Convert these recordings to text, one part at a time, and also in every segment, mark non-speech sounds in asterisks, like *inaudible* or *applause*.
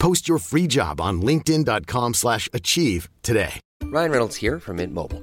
Post your free job on linkedin.com/achieve slash achieve today. Ryan Reynolds here from Mint Mobile.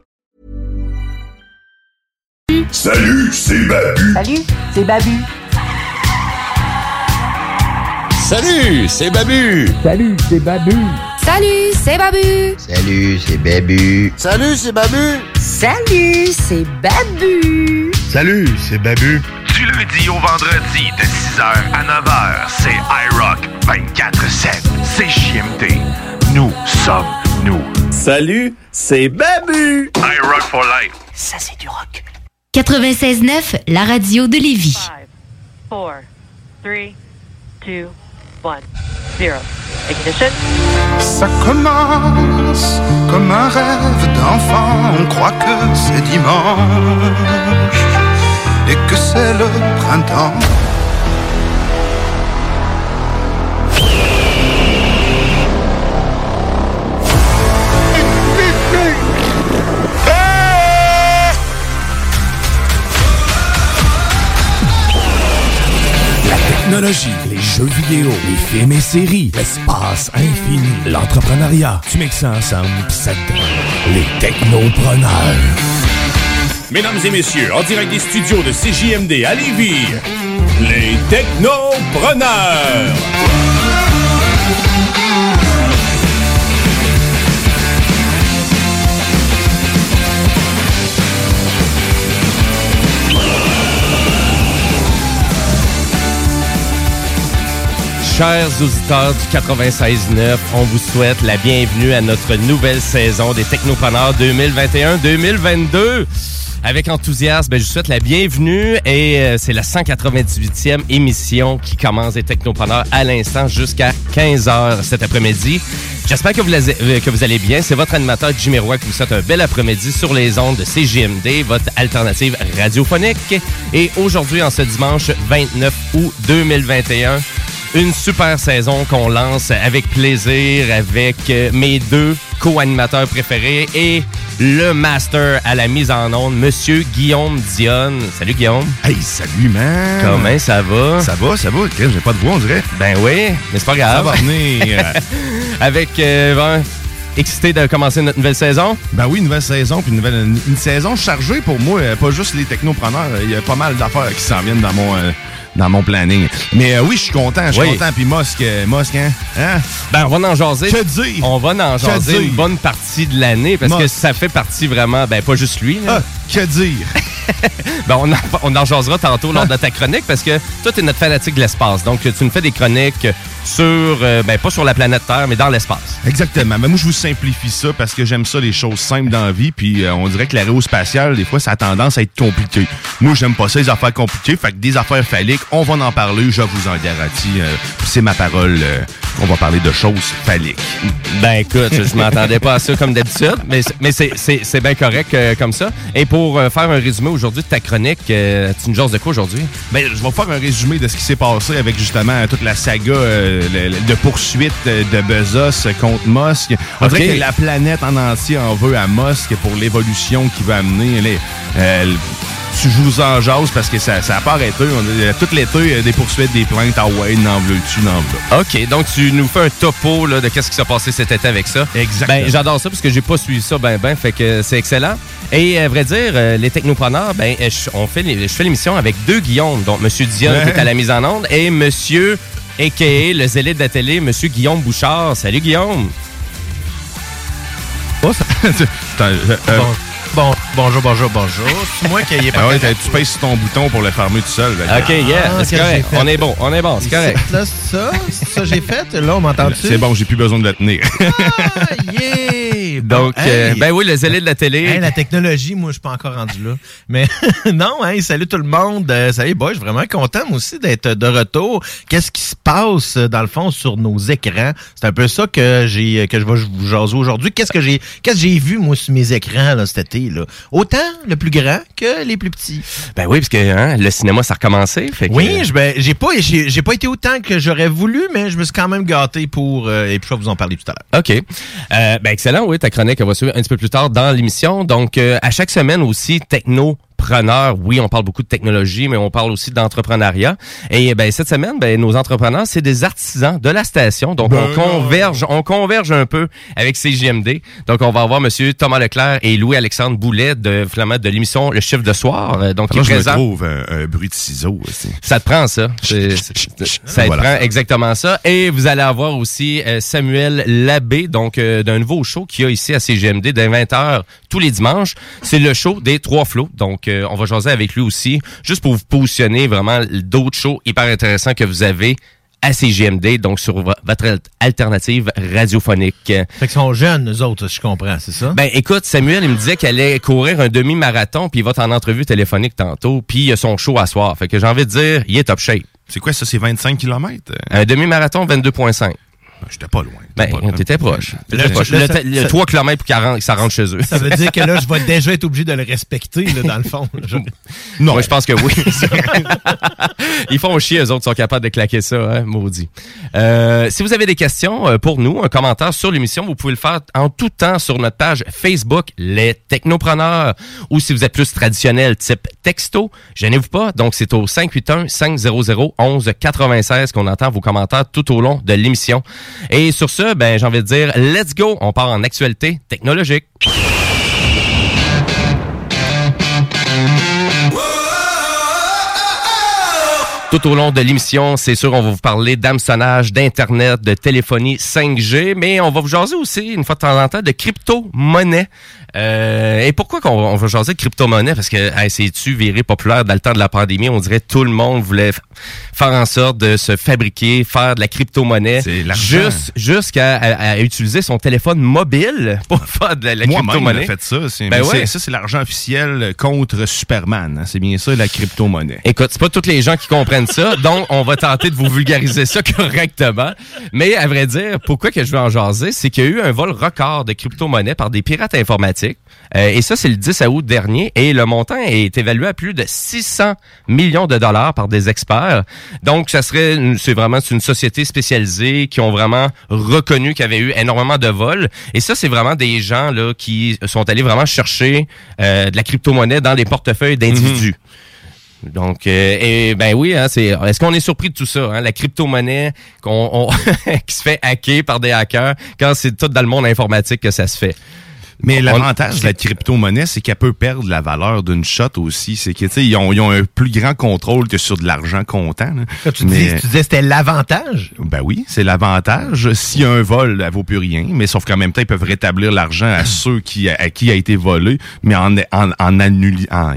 Salut, c'est Babu. Salut, c'est Babu. Salut, c'est Babu. Salut, c'est Babu. Salut, c'est Babu. Salut, c'est Babu. Salut, c'est Babu. Salut, c'est Babu. Salut, c'est Babu. Du lundi au vendredi de 6h à 9h, c'est iRock 24-7. C'est JMD. Nous sommes nous. Salut, c'est Babu. iRock for life. Ça, c'est du rock. 96.9, la radio de Lévis. 5, 4, 3, 2, 1, 0. Ignition. Ça commence comme un rêve d'enfant. On croit que c'est dimanche et que c'est le printemps. Technologie, les jeux vidéo, les films et séries, l'espace infini, l'entrepreneuriat. Tu mixes ça ensemble, ça les technopreneurs. Mesdames et messieurs, en direct des studios de CJMD à Lévis, les technopreneurs. Chers auditeurs du 96.9, on vous souhaite la bienvenue à notre nouvelle saison des Technopreneurs 2021-2022. Avec enthousiasme, ben, je vous souhaite la bienvenue et euh, c'est la 198e émission qui commence des Technopreneurs à l'instant jusqu'à 15h cet après-midi. J'espère que, vous euh, que vous allez bien. C'est votre animateur Jimmy Roy qui vous souhaite un bel après-midi sur les ondes de CGMD, votre alternative radiophonique. Et aujourd'hui, en ce dimanche 29 août 2021, une super saison qu'on lance avec plaisir avec euh, mes deux co-animateurs préférés et le master à la mise en onde, Monsieur Guillaume Dionne. Salut Guillaume. Hey, salut, man. Comment ça va? Ça va, ça va. J'ai pas de voix, on dirait. Ben oui, mais c'est pas grave. Ça va venir. *laughs* avec euh, ben, excité de commencer notre nouvelle saison? Ben oui, nouvelle saison, puis une, nouvelle, une, une saison chargée pour moi, euh, pas juste les technopreneurs. Il y a pas mal d'affaires qui s'en viennent dans mon, euh, dans mon planning. Mais euh, oui, je suis content, je suis Oui. content. Puis Musk, euh, Musk, hein? hein? Ben, on va en jaser. Que dire? On va en jaser une bonne partie de l'année parce que ça fait partie vraiment, ben pas juste lui. là. Ah, que dire? *laughs* *laughs* Ben, on, en, on en jasera tantôt lors de ta chronique parce que toi, tu es notre fanatique de l'espace. Donc, tu nous fais des chroniques sur, euh, ben pas sur la planète Terre, mais dans l'espace. Exactement. Mais moi, je vous simplifie ça parce que j'aime ça, les choses simples dans la vie. Puis euh, on dirait que l'aérospatiale, des fois, ça a tendance à être compliqué. Moi, j'aime pas ça, les affaires compliquées. Fait que des affaires phalliques, on va en parler, je vous en garantis. Euh, c'est ma parole qu'on va parler de choses phalliques. Ben écoute, je m'attendais pas à ça comme d'habitude, mais, c'est- mais c'est- bien correct comme ça. Et pour faire un résumé aujourd'hui de ta chronique, euh, tu nous jases de quoi aujourd'hui? Ben, je vais faire un résumé de ce qui s'est passé avec justement toute la saga euh, le- le- de poursuite euh, de Bezos contre Musk. On Ok. dirait que la planète en entier en veut à Musk pour l'évolution qu'il veut amener. Les, euh, je vous en jase parce que ça n'a pas arrêté. On a- Tout l'été, euh, des poursuites, des plaintes. Ah ouais, n'en veux-tu, n'en veux. OK, donc tu nous fais un topo là, de qu'est-ce qui s'est passé cet été avec ça. Exactement. Ben, j'adore ça parce que j'ai pas suivi ça ben ben, fait que c'est excellent. Et à vrai dire, euh, les technopreneurs, ben euh, je- on fait je fais l'émission avec deux Guillaume, donc monsieur Dion Ouais. qui est à la mise en onde et monsieur a.k.a. le zélé de la télé, monsieur Guillaume Bouchard. Salut Guillaume. Oh, ça- *laughs* Attends, euh, euh, Bon, bonjour, bonjour, bonjour. C'est moi qui ai pas Ah ouais, t'as- tu pèses sur ton bouton pour le fermer tout seul. là. OK, yeah, Ah, c'est correct. On est bon, on est bon, c'est correct. Là, c'est ça, c'est ça que j'ai fait? Là, on m'entend-tu? C'est bon, j'ai plus besoin de le tenir. Ah, yeah! *laughs* Donc, euh, ben oui, le zélé de la télé. Hey, la technologie, moi, je suis pas encore rendu là. Mais *laughs* non, hey, salut tout le monde. Euh, salut, boy, je suis vraiment content, moi aussi, d'être de retour. Qu'est-ce qui se passe, euh, dans le fond, sur nos écrans? C'est un peu ça que j'ai que je vais vous jaser aujourd'hui. Qu'est-ce que j'ai qu'est-ce que j'ai vu, moi, sur mes écrans, là, cet été, là? Autant le plus grand que les plus petits. Ben oui, parce que hein, le cinéma, ça a recommencé. Fait que, Oui, je- ben, j'ai pas, j'ai j'ai pas été autant que j'aurais voulu, mais je me suis quand même gâté pour, euh, et puis je vais vous en parler tout à l'heure. OK. Euh, ben excellent, oui, ta chronique, elle va suivre un petit peu plus tard dans l'émission. Donc, euh, à chaque semaine aussi, Techno entrepreneurs. Oui, on parle beaucoup de technologie, mais on parle aussi d'entrepreneuriat. Et ben cette semaine, ben nos entrepreneurs, c'est des artisans de la station. Donc on converge, on converge un peu avec CJMD. Donc on va avoir monsieur Thomas Leclerc et Louis-Alexandre Boulet de finalement de l'émission Le Chiffre de soir. Euh, Donc Comment qui je me présente- trouve un, un bruit de ciseaux aussi. ça te prend ça. Ça te Voilà. prend exactement ça. Et vous allez avoir aussi euh, Samuel Labbé, donc euh, d'un nouveau show qu'il y a ici à CGMD dès 20h tous les dimanches. C'est le show des trois flots. Donc euh, on va jaser avec lui aussi, juste pour vous positionner vraiment d'autres shows hyper intéressants que vous avez à CGMD, donc sur vo- votre al- alternative radiophonique. Fait qu'ils sont jeunes, nous autres, je comprends, c'est ça? Ben écoute, Samuel, il me disait qu'elle allait courir un demi-marathon, puis il va en entrevue téléphonique tantôt, puis il a son show à soir. Fait que j'ai envie de dire, il est top shape. C'est quoi ça, c'est 25 km? Un demi-marathon, 22,5. J'étais pas loin. Ben, t'étais proche. Là, proche. là, Le, le ça- 3 km pour 40, ça rentre chez eux. Ça veut dire que là, je vais *laughs* déjà être obligé de le respecter, là, dans le fond. Je- Non. Moi, je pense que oui. *laughs* Ils font chier, eux autres sont capables de claquer ça, hein, maudit. Euh, si vous avez des questions euh, pour nous, un commentaire sur l'émission, vous pouvez le faire en tout temps sur notre page Facebook, Les Technopreneurs, ou si vous êtes plus traditionnel, type texto, gênez-vous pas. Donc, c'est au 581-500-1196 qu'on entend vos commentaires tout au long de l'émission. Et sur ce, ben, j'ai envie de dire, let's go! On part en actualité technologique. Tout au long de l'émission, c'est sûr, on va vous parler d'hameçonnage, d'Internet, de téléphonie 5G, mais on va vous jaser aussi, une fois de temps en temps, de crypto-monnaie. Euh, et pourquoi qu'on on va jaser de crypto-monnaie? Parce que hey, c'est-tu viré populaire dans le temps de la pandémie? On dirait que tout le monde voulait faire en sorte de se fabriquer, faire de la crypto-monnaie. C'est l'argent. Juste, jusqu'à à- à utiliser son téléphone mobile *laughs* pour faire de la, crypto-monnaie. fait ça. C'est, Ben ouais. Ça, c'est l'argent officiel contre Superman. hein. C'est bien ça, la crypto-monnaie. Écoute, c'est pas tous les gens qui comprennent ça, *laughs* donc on va tenter de vous vulgariser ça *laughs* correctement. Mais à vrai dire, pourquoi que je veux en jaser, c'est qu'il y a eu un vol record de crypto-monnaies par des pirates informatiques. Euh, et ça, c'est le 10 août dernier. Et le montant est évalué à plus de 600 millions de dollars par des experts. Donc, ça serait, c'est vraiment c'est une société spécialisée qui ont vraiment reconnu qu'il y avait eu énormément de vols. Et ça, c'est vraiment des gens là qui sont allés vraiment chercher euh, de la crypto-monnaie dans des portefeuilles d'individus. Donc, euh, et ben oui, hein, c'est. Est-ce qu'on est surpris de tout ça, hein, la crypto-monnaie qu'on on- *laughs* qui se fait hacker par des hackers quand c'est tout dans le monde informatique que ça se fait. Mais l'avantage de la crypto-monnaie, c'est qu'elle peut perdre la valeur d'une shot aussi. C'est que, tu sais, ils ont, ils ont un plus grand contrôle que sur de l'argent comptant. là. Quand tu, dis, tu disais c'était l'avantage? Ben oui, c'est l'avantage. A un vol, elle vaut plus rien. Mais sauf qu'en même temps, ils peuvent rétablir l'argent à ceux qui, à qui a été volé, mais en, en, en annulant, en,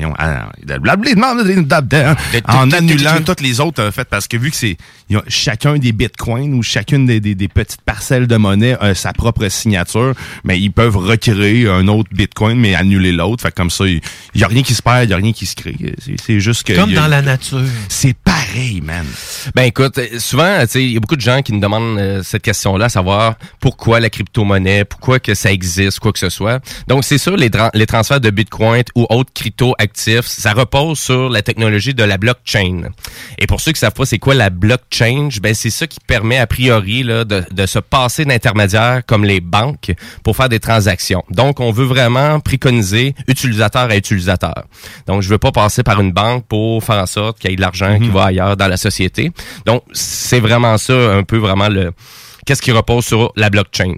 en annulant toutes les autres, en fait, parce que vu que c'est, ils ont chacun des bitcoins ou chacune des, des, des petites parcelles de monnaie a sa propre signature, mais ils peuvent recréer un autre bitcoin, mais annuler l'autre. Fait que comme ça, il y a rien qui se perd, il y a rien qui se crée. C'est- juste que. Comme a- dans la nature. C'est pareil, man. Ben écoute, souvent, tu sais, il y a beaucoup de gens qui nous demandent euh, cette question-là, à savoir pourquoi la crypto-monnaie, pourquoi que ça existe, quoi que ce soit. Donc c'est sûr, les, tra- les transferts de Bitcoin ou autres crypto-actifs, ça repose sur la technologie de la blockchain. Et pour ceux qui savent pas c'est quoi la blockchain, ben c'est ça qui permet a priori là, de, de se passer d'intermédiaires comme les banques pour faire des transactions. Donc on veut vraiment préconiser utilisateur à utilisateur. Donc je veux pas passer par une banque pour faire en sorte qu'il y ait de l'argent qui va ailleurs dans la société. Donc c'est vraiment ça un peu vraiment le qu'est-ce qui repose sur la blockchain.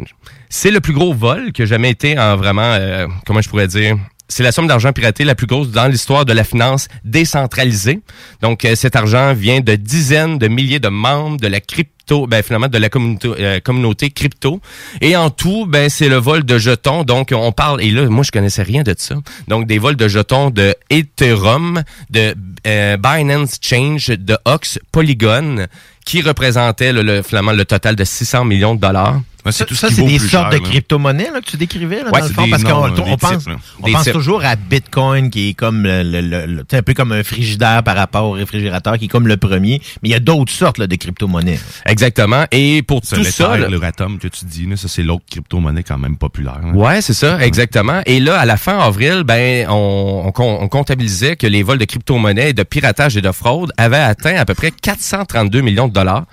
C'est le plus gros vol que jamais été en vraiment euh, comment je pourrais dire c'est la somme d'argent piraté la plus grosse dans l'histoire de la finance décentralisée. Donc, euh, cet argent vient de dizaines de milliers de membres de la crypto ben finalement de la communauté, euh, communauté crypto. Et en tout, ben c'est le vol de jetons. Donc on parle et là, moi je connaissais rien de ça. Donc des vols de jetons de Ethereum, de euh, Binance Change, de Ox, Polygon, qui représentait le, le, finalement le total de 600 millions de dollars. Ça, ça c'est des sortes de crypto-monnaies là, que tu décrivais là, Ouais, dans le c'est fond, des parce qu'on on pense, types, on pense toujours à Bitcoin qui est comme le, le- le- un peu comme un frigidaire par rapport au réfrigérateur qui est comme le premier, mais il y a d'autres sortes là, de crypto-monnaies. Exactement. Et pour tout ça, le Ratom que tu dis, là, ça c'est l'autre crypto-monnaie quand même populaire. Ouais, c'est ça, exactement. Et là, à la fin avril, ben, on, on, on comptabilisait que les vols de crypto-monnaies, de piratage et de fraude avaient atteint à peu près 432 millions de dollars.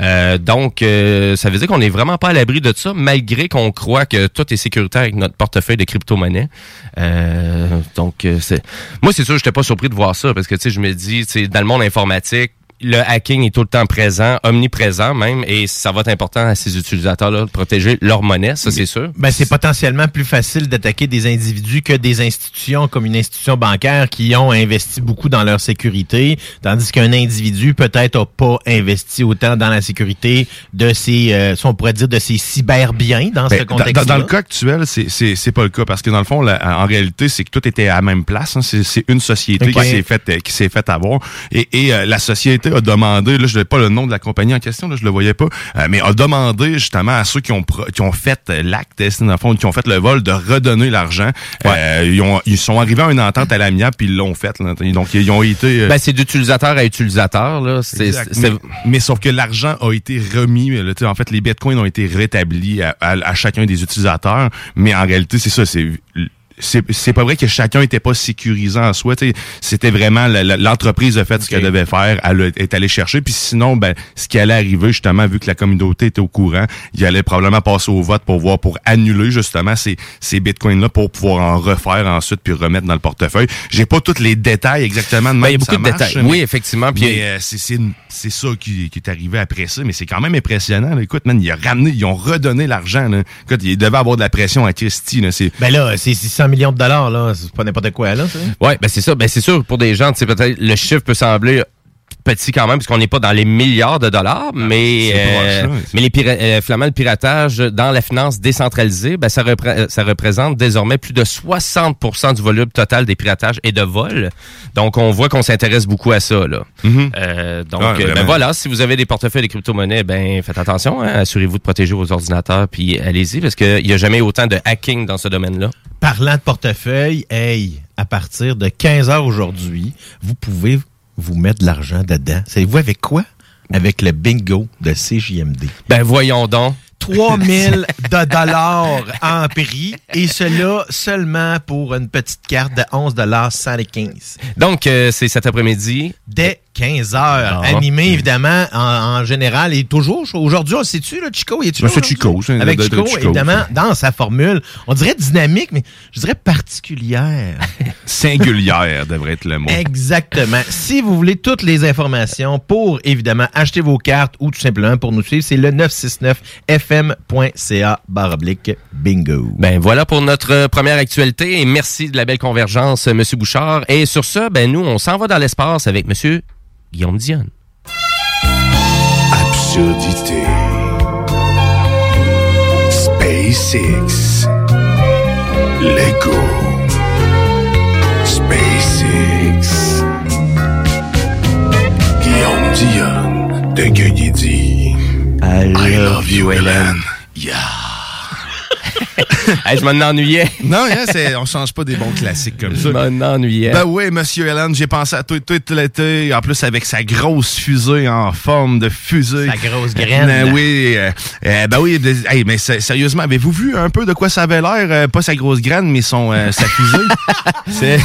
Euh, donc, euh, ça veut dire qu'on n'est vraiment pas à l'abri de ça, malgré qu'on croit que tout est sécuritaire avec notre portefeuille de crypto-monnaie. Euh, donc, euh, c'est moi, c'est sûr, j'étais pas surpris de voir ça, parce que tu sais, je me dis, tu dans le monde informatique, le hacking est tout le temps présent, omniprésent même, et ça va être important à ces utilisateurs-là de protéger leur monnaie, ça c'est sûr. Ben, c'est potentiellement plus facile d'attaquer des individus que des institutions comme une institution bancaire qui ont investi beaucoup dans leur sécurité, tandis qu'un individu peut-être a pas investi autant dans la sécurité de ses, euh, si on pourrait dire de ses cyberbiens dans Ben, ce dans- contexte. dans, dans le cas actuel, c'est c'est c'est pas le cas parce que dans le fond, la- en réalité, c'est que tout était à la même place. hein. C'est c'est une société Ok. qui s'est faite qui s'est fait avoir et, et euh, la société a demandé, là, je n'ai pas le nom de la compagnie en question, là, je le voyais pas, euh, mais a demandé justement à ceux qui ont qui ont fait l'acte, c'est dans le fond, qui ont fait le vol, de redonner l'argent. Euh, ils ont ils sont arrivés à une entente à l'amiable puis ils l'ont fait. là. Donc ils ont été euh, Ben, c'est d'utilisateur à utilisateur, là. C'est, mais, mais sauf que l'argent a été remis. là, en fait, les bitcoins ont été rétablis à, à- à chacun des utilisateurs. Mais en réalité, c'est ça. C'est c'est c'est pas vrai que chacun était pas sécurisant en soi. C'était vraiment l'entreprise a fait ce qu'elle devait faire. Elle est allée chercher. Puis sinon, ben, ce qui allait arriver justement, vu que la communauté était au courant, il allait probablement passer au vote pour voir pour annuler justement ces ces bitcoins là pour pouvoir en refaire ensuite puis remettre dans le portefeuille. J'ai pas tous les détails exactement de Ben, il y a beaucoup de marche, détails. mais- Oui, effectivement. Puis, euh, c'est ça qui, qui est arrivé après ça, mais c'est quand même impressionnant. là. Écoute, man, ils ont ramené, ils ont redonné l'argent. Écoute, il devait avoir de la pression à Christie. Là. Ben là, c'est 600 millions de dollars, là. C'est pas n'importe quoi, là. Ouais, ben c'est ça. Ben c'est sûr pour des gens, peut-être le chiffre peut sembler petit quand même parce qu'on n'est pas dans les milliards de dollars, mais Ah, c'est euh, proche, mais les pira- euh, finalement le piratage dans la finance décentralisée, ben ça, repré- euh, ça représente désormais plus de 60% du volume total des piratages et de vols. Donc on voit qu'on s'intéresse beaucoup à ça là. Euh, donc Ouais, euh, ben voilà, si vous avez des portefeuilles de crypto-monnaies, ben faites attention, hein, assurez-vous de protéger vos ordinateurs puis allez-y parce qu'il y a jamais autant de hacking dans ce domaine-là. Parlant de portefeuille, hey, à partir de 15 heures aujourd'hui, vous pouvez vous mettre de l'argent dedans. Savez-vous avec quoi? Avec le bingo de CJMD. Ben voyons donc. 3000 de dollars en prix et cela seulement pour une petite carte de 11 dollars 115. Donc euh, c'est cet après-midi Dès 15 heures, Ah. animé évidemment en, en général et toujours aujourd'hui on le sait-tu là Chico, il est Ben, c'est Chico, c'est avec Chico, Chico, évidemment ça. dans sa formule, on dirait dynamique mais je dirais particulière. *laughs* singulière devrait être le mot. Exactement. Si vous voulez toutes les informations pour, évidemment, acheter vos cartes ou tout simplement pour nous suivre, c'est le 969fm.ca oblique bingo. Ben voilà pour notre euh, première actualité et merci de la belle convergence, euh, Monsieur Bouchard. Et sur ça, ben nous, on s'en va dans l'espace avec Monsieur Guillaume Dion. Absurdité. SpaceX. Lego. SpaceX. Guillaume Dion de I, love you, Hélène. Yeah. *laughs* Hey, je m'en ennuyais. Non, hein, c'est, on change pas des bons classiques comme Je ça. m'en ennuyais. Ben oui, Monsieur Hélène, j'ai pensé à tout, tout l'été, en plus avec sa grosse fusée en forme de fusée. Sa grosse graine. Ben oui, euh, euh, ben oui, de- hey, mais sé- sérieusement, avez-vous vu un peu de quoi ça avait l'air? Euh, pas sa grosse graine, mais son, euh, sa fusée. *laughs* C'est...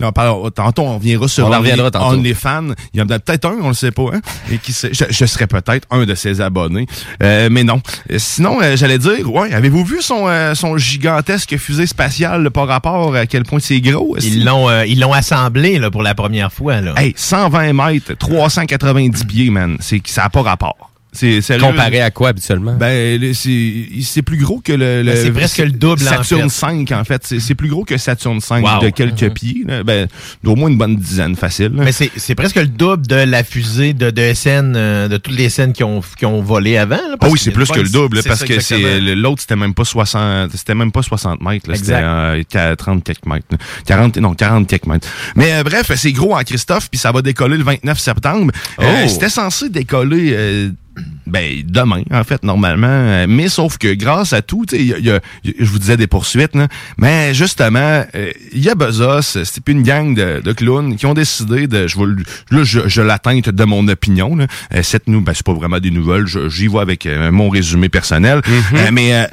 Non, pardon, tantôt, on reviendra sur On en reviendra tantôt. OnlyFans. Il y en a peut-être un, on le sait pas, hein? Et qui sait, je, je serais peut-être un de ses abonnés. Euh, mais non. Euh, Sinon, euh, j'allais dire, ouais, avez-vous vu son, euh, son gigantesque fusée spatiale par rapport à quel point c'est gros? Ils l'ont euh, ils l'ont assemblé là, pour la première fois. Là. Hey, 120 mètres, 390 pieds, man. C'est, ça n'a pas rapport. C'est. Comparé à quoi habituellement? Ben, c'est c'est plus gros que le. le- Ben, c'est presque le double, en Saturne fait. 5, en fait. C'est plus gros que Saturne 5 Wow. de quelques pieds. là. Ben, d'au moins une bonne dizaine, facile. là. Mais c'est c'est presque le double de la fusée de, de SN, euh, de toutes les scènes qui ont, qui ont volé avant. là, Ah oui, c'est plus que le double, parce ça, que c'est l'autre c'était même pas 60, c'était même pas 60 mètres, là, c'était euh, qu'à 30 quelques mètres, là. 40 non 40 quelques mètres. Mais euh, bref, c'est gros en Christophe, puis ça va décoller le 29 septembre. Euh, Oh. c'était censé décoller. Euh, ben, demain, en fait, normalement. Euh, Mais sauf que grâce à tout, tu sais, il y a- y a- je vous disais des poursuites, là, mais justement, euh, il y a Bezos, c'est puis une gang de, de clowns qui ont décidé de... Je, le- là, je, je l'atteinte de mon opinion. Là. Euh, cette nou, ben, c'est pas vraiment des nouvelles, j'y vais avec euh, mon résumé personnel. Euh, mais...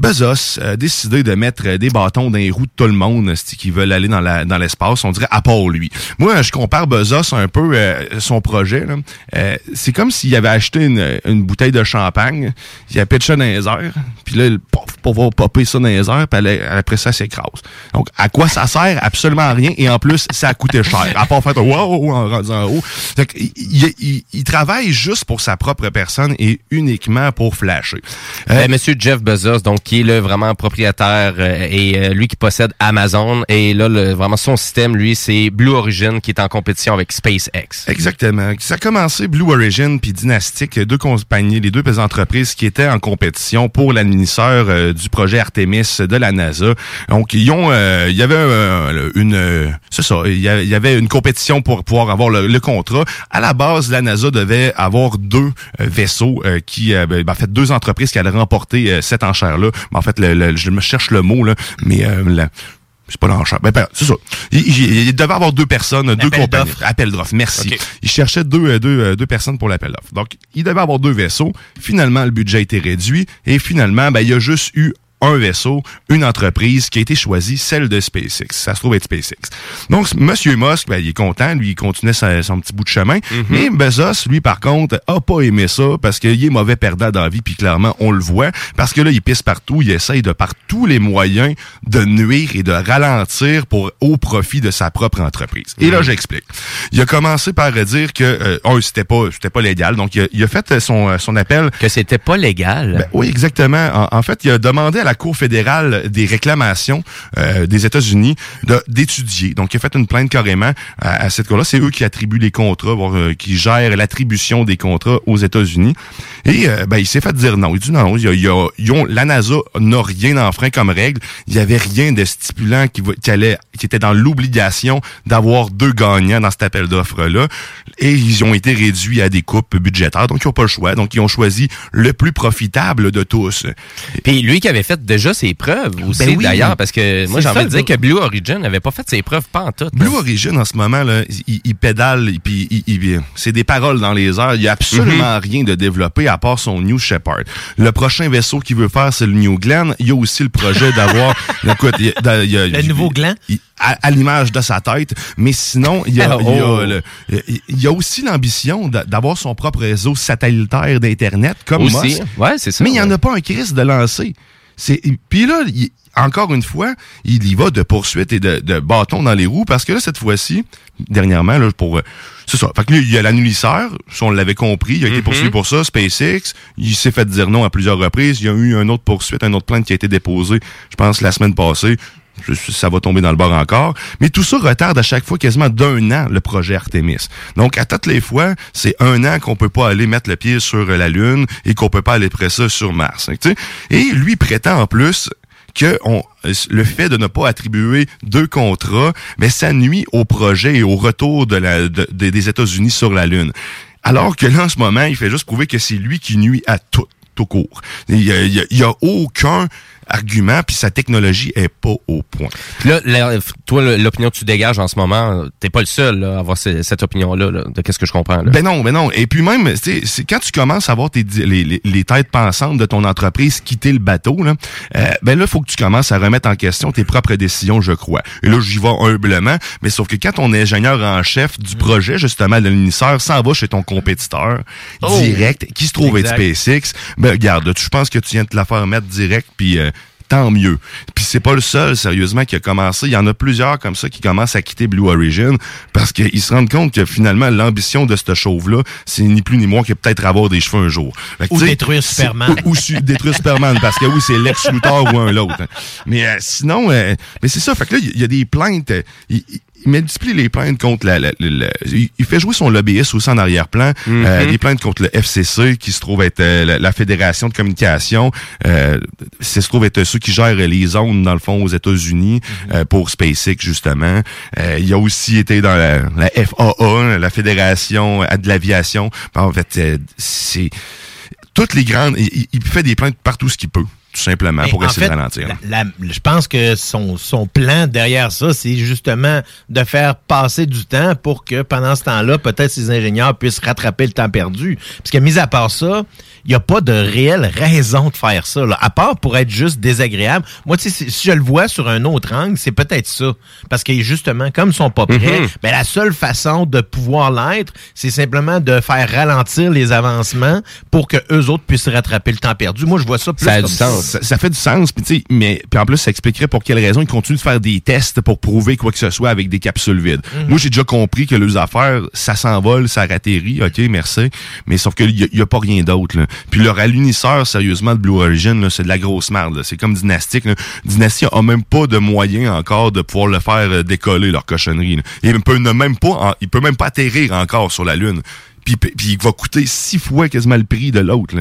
Bezos a décidé de mettre des bâtons dans les roues de tout le monde qui veulent aller dans la dans l'espace, on dirait à part lui. Moi, je compare Bezos un peu euh, son projet. là. Euh, c'est comme s'il avait acheté une, une bouteille de champagne, il a pitché dans les airs, puis là, pour voir popper ça dans les airs, puis après ça, s'écrase. Donc, à quoi ça sert? Absolument rien, et en plus, ça a coûté cher. À part faire wow en rendu en haut. Fait il- il- il travaille juste pour sa propre personne et uniquement pour flasher. Euh, Ben, Monsieur Jeff Bezos, donc qui est le vraiment propriétaire euh, et euh, lui qui possède Amazon et là vraiment son système lui c'est Blue Origin qui est en compétition avec SpaceX. Exactement. Ça a commencé Blue Origin puis Dynastic, deux compagnies, les deux entreprises qui étaient en compétition pour l'administrateur euh, du projet Artemis de la NASA. Donc ils ont, il y avait une, c'est ça, il y avait une compétition pour pouvoir avoir le, contrat. À la base, la NASA devait avoir deux vaisseaux qui, euh, ben, en fait, deux entreprises qui allaient remporter cette enchère-là. Mais en fait, le- le- je me cherche le mot là, mais euh, la- c'est pas l'enchère. Ben, ben, c'est ça. Il, il- il devait avoir deux personnes, deux appel compagnies. d'offres. Appel d'offres, merci. Il cherchait deux, euh, deux, euh, deux personnes pour l'appel d'offres. Donc, il devait avoir deux vaisseaux. Finalement, le budget a été réduit. Et finalement, ben, il y a juste eu un vaisseau, une entreprise qui a été choisie, celle de SpaceX. Ça se trouve être SpaceX. Donc, Monsieur Musk, ben, il est content. Lui, il continuait son petit bout de chemin. Mais Bezos, lui, par contre, a pas aimé ça parce qu'il est mauvais perdant dans la vie. Puis clairement, on le voit. Parce que là, il pisse partout. Il essaye de par tous les moyens de nuire et de ralentir pour au profit de sa propre entreprise. Et là, j'explique. Il a commencé par dire que euh, un, c'était pas c'était pas légal. Donc, il a, il a fait son, son appel. Que c'était pas légal. Ben, oui, exactement. En, en fait, il a demandé à la Cour fédérale des réclamations euh, des États-Unis d'étudier. Donc, il a fait une plainte carrément à, à cette cour-là. C'est eux qui attribuent les contrats, euh, qui gèrent l'attribution des contrats aux États-Unis. Et euh, ben, il s'est fait dire non. Il dit non, y a- y a- ont- la NASA n'a rien enfreint comme règle. Il y avait rien de stipulant qui, qui allait, qui était dans l'obligation d'avoir deux gagnants dans cet appel d'offres-là. Et ils ont été réduits à des coupes budgétaires. Donc, ils n'ont pas le choix. Donc, ils ont choisi le plus profitable de tous. Puis lui qui avait fait déjà ses preuves aussi Ben oui. d'ailleurs parce que moi j'ai envie de dire que Blue Origin n'avait pas fait ses preuves pas en tout. Blue Origin, en ce moment, là, il, il pédale, et puis il- il- c'est des paroles dans les airs. Il n'y a absolument Mhm. rien de développé à part son New Shepard. Le prochain vaisseau qu'il veut faire, c'est le New Glenn. Il y a aussi le projet d'avoir... *laughs* Le nouveau il- à, à l'image de sa tête. Mais sinon, il y a, *laughs* il y a Oh. le- il y a aussi l'ambition d'a- d'avoir son propre réseau satellitaire d'Internet, comme Aussi. Musk. Ouais, c'est ça, Mais il n'y en ouais. a pas un crise de lancer. C'est Puis là, il- encore une fois, il y va de poursuite et de, de bâton dans les roues, parce que là, cette fois-ci, dernièrement, là, pour... euh, C'est ça. Fait que là, il y a l'annulisseur, si on l'avait compris, il a été Mhm. poursuivi pour ça, SpaceX, il s'est fait dire non à plusieurs reprises, il y a eu une autre poursuite, une autre plainte qui a été déposée, je pense, la semaine passée. Ça va tomber dans le bord encore. Mais tout ça retarde à chaque fois quasiment d'un an le projet Artemis. Donc, à toutes les fois, c'est un an qu'on peut pas aller mettre le pied sur la Lune et qu'on peut pas aller après ça sur Mars. hein. Et lui prétend en plus que le fait de ne pas attribuer deux contrats, mais ça nuit au projet et au retour des États-Unis sur la Lune. Alors que là, en ce moment, il fait juste prouver que c'est lui qui nuit à tout, tout court. Il y a, a aucun argument, puis sa technologie est pas au point. Là, la- toi, l'opinion que tu dégages en ce moment, t'es pas le seul là, à avoir ce- cette opinion-là, là, de qu'est-ce que je comprends. Là. Ben non, ben non. Et puis même, c'est quand tu commences à voir tes, les, les, les têtes pensantes de ton entreprise quitter le bateau, là, euh, ben là, faut que tu commences à remettre en question tes propres décisions, je crois. Et là, j'y vais humblement, mais sauf que quand ton ingénieur en chef du projet, justement, de l'initieur, s'en va chez ton compétiteur Oh. direct, qui se trouve être SpaceX, ben regarde, tu- je pense que tu viens de te la faire mettre direct, puis... euh, tant mieux. Puis c'est pas le seul, sérieusement, qui a commencé. Il y en a plusieurs comme ça qui commencent à quitter Blue Origin parce qu'ils se rendent compte que finalement, l'ambition de cette chauve-là, c'est ni plus ni moins que peut-être avoir des cheveux un jour. Fait que, Ou détruire Superman. Ou, détruire Superman, parce que oui, c'est Lex Luthor ou un l'autre. hein. Mais euh, sinon, euh, mais c'est ça. Fait que là, il y, a des plaintes. Il- multiplie les plaintes contre la, la- la- la- il, fait jouer son lobbyiste aussi en arrière-plan. Euh, des plaintes contre le FCC, qui se trouve être euh, la, la Fédération de communication. Euh, se trouve être ceux qui gèrent les zones, dans le fond, aux États-Unis euh, pour SpaceX, justement. Euh, il a aussi été dans la, la FAA, la Fédération de l'aviation. En fait, euh, c'est toutes les grandes. Il- il fait des plaintes partout ce qu'il peut, tout simplement, Mais pour essayer fait, de ralentir. la- la- je pense que son, son plan derrière ça, c'est justement de faire passer du temps pour que pendant ce temps-là, peut-être ces ingénieurs puissent rattraper le temps perdu. Parce que, mis à part ça, il n'y a pas de réelle raison de faire ça, là, à part pour être juste désagréable. Moi, tu sais, si- si je le vois sur un autre angle, c'est peut-être ça. Parce que, justement, comme ils sont pas prêts, Mhm. ben, la seule façon de pouvoir l'être, c'est simplement de faire ralentir les avancements pour que eux autres puissent rattraper le temps perdu. Moi, je vois ça plus Ça a comme du sens. Ça, ça fait du sens, puis tu sais, mais puis en plus ça expliquerait pour quelle raison ils continuent de faire des tests pour prouver quoi que ce soit avec des capsules vides. Moi j'ai déjà compris que les affaires, ça s'envole, ça atterrit, ok, merci, mais sauf qu'il y, a- y a pas rien d'autre. Puis leur alunisseur, sérieusement, de Blue Origin, c'est de la grosse merde. C'est comme Dynastic. là. Dynasty a même pas de moyens encore de pouvoir le faire euh, décoller leur cochonnerie. là. Il peut ne même pas, en- il peut même pas atterrir encore sur la lune. Puis, puis il va coûter six fois quasiment le prix de l'autre.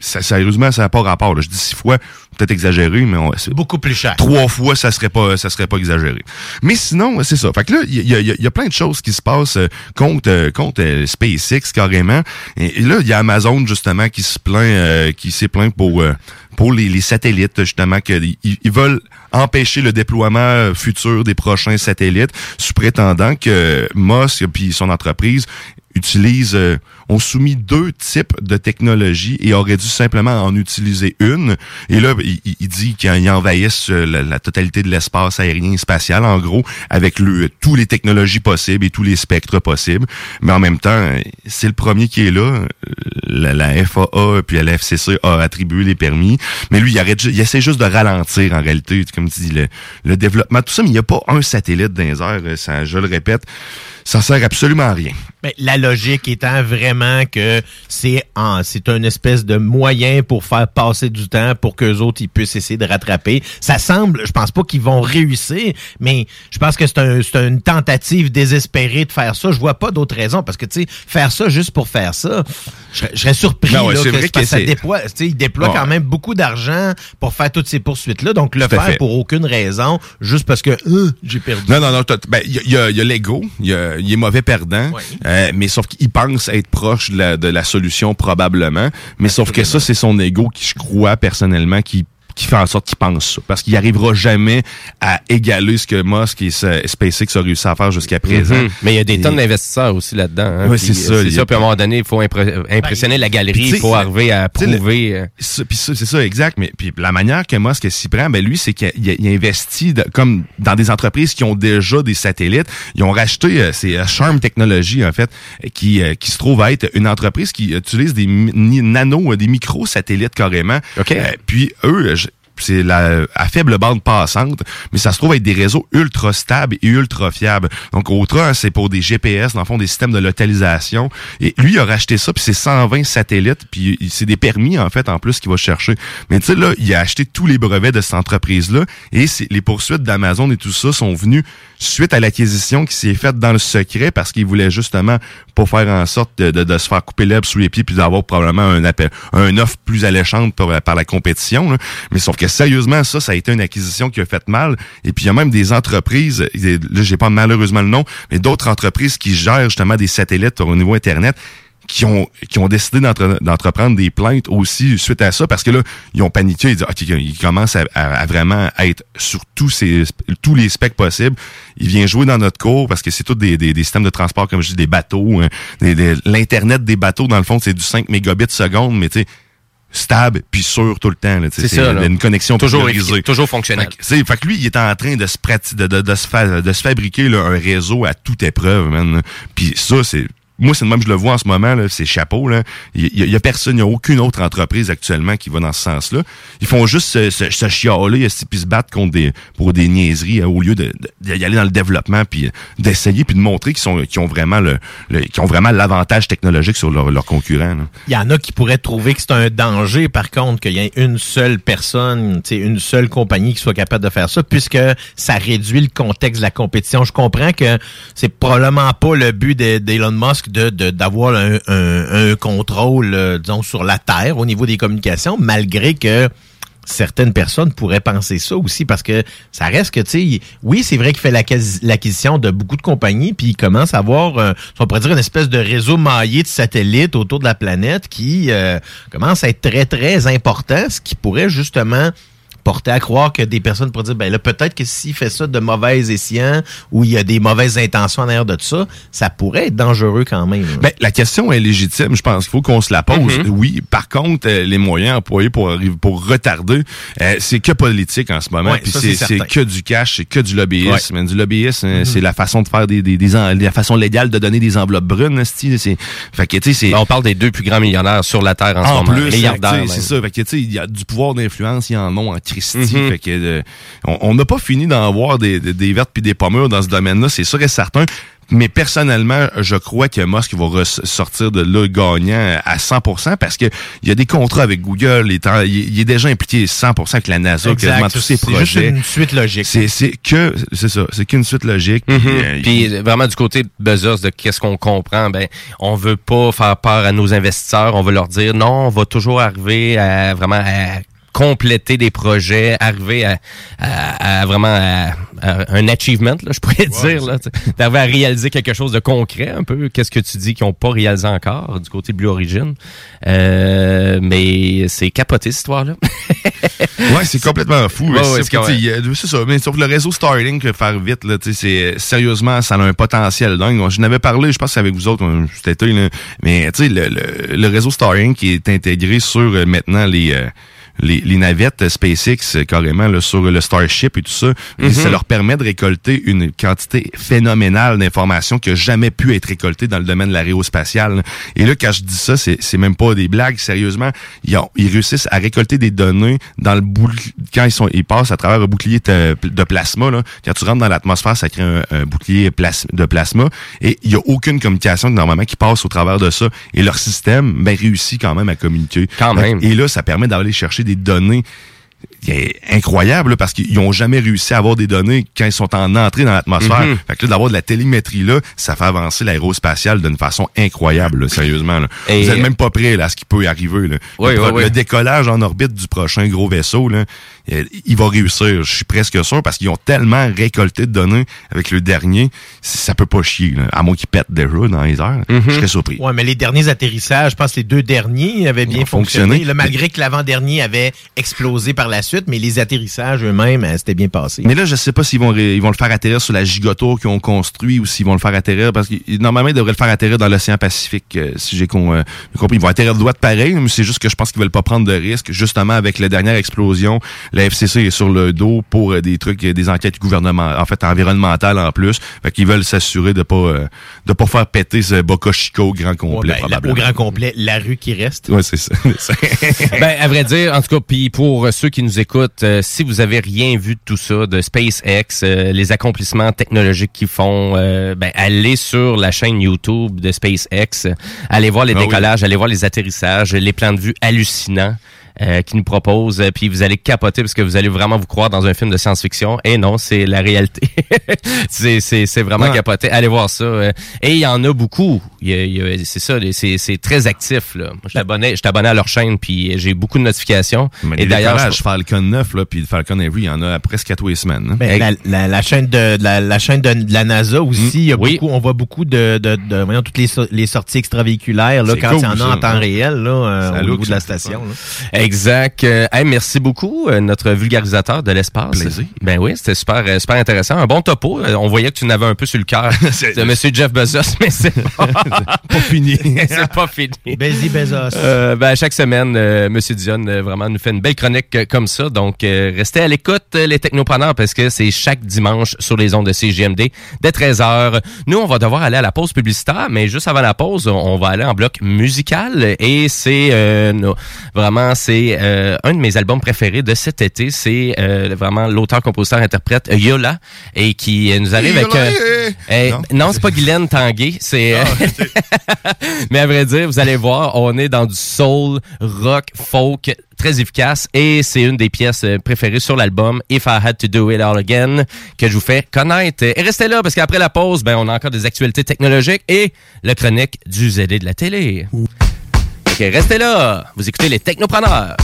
Sérieusement, ça n'a pas rapport. là. Je dis six fois, peut-être exagéré, mais on, c'est beaucoup plus cher. Trois fois, ça serait pas, ça serait pas exagéré. Mais sinon, c'est ça. Fait que là, il y a, il y a- il y a plein de choses qui se passent euh, contre, euh, contre euh, SpaceX carrément. Et, et là, il y a Amazon justement qui se plaint, euh, qui s'est plaint pour euh, pour les, satellites justement que ils, ils veulent empêcher le déploiement euh, futur des prochains satellites sous prétendant que Musk puis son entreprise utilisent euh, ont soumis deux types de technologies et auraient dû simplement en utiliser une. Et là, il, dit qu'ils envahissent euh, la, totalité de l'espace aérien et spatial, en gros, avec le, tous les technologies possibles et tous les spectres possibles. Mais en même temps, euh, c'est le premier qui est là. Euh, La, FAA puis la FCC a attribué les permis. Mais lui, il, il essaie juste de ralentir, en réalité, comme tu le, développement, tout ça. Mais il n'y a pas un satellite dans les airs. euh, je le répète, ça sert absolument à rien. Mais la logique étant vraiment que c'est c'est une espèce de moyen pour faire passer du temps pour qu'eux autres ils puissent essayer de rattraper. Ça semble, je pense pas qu'ils vont réussir, mais je pense que c'est un, c'est une tentative désespérée de faire ça. Je vois pas d'autre raison parce que tu sais faire ça juste pour faire ça, je serais, je serais surpris ouais, là, que vrai que ça déploie, tu sais, ils déploient quand même beaucoup d'argent pour faire toutes ces poursuites là, donc le faire fait. pour aucune raison, juste parce que euh, j'ai perdu. Non, non, non. Ben, il y a, y a- y a l'ego. Il y a- il est mauvais perdant. Euh, mais sauf qu'il pense être proche de la, de la solution probablement. Mais sauf que ça, c'est son ego qui, je crois, personnellement, qui qui fait en sorte qu'il pense ça. Parce qu'il arrivera jamais à égaler ce que Musk et ce- SpaceX a réussi à faire jusqu'à présent. Mhm. Mais il y a des Et- tonnes d'investisseurs aussi là-dedans. hein. Puis, c'est ça, C'est ça. Puis à un moment donné, il faut impré- impressionner la galerie. Il faut arriver à prouver. euh, c'est ça, exact. Mais puis la manière que Musk s'y prend, ben lui, c'est qu'il il- il investit de- comme dans des entreprises qui ont déjà des satellites. Ils ont racheté, euh, c'est euh, Charm Technology en fait, euh, qui euh, qui se trouve à être une entreprise qui utilise des nano, euh, des micro satellites carrément. Euh, puis eux. C'est la, à faible bande passante, mais ça se trouve être des réseaux ultra stables et ultra fiables. Donc, autre, hein, c'est pour des GPS, dans le fond, des systèmes de localisation. Et lui, il a racheté ça, puis c'est 120 satellites, puis c'est des permis, en fait, en plus, qu'il va chercher. Mais tu sais, là, il a acheté tous les brevets de cette entreprise-là, et les poursuites d'Amazon et tout ça sont venues suite à l'acquisition qui s'est faite dans le secret, parce qu'il voulait justement pas faire en sorte de, de- de se faire couper l'herbe sous les pieds, puis d'avoir probablement un appel, un offre plus alléchante par, par la compétition. là. Mais sauf que sérieusement, ça, ça a été une acquisition qui a fait mal. Et puis il y a même des entreprises, là j'ai pas malheureusement le nom, mais d'autres entreprises qui gèrent justement des satellites au niveau Internet qui ont qui ont décidé d'entre- d'entreprendre des plaintes aussi suite à ça parce que là ils ont paniqué ils disent OK ils commencent à, vraiment être sur tous les specs possibles il vient jouer dans notre cours parce que c'est tout des, systèmes de transport comme je dis des bateaux hein, l'internet des bateaux dans le fond c'est du 5 mégabits seconde mais tu sais stable puis sûr tout le temps C'est ça, là. une connexion Toujours priorisée. toujours fonctionnel. Fait fait que lui, il est en train de se de, de, de se, fa- de se fabriquer là, un réseau à toute épreuve, man. Puis ça, c'est moi, c'est le même je le vois en ce moment, c'est chapeau. Là. Il y, a- personne, il n'y a aucune autre entreprise actuellement qui va dans ce sens-là. Ils font juste se, se, se chialer puis se battre contre des, pour des niaiseries hein, au lieu de, de- d'y aller dans le développement puis euh, d'essayer puis de montrer qu'ils sont ont vraiment le, ont vraiment l'avantage technologique sur leurs concurrents. Il y en a qui pourraient trouver que c'est un danger, par contre, qu'il y ait une seule personne, une seule compagnie qui soit capable de faire ça, puisque ça réduit le contexte de la compétition. Je comprends que c'est probablement pas le but de- d'Elon Musk d'avoir un, contrôle, euh, disons, sur la Terre au niveau des communications, malgré que certaines personnes pourraient penser ça aussi parce que ça reste que, tu sais, oui, c'est vrai qu'il fait l'acquis- l'acquisition de beaucoup de compagnies, puis il commence à avoir, euh, on pourrait dire, une espèce de réseau maillé de satellites autour de la planète qui euh, commence à être très, très important, ce qui pourrait justement porter à croire que des personnes pourraient dire, ben là, peut-être que s'il fait ça de mauvais escients ou il y a des mauvaises intentions en arrière de ça, ça pourrait être dangereux quand même. là. Ben, la question est légitime. Je pense qu'il faut qu'on se la pose. Mhm. Oui. Par contre, euh, les moyens employés pour arriver, pour retarder, euh, c'est que politique en ce moment. Ouais, Puis c'est que du cash, c'est que du lobbyisme. Du lobbyisme, euh, Mhm. c'est la façon de faire des, des, des en- la façon légale de donner des enveloppes brunes. C'est, fait que, tu sais, c'est. Ben, on parle des deux plus grands millionnaires sur la Terre en, ce En moment. plus, milliardaires. c'est ça. Fait que, tu sais, il y a du pouvoir d'influence, il y en a en Christie. Mhm. Fait que, euh, on n'a pas fini d'en voir des, des, des vertes puis des pommures dans ce domaine-là, c'est sûr et certain. Mais personnellement, je crois que Musk va ressortir de là gagnant à 100% parce que il y a des contrats avec Google, il est, en- il il est déjà impliqué 100% avec la NASA, Exact. quasiment tous ses C'est juste projets. une suite logique. C'est c'est que c'est ça, c'est qu'une suite logique. puis, Mhm. euh, Puis vraiment du côté de Bezos, de qu'est-ce qu'on comprend, ben on veut pas faire peur à nos investisseurs, on veut leur dire non, on va toujours arriver à vraiment à compléter des projets, arriver à, à- à vraiment à- à un achievement, là, je pourrais dire, d'arriver à réaliser quelque chose de concret, un peu. Qu'est-ce que tu dis qu'ils n'ont pas réalisé encore du côté de Blue Origin? Euh, Mais c'est capoté cette histoire-là. *laughs* Ouais, c'est complètement fou. Ouais, c'est ça. Mais sauf que le réseau Starlink, faire vite, là, c'est sérieusement, ça a un potentiel dingue. Je n'avais parlé, je pense avec vous autres, euh, là. mais tu sais, le, le, le réseau Starlink qui est intégré sur euh, maintenant les euh, les, les navettes SpaceX euh, carrément là, sur le Starship et tout ça, et Mhm. ça leur permet de récolter une quantité phénoménale d'informations qui a jamais pu être récoltée dans le domaine de l'aérospatiale. Et là, quand je dis ça, c'est même pas des blagues. Sérieusement, ils, ont- ils réussissent à récolter des données dans le quand ils sont ils passent à travers un bouclier de, plasma. Là. Quand tu rentres dans l'atmosphère, ça crée un, un bouclier plas- de plasma et il y a aucune communication normalement qui passe au travers de ça. Et leur système ben, réussit quand même à communiquer. Quand même. Et là, ça permet d'aller chercher des données incroyables là, parce qu'ils n'ont jamais réussi à avoir des données quand ils sont en entrée dans l'atmosphère. Mhm. Fait que là, d'avoir de la télémétrie là, ça fait avancer l'aérospatiale d'une façon incroyable, là, sérieusement. là. Et- Vous êtes même pas prêt à ce qui peut y arriver. Là. Oui, le, oui, oui. le décollage en orbite du prochain gros vaisseau, là, il va réussir. Je suis presque sûr parce qu'ils ont tellement récolté de données avec le dernier, ça peut pas chier. Là, à moins qu'ils pètent déjà dans les airs. Mhm. Je serais surpris. Ouais, mais les derniers atterrissages, je pense que les deux derniers avaient bien fonctionné. fonctionné. Là, malgré que l'avant-dernier avait explosé par la suite, mais les atterrissages eux-mêmes, euh, c'était bien passé. Mais là, je sais pas s'ils vont, ré- ils vont le faire atterrir sur la gigotour qu'ils ont construit ou s'ils vont le faire atterrir parce que normalement, ils devraient le faire atterrir dans l'océan Pacifique, euh, si j'ai con- euh, compris. Ils vont atterrir de droite pareil, mais c'est juste que je pense qu'ils veulent pas prendre de risques. Justement, avec la dernière explosion, la FCC est sur le dos pour euh, des trucs, euh, des enquêtes gouvernementales, en fait, environnementales en plus. Fait qu'ils veulent s'assurer de pas, euh, de pas faire péter ce Boca Chica au grand Ouais, complet, ben, la- au probablement. grand complet, la rue qui reste. Ouais, c'est ça. *laughs* ben, à vrai dire, en tout cas, puis pour ceux qui nous écoutent, euh, si vous avez rien vu de tout ça, de SpaceX, euh, les accomplissements technologiques qu'ils font, euh, ben, allez sur la chaîne YouTube de SpaceX, allez voir les Ah oui. décollages, allez voir les atterrissages, les plans de vue hallucinants. Euh, qu'ils nous proposent, euh, puis vous allez capoter parce que vous allez vraiment vous croire dans un film de science-fiction. Et non, c'est la réalité. *laughs* c'est, c'est, c'est vraiment Ouais. capoté. Allez voir ça. euh. Et il y en a beaucoup. Il y a- il y a- c'est ça, c'est, c'est très actif. Là. Moi, je abonné à leur chaîne, puis j'ai beaucoup de notifications. Mais Et d'ailleurs, je- Falcon 9, là, puis le Falcon Heavy, il y en a presque à tous les semaines. hein. Ben, la, la- la chaîne de la, la chaîne de, de la NASA aussi, il y a Oui. beaucoup, on voit beaucoup de, de, de voyons, toutes les, so- les sorties extravéhiculaires là, C'est quand cool, il y en a en temps réel là, euh, au niveau de la station. là. Exact. Euh, hey, merci beaucoup, euh, notre vulgarisateur de l'espace. Plaisir. Ben oui, c'était super, euh, super intéressant. Un bon topo. Euh, on voyait que tu n'avais un peu sur le cœur *laughs* de Monsieur Jeff Bezos, mais c'est *laughs* pas fini. c'est pas fini. *laughs* Bézi Bezos. Euh, ben, chaque semaine, euh, Monsieur Dion euh, vraiment nous fait une belle chronique euh, comme ça. Donc, euh, restez à l'écoute, euh, les technopreneurs, parce que c'est chaque dimanche sur les ondes de CGMD dès 13h. Nous, on va devoir aller à la pause publicitaire, mais juste avant la pause, on- va aller en bloc musical. Et c'est euh, vraiment, c'est euh, un de mes albums préférés de cet été. C'est euh, vraiment l'auteur-compositeur-interprète euh, Yola, et qui nous arrive avec... Non. non, c'est pas Guylaine Tanguay, c'est... *laughs* mais à vrai dire, vous allez voir, on est dans du soul, rock, folk, très efficace et c'est une des pièces préférées sur l'album If I Had to Do It All Again que je vous fais connaître. Et restez là parce qu'après la pause, ben, on a encore des actualités technologiques et le chronique du ZD de la télé. Restez là. Vous écoutez les technopreneurs.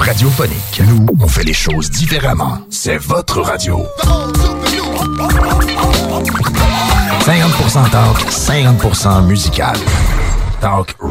Radiophonique. Nous, on fait les choses différemment. C'est votre radio. 50% talk, 50% musical. talk,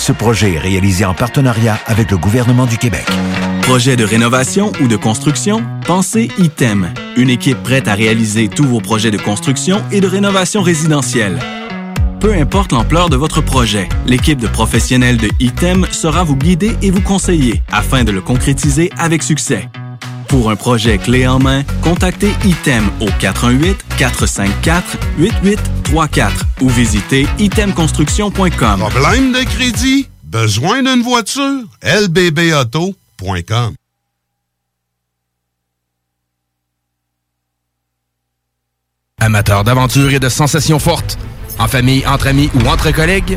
Ce projet est réalisé en partenariat avec le gouvernement du Québec. Projet de rénovation ou de construction? Pensez ITEM, une équipe prête à réaliser tous vos projets de construction et de rénovation résidentielle. Peu importe l'ampleur de votre projet, l'équipe de professionnels de ITEM sera vous guider et vous conseiller afin de le concrétiser avec succès. Pour un projet clé en main, contactez ITEM au 418-454-8834 ou visitez itemconstruction.com. Problème de crédit? Besoin d'une voiture? lbbauto.com Amateurs d'aventure et de sensations fortes, en famille, entre amis ou entre collègues,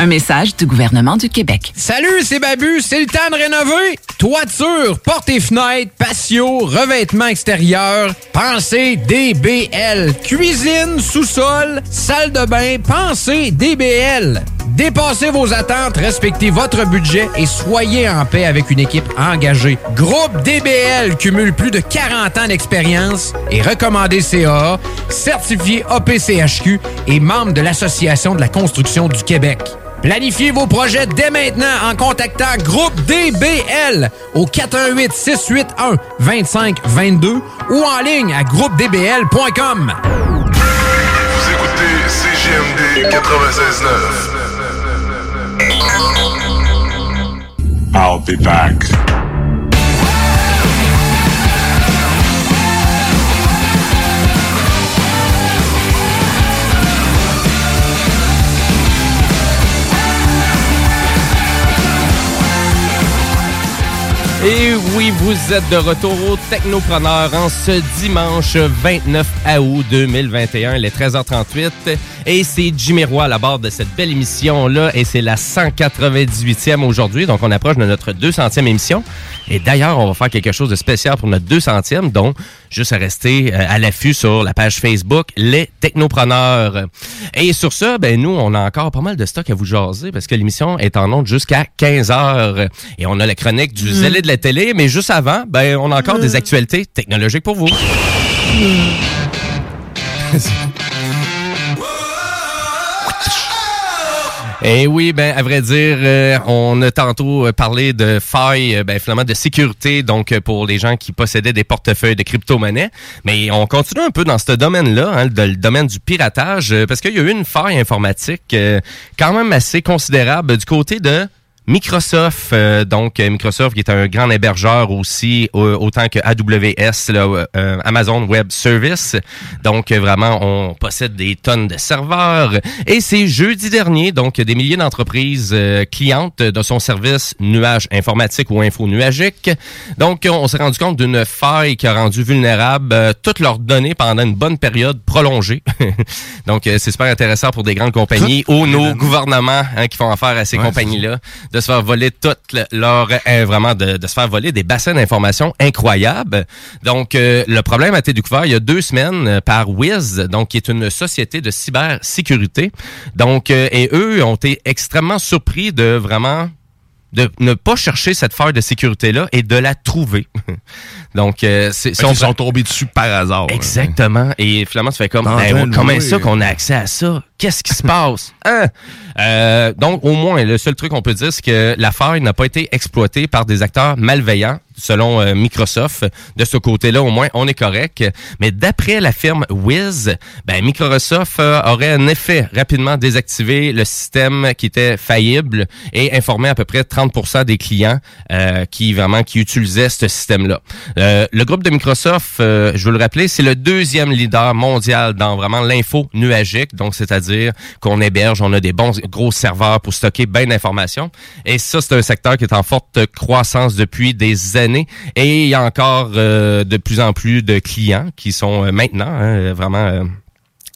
Un message du gouvernement du Québec. Salut, c'est Babu, c'est le temps de rénover. Toiture, portes et fenêtres, patio, revêtement extérieur. Pensez DBL. Cuisine, sous-sol, salle de bain, pensez DBL. Dépassez vos attentes, respectez votre budget et soyez en paix avec une équipe engagée. Groupe DBL cumule plus de 40 ans d'expérience et recommandé CAA, certifié APCHQ et membre de l'Association de la construction du Québec. Planifiez vos projets dès maintenant en contactant Groupe DBL au 418 681 2522 ou en ligne à groupedbl.com. Vous écoutez CGMD 96.9. I'll be back. Et oui, vous êtes de retour au Technopreneur en ce dimanche 29 août 2021, les 13h38. Et c'est Jimmy Roy à la barre de cette belle émission-là. Et c'est la 198e aujourd'hui. Donc, on approche de notre 200e émission. Et d'ailleurs, on va faire quelque chose de spécial pour notre 200e. Donc, juste à rester euh, à l'affût sur la page Facebook Les Technopreneurs. Et sur ça, ben nous, on a encore pas mal de stock à vous jaser parce que l'émission est en onde jusqu'à 15 heures. Et on a la chronique du zélé de la télé. Mais juste avant, ben on a encore des actualités technologiques pour vous. *laughs* Et oui, ben à vrai dire, euh, on a tantôt euh, parlé de failles, euh, ben finalement de sécurité, donc pour les gens qui possédaient des portefeuilles de crypto-monnaies. Mais on continue un peu dans ce domaine-là, hein, le domaine du piratage, parce qu'il y a eu une faille informatique quand même assez considérable du côté de Microsoft, euh, donc euh, Microsoft qui est un grand hébergeur aussi, au- autant que AWS, là, euh, Amazon Web Service. Donc euh, vraiment, on possède des tonnes de serveurs. Et c'est jeudi dernier, donc des milliers d'entreprises euh, clientes de son service nuage informatique ou info nuagique. Donc on s'est rendu compte d'une faille qui a rendu vulnérable euh, toutes leurs données pendant une bonne période prolongée. *laughs* donc euh, c'est super intéressant pour des grandes compagnies ou nos gouvernements hein, qui font affaire à ces Ouais, compagnies-là de se faire voler euh, de, de se des bassins d'informations incroyables. Donc euh, le problème a été découvert il y a deux semaines euh, par Wiz, donc qui est une société de cybersécurité. Donc et eux ont été extrêmement surpris de vraiment de ne pas chercher cette faille de sécurité-là et de la trouver. *laughs* Donc, euh, c'est... Fait qu'ils sont tombés dessus par hasard. Exactement. Et finalement, tu fais comme, En ben, comment ça qu'on a accès à ça? Qu'est-ce qui se passe? *laughs* Hein? Euh, donc, au moins, le seul truc qu'on peut dire, c'est que la faille n'a pas été exploitée par des acteurs malveillants, selon euh, Microsoft. De ce côté-là, au moins, on est correct. Mais d'après la firme Wiz, ben, Microsoft aurait en effet rapidement désactivé le système qui était faillible et informé à peu près 30 des clients qui vraiment qui utilisaient ce système-là. Euh, le groupe de Microsoft, euh, je veux le rappeler, c'est le deuxième leader mondial dans vraiment l'info nuagique, donc c'est-à-dire qu'on héberge, on a des bons gros serveurs pour stocker bien d'informations. Et ça, c'est un secteur qui est en forte croissance depuis des années. Et il y a encore euh, de plus en plus de clients qui sont maintenant hein, vraiment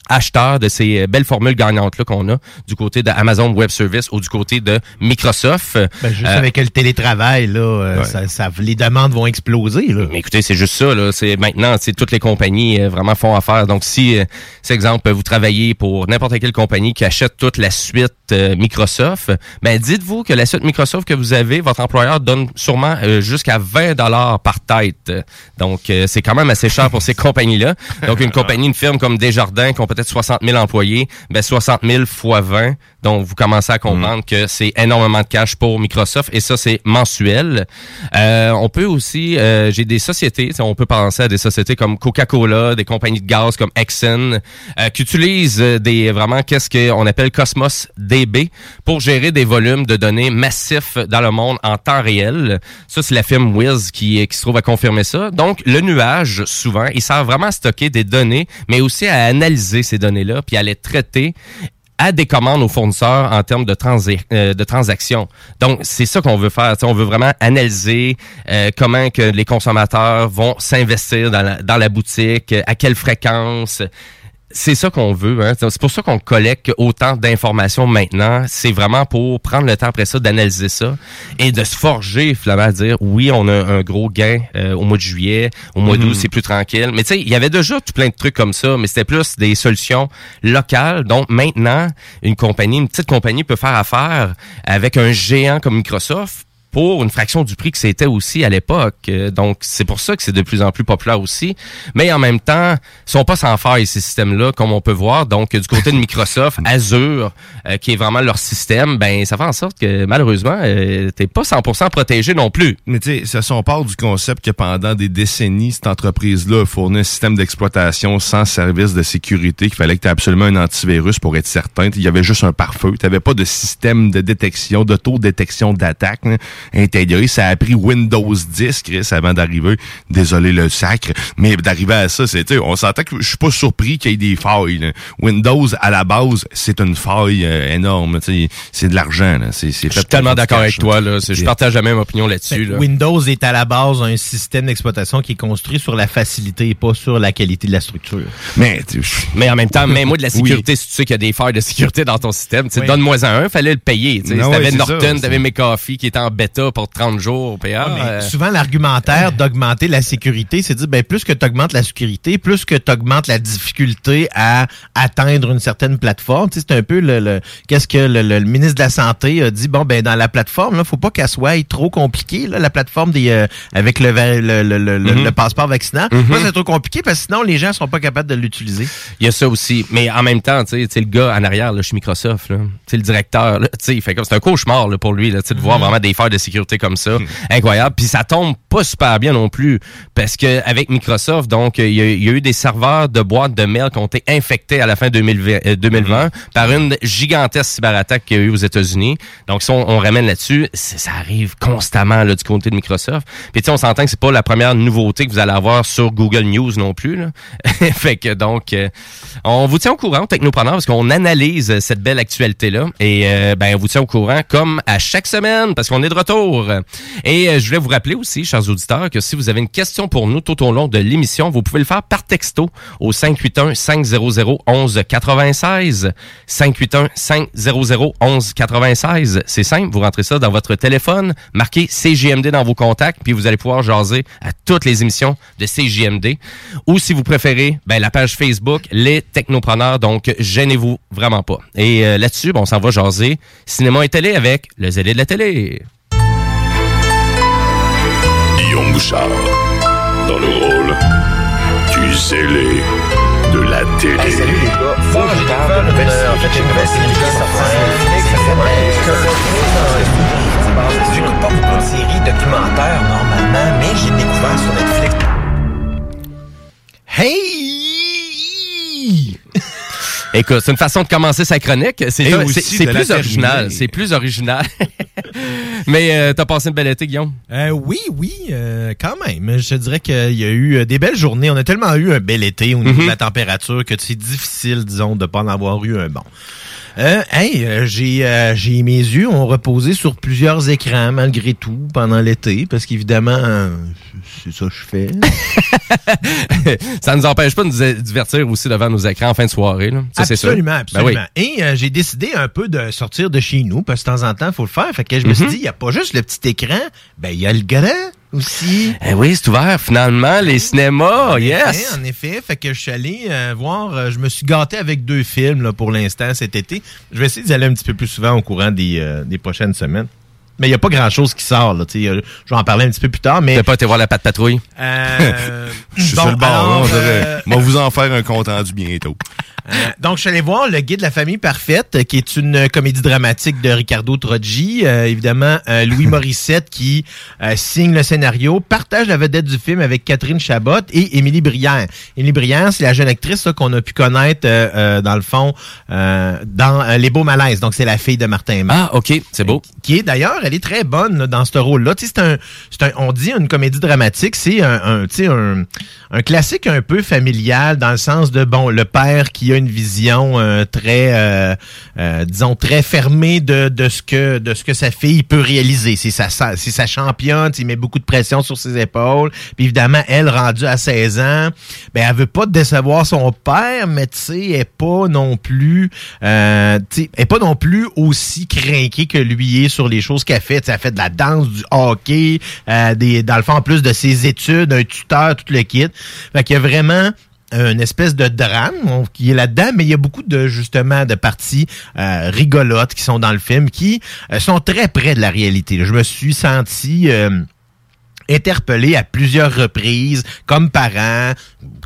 acheteurs de ces euh, belles formules gagnantes-là qu'on a du côté d'Amazon Web Service ou du côté de Microsoft. Ben, juste Euh, avec le télétravail, là, euh, Ouais. ça, ça- les demandes vont exploser. Là. Mais écoutez, c'est juste ça. Là. C'est maintenant, c'est toutes les compagnies euh, vraiment font affaire. Donc, si, c'est exemple, vous travaillez pour n'importe quelle compagnie qui achète toute la suite Microsoft, ben dites-vous que la suite Microsoft que vous avez, votre employeur donne sûrement jusqu'à 20 dollars par tête. Donc, c'est quand même assez cher pour ces *laughs* compagnies-là. Donc, une compagnie, une firme comme Desjardins, peut-être 60 000 employés, ben 60 000 fois 20. Donc, vous commencez à comprendre que c'est énormément de cash pour Microsoft et ça, c'est mensuel. Euh, on peut aussi, euh, j'ai des sociétés, on peut penser à des sociétés comme Coca-Cola, des compagnies de gaz comme Exxon, euh, qui utilisent des vraiment qu'est-ce qu'on appelle Cosmos DB pour gérer des volumes de données massifs dans le monde en temps réel. Ça, c'est la firme Wiz qui, qui se trouve à confirmer ça. Donc, le nuage, souvent, il sert vraiment à stocker des données, mais aussi à analyser ces données-là, puis à les traiter à des commandes aux fournisseurs en termes de, euh, de transactions. Donc, c'est ça qu'on veut faire. On veut vraiment analyser euh, comment que les consommateurs vont s'investir dans la, dans la boutique, euh, à quelle fréquence. C'est ça qu'on veut. Hein. C'est pour ça qu'on collecte autant d'informations maintenant. C'est vraiment pour prendre le temps après ça d'analyser ça et de se forger, finalement, à dire oui, on a un gros gain euh, au mois de juillet, au mois d'août, Mhm. c'est plus tranquille. Mais tu sais, il y avait déjà tout plein de trucs comme ça, mais c'était plus des solutions locales. Donc maintenant, une compagnie, une petite compagnie peut faire affaire avec un géant comme Microsoft pour une fraction du prix que c'était aussi à l'époque. Euh, Donc, c'est pour ça que c'est de plus en plus populaire aussi. Mais en même temps, ils sont pas sans faille, ces systèmes-là, comme on peut voir. Donc, du côté de Microsoft, *laughs* Azure, euh, qui est vraiment leur système, ben ça fait en sorte que malheureusement, euh, t'es pas 100% protégé non plus. Mais tu sais, ça sont part du concept que pendant des décennies, cette entreprise-là fournit un système d'exploitation sans service de sécurité, qu'il fallait que tu absolument un antivirus pour être certain. Il y avait juste un pare-feu. Tu pas de système de détection, d'auto-détection d'attaque là, intégré. Ça a pris Windows 10, Chris, avant d'arriver. Désolé le sacre, mais d'arriver à ça, c'est, tu sais, on s'entend que je suis pas surpris qu'il y ait des failles. là. Windows, à la base, c'est une faille euh, énorme. tu sais. C'est de l'argent. là. C'est, c'est Je suis tellement d'accord avec toi. Là. Je partage la même opinion là-dessus. là. Windows est à la base un système d'exploitation qui est construit sur la facilité et pas sur la qualité de la structure. Mais, mais en même temps, même moi de la *laughs* sécurité, si tu sais qu'il y a des failles de sécurité dans ton système, tu sais, Oui. donne-moi un, fallait le payer. tu sais. Non, Si ouais, t'avais c'est Norton, ça, t'avais McAfee qui était en bêta pour 30 jours mais euh, souvent, l'argumentaire d'augmenter la sécurité, c'est de dire, ben, plus que tu augmentes la sécurité, plus que tu augmentes la difficulté à atteindre une certaine plateforme. Tu sais, c'est un peu le, le- qu'est-ce que le, le- le ministre de la Santé a dit, bon, ben, dans la plateforme, là, faut pas qu'elle soit trop compliquée, là, la plateforme des, euh, avec le, le, le, le- Mhm. le passeport vaccinal. Mhm. Moi, c'est trop compliqué parce que sinon, les gens sont pas capables de l'utiliser. Il y a ça aussi. Mais en même temps, tu sais, le gars en arrière, là, chez Microsoft, là, tu sais, le directeur, là, il fait comme c'est un cauchemar là, pour lui, là, de voir Mhm. vraiment des failles de sécurité comme ça. *laughs* Incroyable. Puis ça tombe pas super bien non plus. Parce que avec Microsoft, donc, il y, a, il y a eu des serveurs de boîtes de mail qui ont été infectés à la fin 2020, euh, 2020 par une gigantesque cyberattaque qu'il y a eu aux États-Unis. Donc, si on, on ramène là-dessus, ça arrive constamment là, du côté de Microsoft. Puis tu sais, on s'entend que c'est pas la première nouveauté que vous allez avoir sur Google News non plus. Là. *laughs* fait que donc, euh, on vous tient au courant, Technopreneur, parce qu'on analyse cette belle actualité-là. Et euh, ben, on vous tient au courant comme à chaque semaine, parce qu'on est de retour. Et euh, je voulais vous rappeler aussi, chers auditeurs, que si vous avez une question pour nous tout au long de l'émission, vous pouvez le faire par texto au 581-500-1196. 581-500-1196. C'est simple, vous rentrez ça dans votre téléphone, marquez CJMD dans vos contacts, puis vous allez pouvoir jaser à toutes les émissions de CJMD. Ou si vous préférez, ben, la page Facebook, Les Technopreneurs, donc gênez-vous vraiment pas. Et euh, là-dessus, bon, on s'en va jaser cinéma et télé avec le zélé de la télé. Bouchard, dans le rôle du zélé de la télé. salut les gars, faut que je parle de série. En fait, j'ai une nouvelle série qui s'appelle J'écoute pas beaucoup de séries documentaires normalement, mais j'ai découvert sur Netflix. Hey! Écoute, c'est une façon de commencer sa chronique. C'est plus original. C'est plus original. *laughs* Mais euh, t'as passé une belle été, Guillaume? Euh, oui, oui, euh, quand même. Je te dirais qu'il y a eu euh, des belles journées. On a tellement eu un bel été au niveau Mhm. de la température que c'est difficile, disons, de pas en avoir eu un bon. Euh, hey, euh, j'ai euh, j'ai mes yeux ont reposé sur plusieurs écrans malgré tout pendant l'été parce qu'évidemment c'est ça que je fais. *laughs* ça nous empêche pas de nous divertir aussi devant nos écrans en fin de soirée. Là. Ça, c'est sûr. absolument, Ben absolument. oui. Et euh, j'ai décidé un peu de sortir de chez nous parce que de temps en temps il faut le faire. Fait que je me suis Mhm. dit il y a pas juste le petit écran, ben il y a le grand aussi. Eh oui, c'est ouvert finalement, les cinémas, En yes! effet, en effet, fait que je suis allé euh, voir, euh, je me suis gâté avec deux films là, pour l'instant cet été. Je vais essayer d'y aller un petit peu plus souvent au courant des, euh, des prochaines semaines. Mais il n'y a pas grand-chose qui sort. Là, tu sais, je vais en parler un petit peu plus tard. Mais T'as pas été voir la patte patrouille? Euh, *laughs* Je suis bon, sur le bord, euh, On va vous en faire un compte rendu bientôt. *laughs* Euh, donc, je suis allé voir Le Guide de la famille parfaite, qui est une comédie dramatique de Ricardo Troggi. Euh, évidemment, euh, Louis *laughs* Morissette qui euh, signe le scénario, partage la vedette du film avec Catherine Chabot et Émilie Brière. Émilie Brière, c'est la jeune actrice qu'on a pu connaître, euh, euh, dans le fond, euh, dans euh, Les Beaux Malaises. Donc, c'est la fille de Martin. Ah, OK, c'est beau. Qui est d'ailleurs, elle est très bonne dans ce rôle-là. C'est un, un, on dit une comédie dramatique, c'est un, un, un, un classique un peu familial dans le sens de bon, le père qui a une vision euh, très, euh, euh, disons très fermée de, de ce que de ce que sa fille peut réaliser. C'est sa, c'est sa championne, il met beaucoup de pression sur ses épaules. Puis évidemment, elle rendue à 16 ans, ben elle veut pas décevoir son père, mais tu elle est pas non plus, euh, pas non plus aussi craquée que lui est sur les choses qu'elle fait. Tu sais, Elle fait de la danse, du hockey, euh, des, dans le fond, en plus de ses études, un tuteur, tout le kit. Fait qu'il y a vraiment une espèce de drame qui est là-dedans, mais il y a beaucoup de justement de parties euh, rigolotes qui sont dans le film qui euh, sont très près de la réalité. Je me suis senti euh, interpellé à plusieurs reprises comme parent,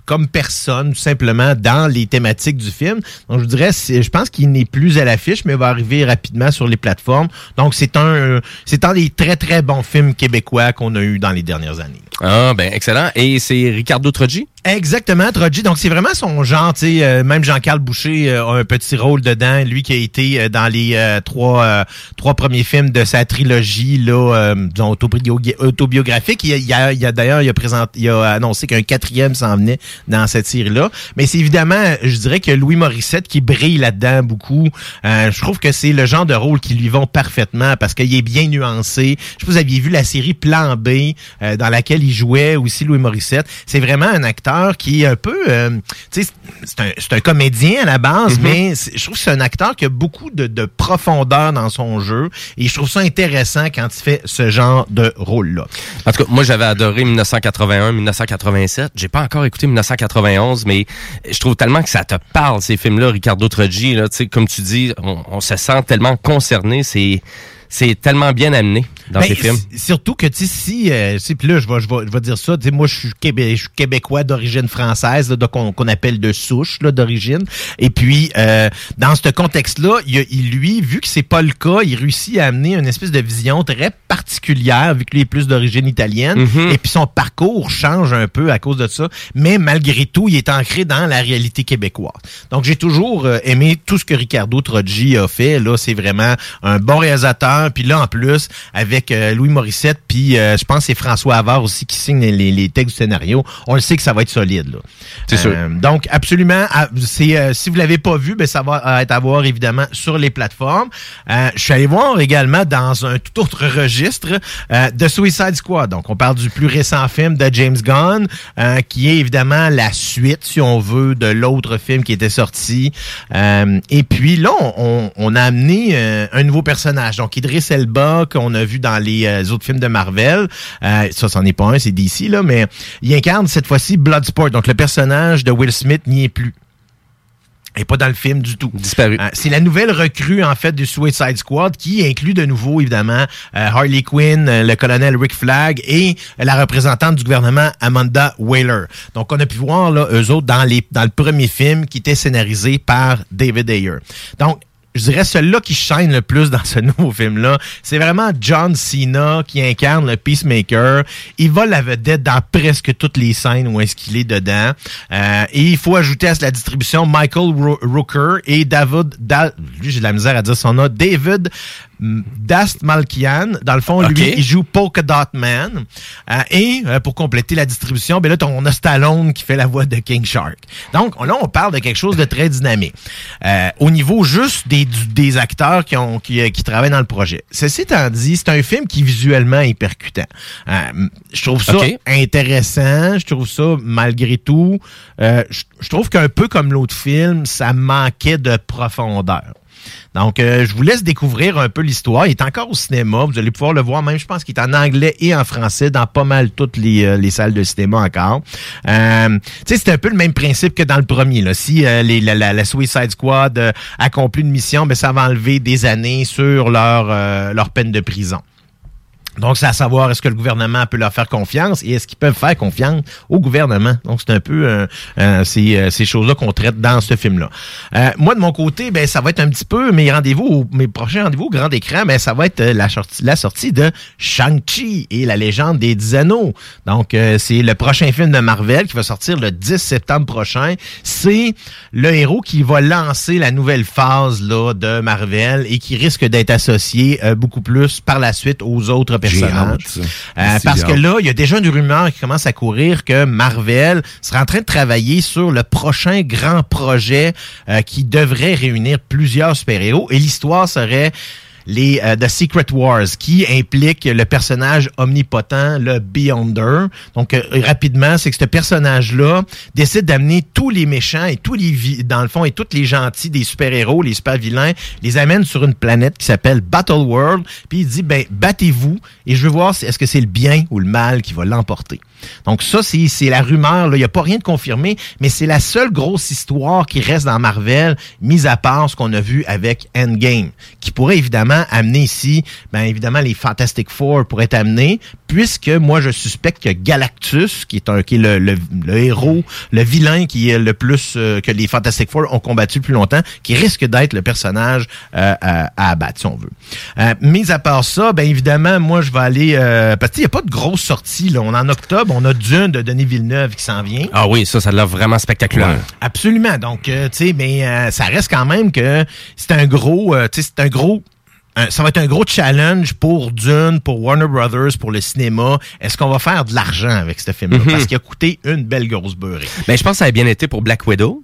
comme personne, tout simplement dans les thématiques du film. Donc je dirais, je pense qu'il n'est plus à l'affiche, mais va arriver rapidement sur les plateformes. Donc c'est un, c'est un des très très bons films québécois qu'on a eu dans les dernières années. Ah, ben, excellent. Et c'est Ricardo Troggi? Exactement, Troji. Donc, c'est vraiment son genre. sais, euh, même Jean-Carl Boucher euh, a un petit rôle dedans. Lui qui a été euh, dans les euh, trois euh, trois premiers films de sa trilogie là, euh, disons, autobio- autobiographique. Il a, il a- d'ailleurs, il a présenté, il a annoncé qu'un quatrième s'en venait dans cette série-là. Mais c'est évidemment, je dirais que Louis Morissette qui brille là-dedans beaucoup. Je trouve que c'est le genre de rôle qui lui vont parfaitement parce qu'il est bien nuancé. Je sais pas si vous aviez vu la série Plan B dans laquelle il jouait aussi Louis Morissette. C'est vraiment un acteur qui est un peu, euh, tu sais, c'est un, comédien à la base, Mhm. mais je trouve que c'est un acteur qui a beaucoup de, de profondeur dans son jeu et je trouve ça intéressant quand il fait ce genre de rôle-là. En tout cas, moi, j'avais adoré 1981, 1987. J'ai pas encore écouté 1991, mais je trouve tellement que ça te parle, ces films-là, Ricardo Troggi, là, comme tu dis, on, on se sent tellement concerné, c'est, c'est tellement bien amené dans Ben, ces films. Surtout que, tu sais, si, euh, puis là, je vais, je vais, je vais dire ça, tu sais, moi, je suis, Québé- je suis québécois d'origine française, là, donc qu'on qu'on appelle de souche, là, d'origine. Et puis, euh, dans ce contexte-là, il, a- il, lui, vu que c'est pas le cas, il réussit à amener une espèce de vision très particulière, vu que lui est plus d'origine italienne. Mhm. Et puis, son parcours change un peu à cause de ça. Mais malgré tout, il est ancré dans la réalité québécoise. Donc, j'ai toujours euh, aimé tout ce que Ricardo Troggi a fait. Là, c'est vraiment un bon réalisateur. Puis là, en plus, avec euh, Louis Morissette, puis euh, je pense que c'est François Havard aussi qui signe les, les textes du scénario. On le sait que ça va être solide. là. C'est sûr. Euh, donc, absolument, c'est si vous l'avez pas vu, ben ça va être à voir évidemment sur les plateformes. Je suis allé voir également dans un tout autre registre de Suicide Squad. Donc, on parle du plus récent film de James Gunn, qui est évidemment la suite, si on veut, de l'autre film qui était sorti. Et puis là, on, on- on a amené un nouveau personnage. Donc, Idris Elba, qu'on a vu dans les euh, autres films de Marvel. Euh, ça, c'en est pas un, c'est DC, là, mais il incarne cette fois-ci Bloodsport. Donc, le personnage de Will Smith n'y est plus. Et pas dans le film du tout. Disparu. Euh, c'est la nouvelle recrue, en fait, du Suicide Squad qui inclut de nouveau, évidemment, euh, Harley Quinn, euh, le colonel Rick Flag et la représentante du gouvernement, Amanda Whaler. Donc, on a pu voir, là, eux autres, dans, les, dans le premier film qui était scénarisé par David Ayer. Donc, je dirais celui-là qui shine le plus dans ce *laughs* nouveau film-là, c'est vraiment John Cena qui incarne le Peacemaker. Il va la vedette dans presque toutes les scènes où est-ce qu'il est dedans. Euh, et il faut ajouter à la distribution Michael Ro- Rooker et David... Da- lui, j'ai de la misère à dire son nom. David mm, Dast Malkian. Dans le fond, lui, il joue Polka Dot Man. Euh, et euh, pour compléter la distribution, ben là, on a Stallone qui fait la voix de King Shark. Donc là, on parle de quelque chose de très dynamique. Au niveau juste des, du- des acteurs qui, ont, qui, euh, qui travaillent dans le projet. Ceci étant dit, c'est un film qui visuellement est percutant. Euh, je trouve ça intéressant. Je trouve ça, malgré tout, euh, je, je trouve qu'un peu comme l'autre film, ça manquait de profondeur. Donc, euh, je vous laisse découvrir un peu l'histoire. Il est encore au cinéma. Vous allez pouvoir le voir. Même, je pense qu'il est en anglais et en français dans pas mal toutes les, euh, les salles de cinéma encore. Euh, c'est un peu le même principe que dans le premier. Là. Si euh, la, Suicide Squad accomplit une mission, ben, ça va enlever des années sur leur peine de prison. Donc, c'est à savoir, est-ce que le gouvernement peut leur faire confiance et est-ce qu'ils peuvent faire confiance au gouvernement? Donc, c'est un peu euh, euh, ces, euh, ces choses-là qu'on traite dans ce film-là. Euh, moi, de mon côté, ben, ça va être un petit peu mes rendez-vous, mes prochains rendez-vous au grand écran, ben, ça va être euh, la, sortie, la sortie de Shang-Chi et la légende des dix anneaux. Donc, euh, c'est le prochain film de Marvel qui va sortir le 10 septembre prochain. C'est le héros qui va lancer la nouvelle phase là, de Marvel et qui risque d'être associé beaucoup plus par la suite aux autres Euh, parce que là, il y a déjà une rumeur qui commence à courir que Marvel sera en train de travailler sur le prochain grand projet euh, qui devrait réunir plusieurs super-héros. Et l'histoire serait les euh, The Secret Wars, qui implique le personnage omnipotent, le Beyonder. Donc, euh, rapidement, c'est que ce personnage-là décide d'amener tous les méchants et tous les, dans le fond, et tous les gentils des super-héros, les super-vilains, les amène sur une planète qui s'appelle Battle World, puis il dit, ben, battez-vous, et je veux voir si- est-ce que c'est le bien ou le mal qui va l'emporter. Donc ça, c'est la rumeur. Il n'y a pas rien de confirmé, mais c'est la seule grosse histoire qui reste dans Marvel, mis à part ce qu'on a vu avec Endgame, qui pourrait évidemment amener ici, ben évidemment les Fantastic Four pourraient être puisque moi je suspecte que Galactus, qui est un qui est le, le- héros, le vilain qui est le plus euh, que les Fantastic Four ont combattu plus longtemps, qui risque d'être le personnage euh, à, à abattre si on veut. Euh, mis à part ça, ben évidemment, moi je vais aller euh, parce qu'il n'y a pas de grosse sortie là. On est en octobre, on a Dune de Denis Villeneuve qui s'en vient. Ah oui, ça, ça a l'air vraiment spectaculaire. Absolument. Donc, euh, tu sais, mais euh, ça reste quand même que c'est un gros, euh, tu sais, c'est un gros. ça va être un gros challenge pour Dune, pour Warner Brothers, pour le cinéma. Est-ce qu'on va faire de l'argent avec ce film-là? Mhm. Parce qu'il a coûté une belle grosse beurrée. Ben, je pense que ça a bien été pour Black Widow.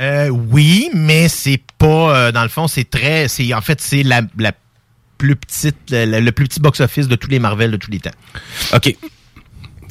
Euh, oui, mais c'est pas, euh, dans le fond, c'est très, c'est en fait, c'est la, la plus petite, le plus petit box-office de tous les Marvel de tous les temps. OK.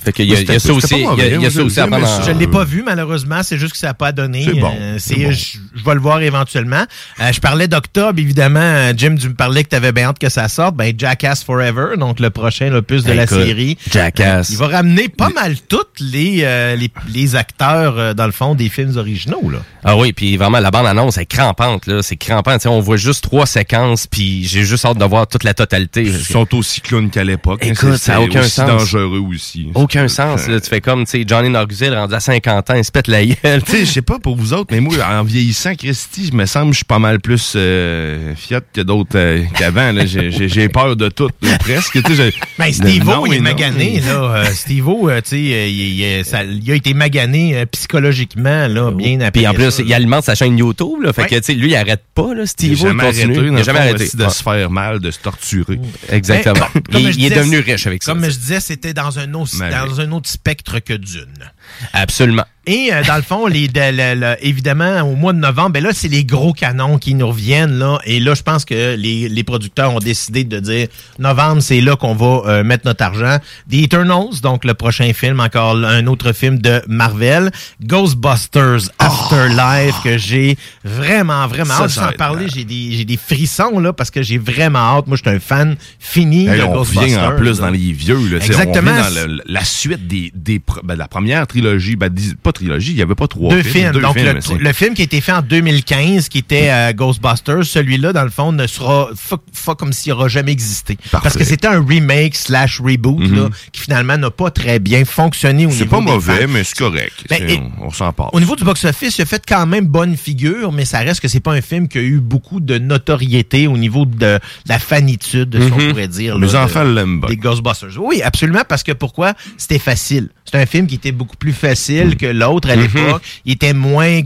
Fait qu'il y y a ça aussi, il y a, ça aussi à prendre en- Je ne l'ai pas vu, malheureusement. C'est juste que ça n'a pas donné. C'est bon, Euh, c'est bon. Je, je vais le voir éventuellement. Euh, je parlais d'octobre, évidemment. Euh, Jim, tu me parlais que tu avais bien hâte que ça sorte. Ben, Jackass Forever, donc le prochain opus de la Écoute, série. Jackass. Il va ramener pas mal toutes les, euh, les, les acteurs, euh, dans le fond, des films originaux. Là. Ah oui, puis vraiment, la bande-annonce est crampante, là. C'est crampant. Tu sais, on voit juste trois séquences, puis j'ai juste hâte de voir toute la totalité. Ils sont aussi clowns qu'à l'époque. hein. Écoute, C'est- ça n'a aucun aussi sens. dangereux aussi. Aucun sens. Là. Tu fais comme, tu sais, Johnny Knoxville rendu à 50 ans, il se pète la gueule. Tu sais, je sais pas pour vous autres, mais moi, en vieillissant, Christy, je me semble que je suis pas mal plus euh, fiat que d'autres euh, qu'avant. là. J'ai- peur de tout, là, presque. Tu sais, je- Ben, Steve-O, il est magané, là. Euh, Steve-O, euh, tu sais, euh, il, il- ça- il a été magané euh, psychologiquement, là, bien après Puis en plus, ça. il alimente sa chaîne YouTube, là. Fait que, tu sais, lui, il arrête pas, là. Il Steve a jamais jamais arrêté. de se faire mal, de se torturer. Exactement. Mais, *coughs* comme il, est devenu riche avec ça. Comme je disais, c'était dans un autre, Ben dans un autre spectre que Dune. Absolument. Et euh, dans le fond, les, de- le- le- évidemment, au mois de novembre, ben là, c'est les gros canons qui nous reviennent. là. Et là, je pense que les, les producteurs ont décidé de dire novembre, c'est là qu'on va euh, mettre notre argent. The Eternals, donc le prochain film, encore un autre film de Marvel. Ghostbusters Afterlife, que j'ai vraiment, vraiment Ça, hâte. Sans parler, j'ai des, j'ai des frissons là parce que j'ai vraiment hâte. Moi, je suis un fan fini Hey, de on Ghostbusters. revient en plus là. dans les vieux. Là, Exactement. On revient dans le- la suite des, des pro- ben, de la première trilogie. Ben, pas trilogie, il n'y avait pas trois Deux films. films. Deux Donc, films, le, le film qui a été fait en 2015, qui était euh, Ghostbusters, celui-là, dans le fond, ne sera fa- comme s'il n'aura jamais existé. Parce que c'était un remake slash reboot Mhm. là, qui finalement n'a pas très bien fonctionné au niveau C'est pas mauvais, mais c'est correct. Ben, et- on s'en passe. Au niveau du box-office, il a fait quand même bonne figure, mais ça reste que c'est pas un film qui a eu beaucoup de notoriété au niveau de, de la fanitude, si on Mhm. pourrait dire. Les là, de- enfants l'aiment. Des Ghostbusters. Oui, absolument, parce que pourquoi? C'était facile. C'est un film qui était beaucoup plus facile que l'autre à Mhm. l'époque. Il était moins...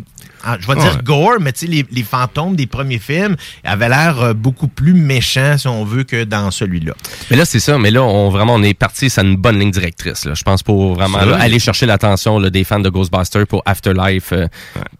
ah, Je vais dire gore, mais tu sais, les, les fantômes des premiers films avaient l'air euh, beaucoup plus méchants, si on veut, que dans celui-là. Mais là, c'est ça. Mais là, on vraiment, on est parti sur une bonne ligne directrice. Là. Je pense pour vraiment là, aller chercher l'attention des fans de Ghostbusters pour Afterlife. euh,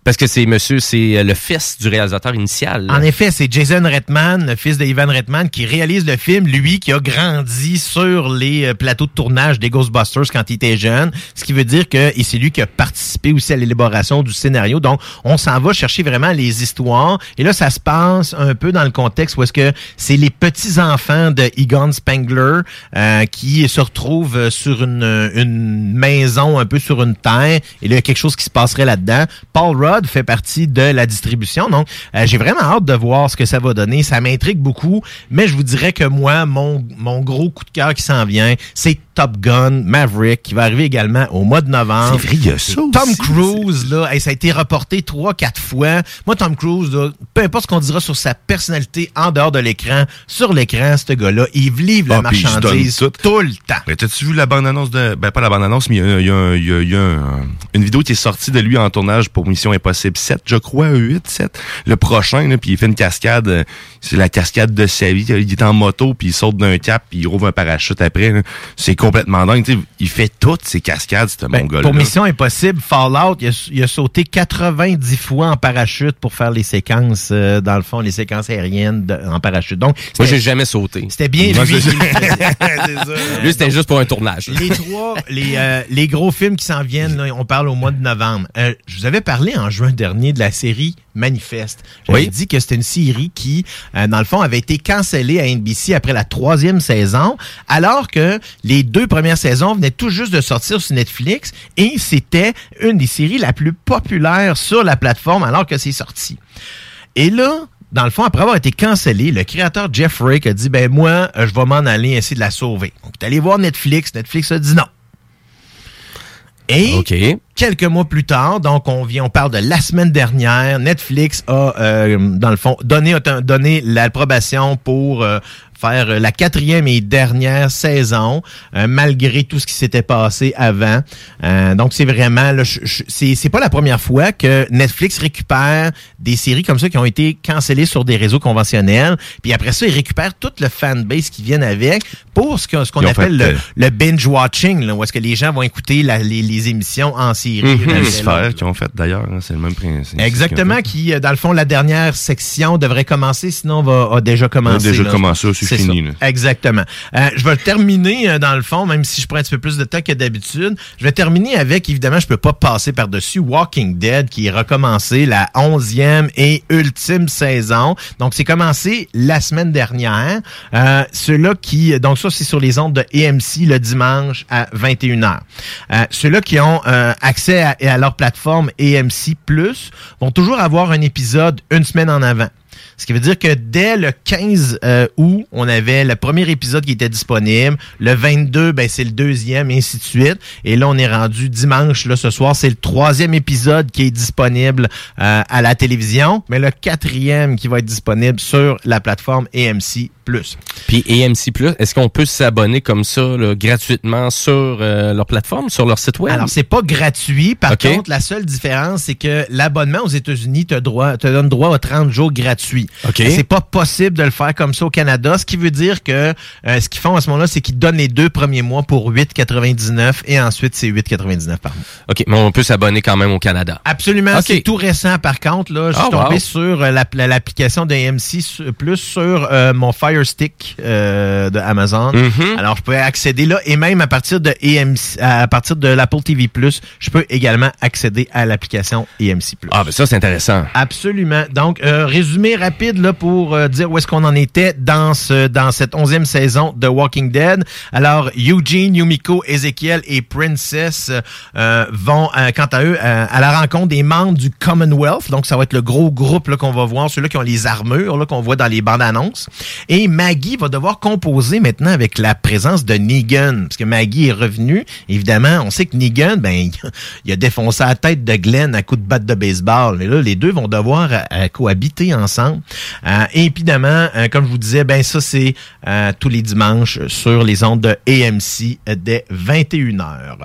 Parce que c'est monsieur, c'est euh, le fils du réalisateur initial. là. En effet, c'est Jason Redman, le fils de Ivan Redman, qui réalise le film, lui qui a grandi sur les plateaux de tournage des Ghostbusters quand il était jeune, ce qui veut dire que et c'est lui qui a participé aussi à l'élaboration du scénario. Donc, on s'en va chercher vraiment les histoires. Et là, ça se passe un peu dans le contexte où est-ce que c'est les petits-enfants de Egon Spengler euh, qui se retrouvent sur une, une maison, un peu sur une terre. Et là, il y a quelque chose qui se passerait là-dedans. Paul Rudd fait partie de la distribution. Donc, euh, j'ai vraiment hâte de voir ce que ça va donner. Ça m'intrigue beaucoup. Mais je vous dirais que moi, mon, mon gros coup de cœur qui s'en vient, c'est Top Gun Maverick qui va arriver également au mois de novembre. C'est vrai, il y a ça Et Tom aussi, Cruise, là, hey, ça a été reporté trois, quatre fois. Moi, Tom Cruise, là, peu importe ce qu'on dira sur sa personnalité en dehors de l'écran, sur l'écran, ce gars-là, il livre la Ah, marchandise tout. tout le temps. Mais t'as-tu vu la bande-annonce de... Ben, pas la bande-annonce, mais il y a, y a y a- y a un- une vidéo qui est sortie de lui en tournage pour Mission Impossible 7, je crois, 8, 7. Le prochain, là, puis il fait une cascade. euh, C'est la cascade de sa vie. Il est en moto, puis il saute d'un cap, puis il rouvre un parachute après. C'est complètement dingue. Il fait toutes ses cascades, ce mon gars Ben, Pour Mission Impossible, Fallout, il a, il a sauté 90 fois en parachute pour faire les séquences, euh, dans le fond, les séquences aériennes de- en parachute. Donc, Moi, j'ai jamais sauté. C'était bien Moi, lui. *laughs* Lui, c'était juste pour un tournage. Les trois, les, euh, les gros films qui s'en viennent, là, on parle au mois de novembre. Euh, je vous avais parlé en juin dernier de la série Manifeste. J'avais Oui. dit que c'était une série qui, euh, dans le fond, avait été cancellée à NBC après la troisième saison, alors que les deux premières saisons venaient tout juste de sortir sur Netflix et c'était une des séries la plus populaire sur la plateforme alors que c'est sorti. Et là, dans le fond, après avoir été cancellé, le créateur Jeff Rake a dit, ben moi, euh, je vais m'en aller essayer de la sauver. Donc, est allé voir Netflix. Netflix a dit non. Et quelques mois plus tard, donc on vient, on parle de la semaine dernière, Netflix a, euh, dans le fond, donné, donné l'approbation pour euh, faire la quatrième et dernière saison, euh, malgré tout ce qui s'était passé avant. Euh, donc c'est vraiment, c'est c'est pas la première fois que Netflix récupère des séries comme ça qui ont été cancellées sur des réseaux conventionnels, puis après ça ils récupèrent tout le fanbase qui viennent avec pour ce qu'on ce appelle fait, le, euh, le binge watching, là, où est-ce que les gens vont écouter la- les, les émissions en série. Mhm. ont fait d'ailleurs, hein, c'est le même principe. Exactement, qui, euh, dans le fond, la dernière section devrait commencer, sinon va, a déjà commencé. A déjà là. commencé, c'est fini, là. Exactement. Euh, je vais terminer, euh, dans le fond, même si je prends un petit peu plus de temps que d'habitude. Je vais terminer avec, évidemment, je peux pas passer par-dessus Walking Dead, qui est recommencé la onzième et ultime saison. Donc, c'est commencé la semaine dernière. Euh, Ceux-là qui, donc ça, c'est sur les ondes de AMC le dimanche à 21h. Euh, Ceux-là qui ont euh, accès à, à leur plateforme Plus vont toujours avoir un épisode une semaine en avant. Ce qui veut dire que dès le 15 euh, août, on avait le premier épisode qui était disponible. Le 22, ben, c'est le deuxième, et ainsi de suite. Et là, on est rendu dimanche, là, ce soir. C'est le troisième épisode qui est disponible euh, à la télévision, mais le quatrième qui va être disponible sur la plateforme AMC+. Puis AMC est-ce qu'on peut s'abonner comme ça là, gratuitement sur euh, leur plateforme, sur leur site web? Alors, c'est pas gratuit. Par contre, la seule différence, c'est que l'abonnement aux États-Unis te, droit, te donne droit à 30 jours gratuits. OK. C'est pas possible de le faire comme ça au Canada, ce qui veut dire que euh, ce qu'ils font à ce moment-là, c'est qu'ils donnent les deux premiers mois pour 8,99 et ensuite c'est 8,99 par mois. OK, mais on peut s'abonner quand même au Canada. Absolument, c'est tout récent par contre. Là, je suis Ah, tombé wow. sur euh, l'app- l'application de AMC su- plus sur euh, mon Fire Stick de Amazon. Mhm. Alors je peux accéder là et même à partir de AMC, à partir de l'Apple TV Plus, je peux également accéder à l'application AMC Plus. Ah, ben ça, c'est intéressant. Absolument. Donc, résumé rapide là, pour euh, dire où est-ce qu'on en était dans ce dans cette onzième saison de Walking Dead. Alors, Eugene, Yumiko, Ezekiel et Princess euh, vont, euh, quant à eux, euh, à la rencontre des membres du Commonwealth. Donc, ça va être le gros groupe qu'on va voir, ceux-là qui ont les armures qu'on voit dans les bandes annonces. Et Maggie va devoir composer maintenant avec la présence de Negan. Parce que Maggie est revenue. Évidemment, on sait que Negan, ben, *laughs* il a- défoncé la tête de Glenn à coup de batte de baseball. Mais là, les deux vont devoir euh, euh, cohabiter ensemble. Euh, et évidemment, euh, comme je vous disais, ben ça, c'est euh, tous les dimanches sur les ondes de AMC dès 21h.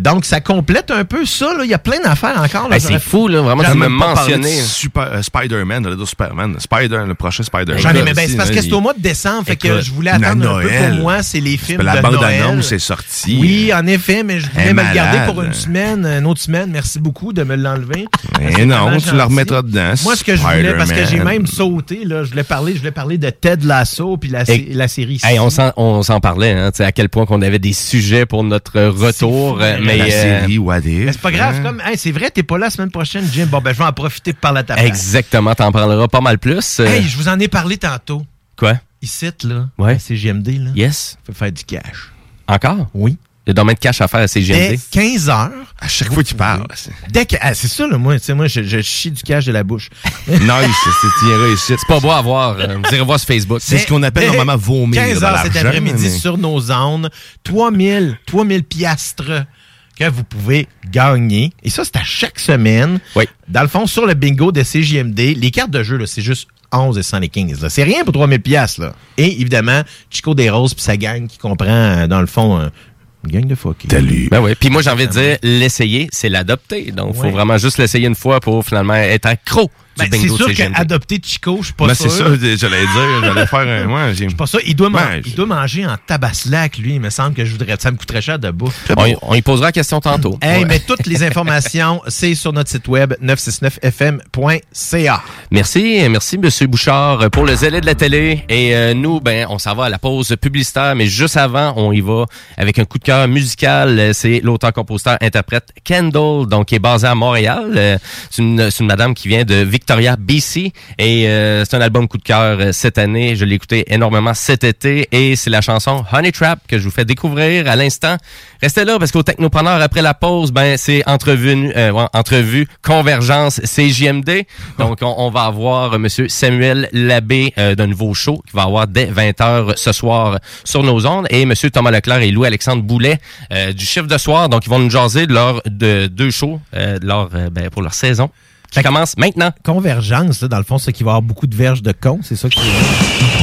Donc, ça complète un peu ça. Il y a plein d'affaires encore. Hey, c'est fou, là, vraiment, tu même de mentionné. Super, euh, Spider-Man, dire Superman. Spider, le prochain Spider-Man. J'en ai, mais ben, c'est parce que c'est au mois de décembre, fait que je voulais attendre un peu pour moi, c'est les films La de bande-annonce Noël. est sortie. Oui, en effet, mais je voulais me le garder pour une semaine, une autre semaine. Merci beaucoup de me l'enlever. Mais non, tu la gentil. remettras dedans. Moi, ce que je voulais, parce que j'ai même sauté, là, je voulais parler, je voulais parler de Ted Lasso puis la, sé- Et- la série. Hey, on s'en parlait, hein, tu sais, à quel point qu'on avait des sujets pour notre retour. Fou, euh, hein, mais la euh, série. Mais c'est pas grave, c'est comme, hey, c'est vrai, t'es pas là la semaine prochaine, Jim. Bon, ben, je vais en profiter pour parler à ta place. Exactement, t'en parleras pas mal plus. euh, Hey, je vous en ai parlé tantôt. Quoi? Ici, là. Ouais. C'est GMD, là. Yes. Faut faire du cash. Encore? Oui. Il y a domaine de cash à faire à Dès CGMD. 15 heures? À chaque fois qu'il parle. Dès que, ah, c'est ça, là, moi, tu sais, moi, je, je chie du cash de la bouche. *laughs* Nice, c'est ici. C'est pas beau à voir. euh, vous irez voir sur Facebook. C'est ce qu'on appelle normalement vomir. 15 dans heures cet après-midi mais- sur nos zones. 3000, 3000 piastres que vous pouvez gagner. Et ça, c'est à chaque semaine. Oui. Dans le fond, sur le bingo de CJMD, les cartes de jeu, là, c'est juste 11 et 100 les 15. là. C'est rien pour 3000 piastres, là. Et évidemment, Chico des Roses puis sa gang qui comprend, euh, dans le fond, euh, une gang de fuck. Salut. Ben ouais. Puis moi, j'ai envie de dire, l'essayer, c'est l'adopter. Donc, faut Ouais. vraiment juste l'essayer une fois pour finalement être accro Ben, bingo c'est sûr qu'adopter Chico, je suis pas Ben, sûr. c'est ça, j'allais dire, j'allais faire un. Ouais, j'ai- Pas ça, il doit, Ben, il doit manger en tabaslac, lui. Il me semble que je voudrais, ça me coûterait cher de bouffe. On, y- on y posera la question tantôt. Hey, Ouais. mais toutes les informations, *laughs* c'est sur notre site web 969fm.ca. Merci, merci Monsieur Bouchard pour le zélé de la télé. Et euh, nous, ben, on s'en va à la pause publicitaire, mais juste avant, on y va avec un coup de cœur musical. C'est l'auteur-compositeur-interprète Kendall, donc qui est basé à Montréal. Euh, C'est une, c'est une madame qui vient de Victoria, BC, et euh, c'est un album coup de cœur euh, cette année. Je l'ai écouté énormément cet été, et c'est la chanson Honey Trap que je vous fais découvrir à l'instant. Restez là parce qu'au Technopreneur après la pause, ben c'est entrevue, euh, entrevue convergence CJMD. Donc on, on va avoir euh, Monsieur Samuel Labbé euh, d'un nouveau show qui va avoir dès 20h ce soir sur nos ondes et Monsieur Thomas Leclerc et Louis-Alexandre Boulet du chiffre de soir. Donc ils vont nous jaser de leurs de deux shows de leur, ben, pour leur saison qui commence maintenant. Convergence, là, dans le fond, c'est qu'il va y avoir beaucoup de verges de con, c'est ça que You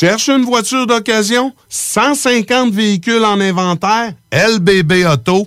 Cherche une voiture d'occasion? 150 véhicules en inventaire? LBB Auto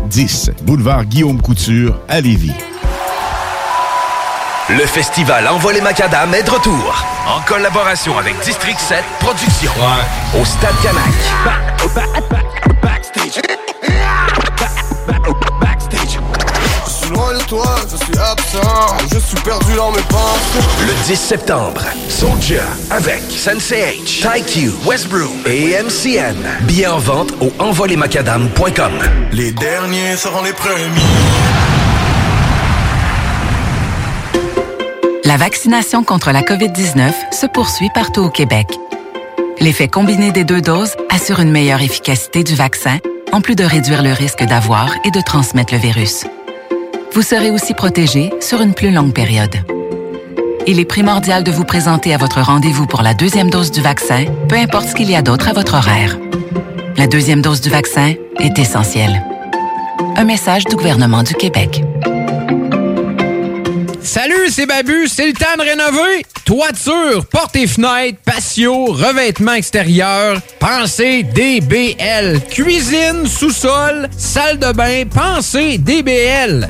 5410 boulevard Guillaume Couture à Lévis. Le festival Envol les Macadam est de retour. En collaboration avec District 7 Productions. Au Stade Canac. Loin de toi, je suis absent, je suis perdu dans mes pensées. Le 10 septembre, Soulja avec Sensei H, TyQ, Westbrook et MCN. Billets en vente au envolemacadam.com. Les derniers seront les premiers. La vaccination contre la COVID-19 se poursuit partout au Québec. L'effet combiné des deux doses assure une meilleure efficacité du vaccin, en plus de réduire le risque d'avoir et de transmettre le virus. Vous serez aussi protégé sur une plus longue période. Il est primordial de vous présenter à votre rendez-vous pour la deuxième dose du vaccin, peu importe ce qu'il y a d'autre à votre horaire. La deuxième dose du vaccin est essentielle. Un message du gouvernement du Québec. Salut, c'est Babu, c'est le temps de rénover. Toiture, portes et fenêtres, patio, revêtement extérieur, pensez DBL. Cuisine, sous-sol, salle de bain, pensez DBL.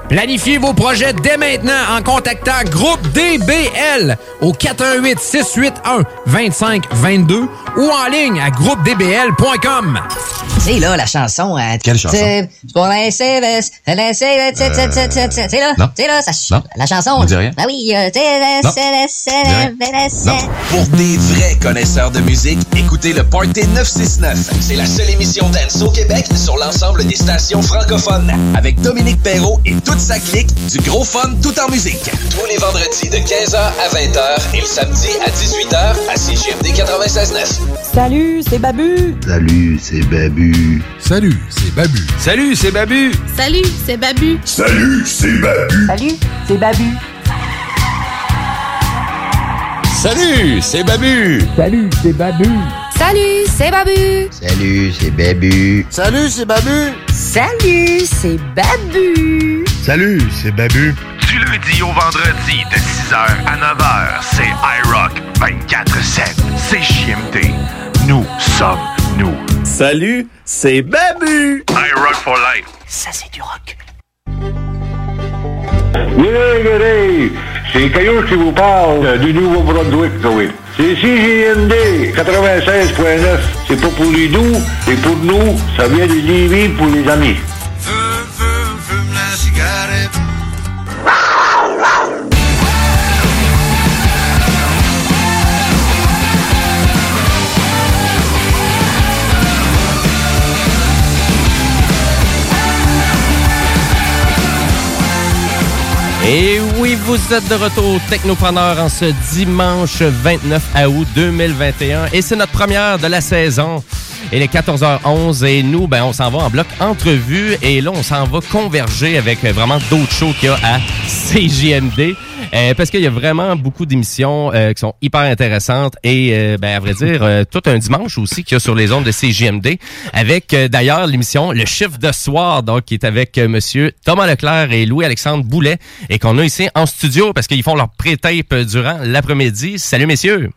Planifiez vos projets dès maintenant en contactant Groupe DBL au 418 681 2522 ou en ligne à groupedbl.com. C'est là la chanson. hein. Quelle chanson? C'est pour la CVS, la CVS, c'est là. non. C'est là, ça Non. la chanson. On dit rien. Ah oui, euh, Non. Pour des vrais connaisseurs de musique, écoutez le Party 969. C'est la seule émission dance au Québec sur l'ensemble des stations francophones. Avec Dominique Perrault et toute sa clique, du gros fun tout en musique. Tous les vendredis de 15h à 20h et le samedi à 18h à CGMD 96.9. Salut, c'est Babu. Salut, c'est Babu. Salut, c'est Babu. Salut, c'est Babu. Salut, c'est Babu. Salut, c'est Babu. Salut, c'est Babu. Salut, c'est Babu. Salut, c'est Babu. Salut, c'est Babu. Salut, c'est Babu. Salut, c'est Babu. Salut, c'est Babu. Salut, c'est Babu. Du lundi au vendredi de 6h à 9h, c'est iRock 24-7. C'est JMD. Nous sommes nous. Salut, c'est Babu. iRock for life. Ça, c'est du rock. Oui, regardez, c'est Caillou qui vous parle du Nouveau-Brunswick, oui. C'est CJMD 96.9. C'est pas pour les doux, et pour nous, ça vient de Lévis pour les amis. Et oui, vous êtes de retour Technopreneur en ce dimanche 29 août 2021. Et c'est notre première de la saison. Il est 14h11 et nous, ben, on s'en va en bloc entrevue. Et là, on s'en va converger avec euh, vraiment d'autres shows qu'il y a à *laughs* CJMD. Euh, parce qu'il y a vraiment beaucoup d'émissions euh, qui sont hyper intéressantes et, ben, à vrai dire, tout un dimanche aussi qu'il y a sur les ondes de CJMD avec d'ailleurs l'émission Le Chiffre de Soir, donc qui est avec Monsieur Thomas Leclerc et Louis-Alexandre Boulet et qu'on a ici en studio parce qu'ils font leur pré-tape durant l'après-midi. Salut messieurs!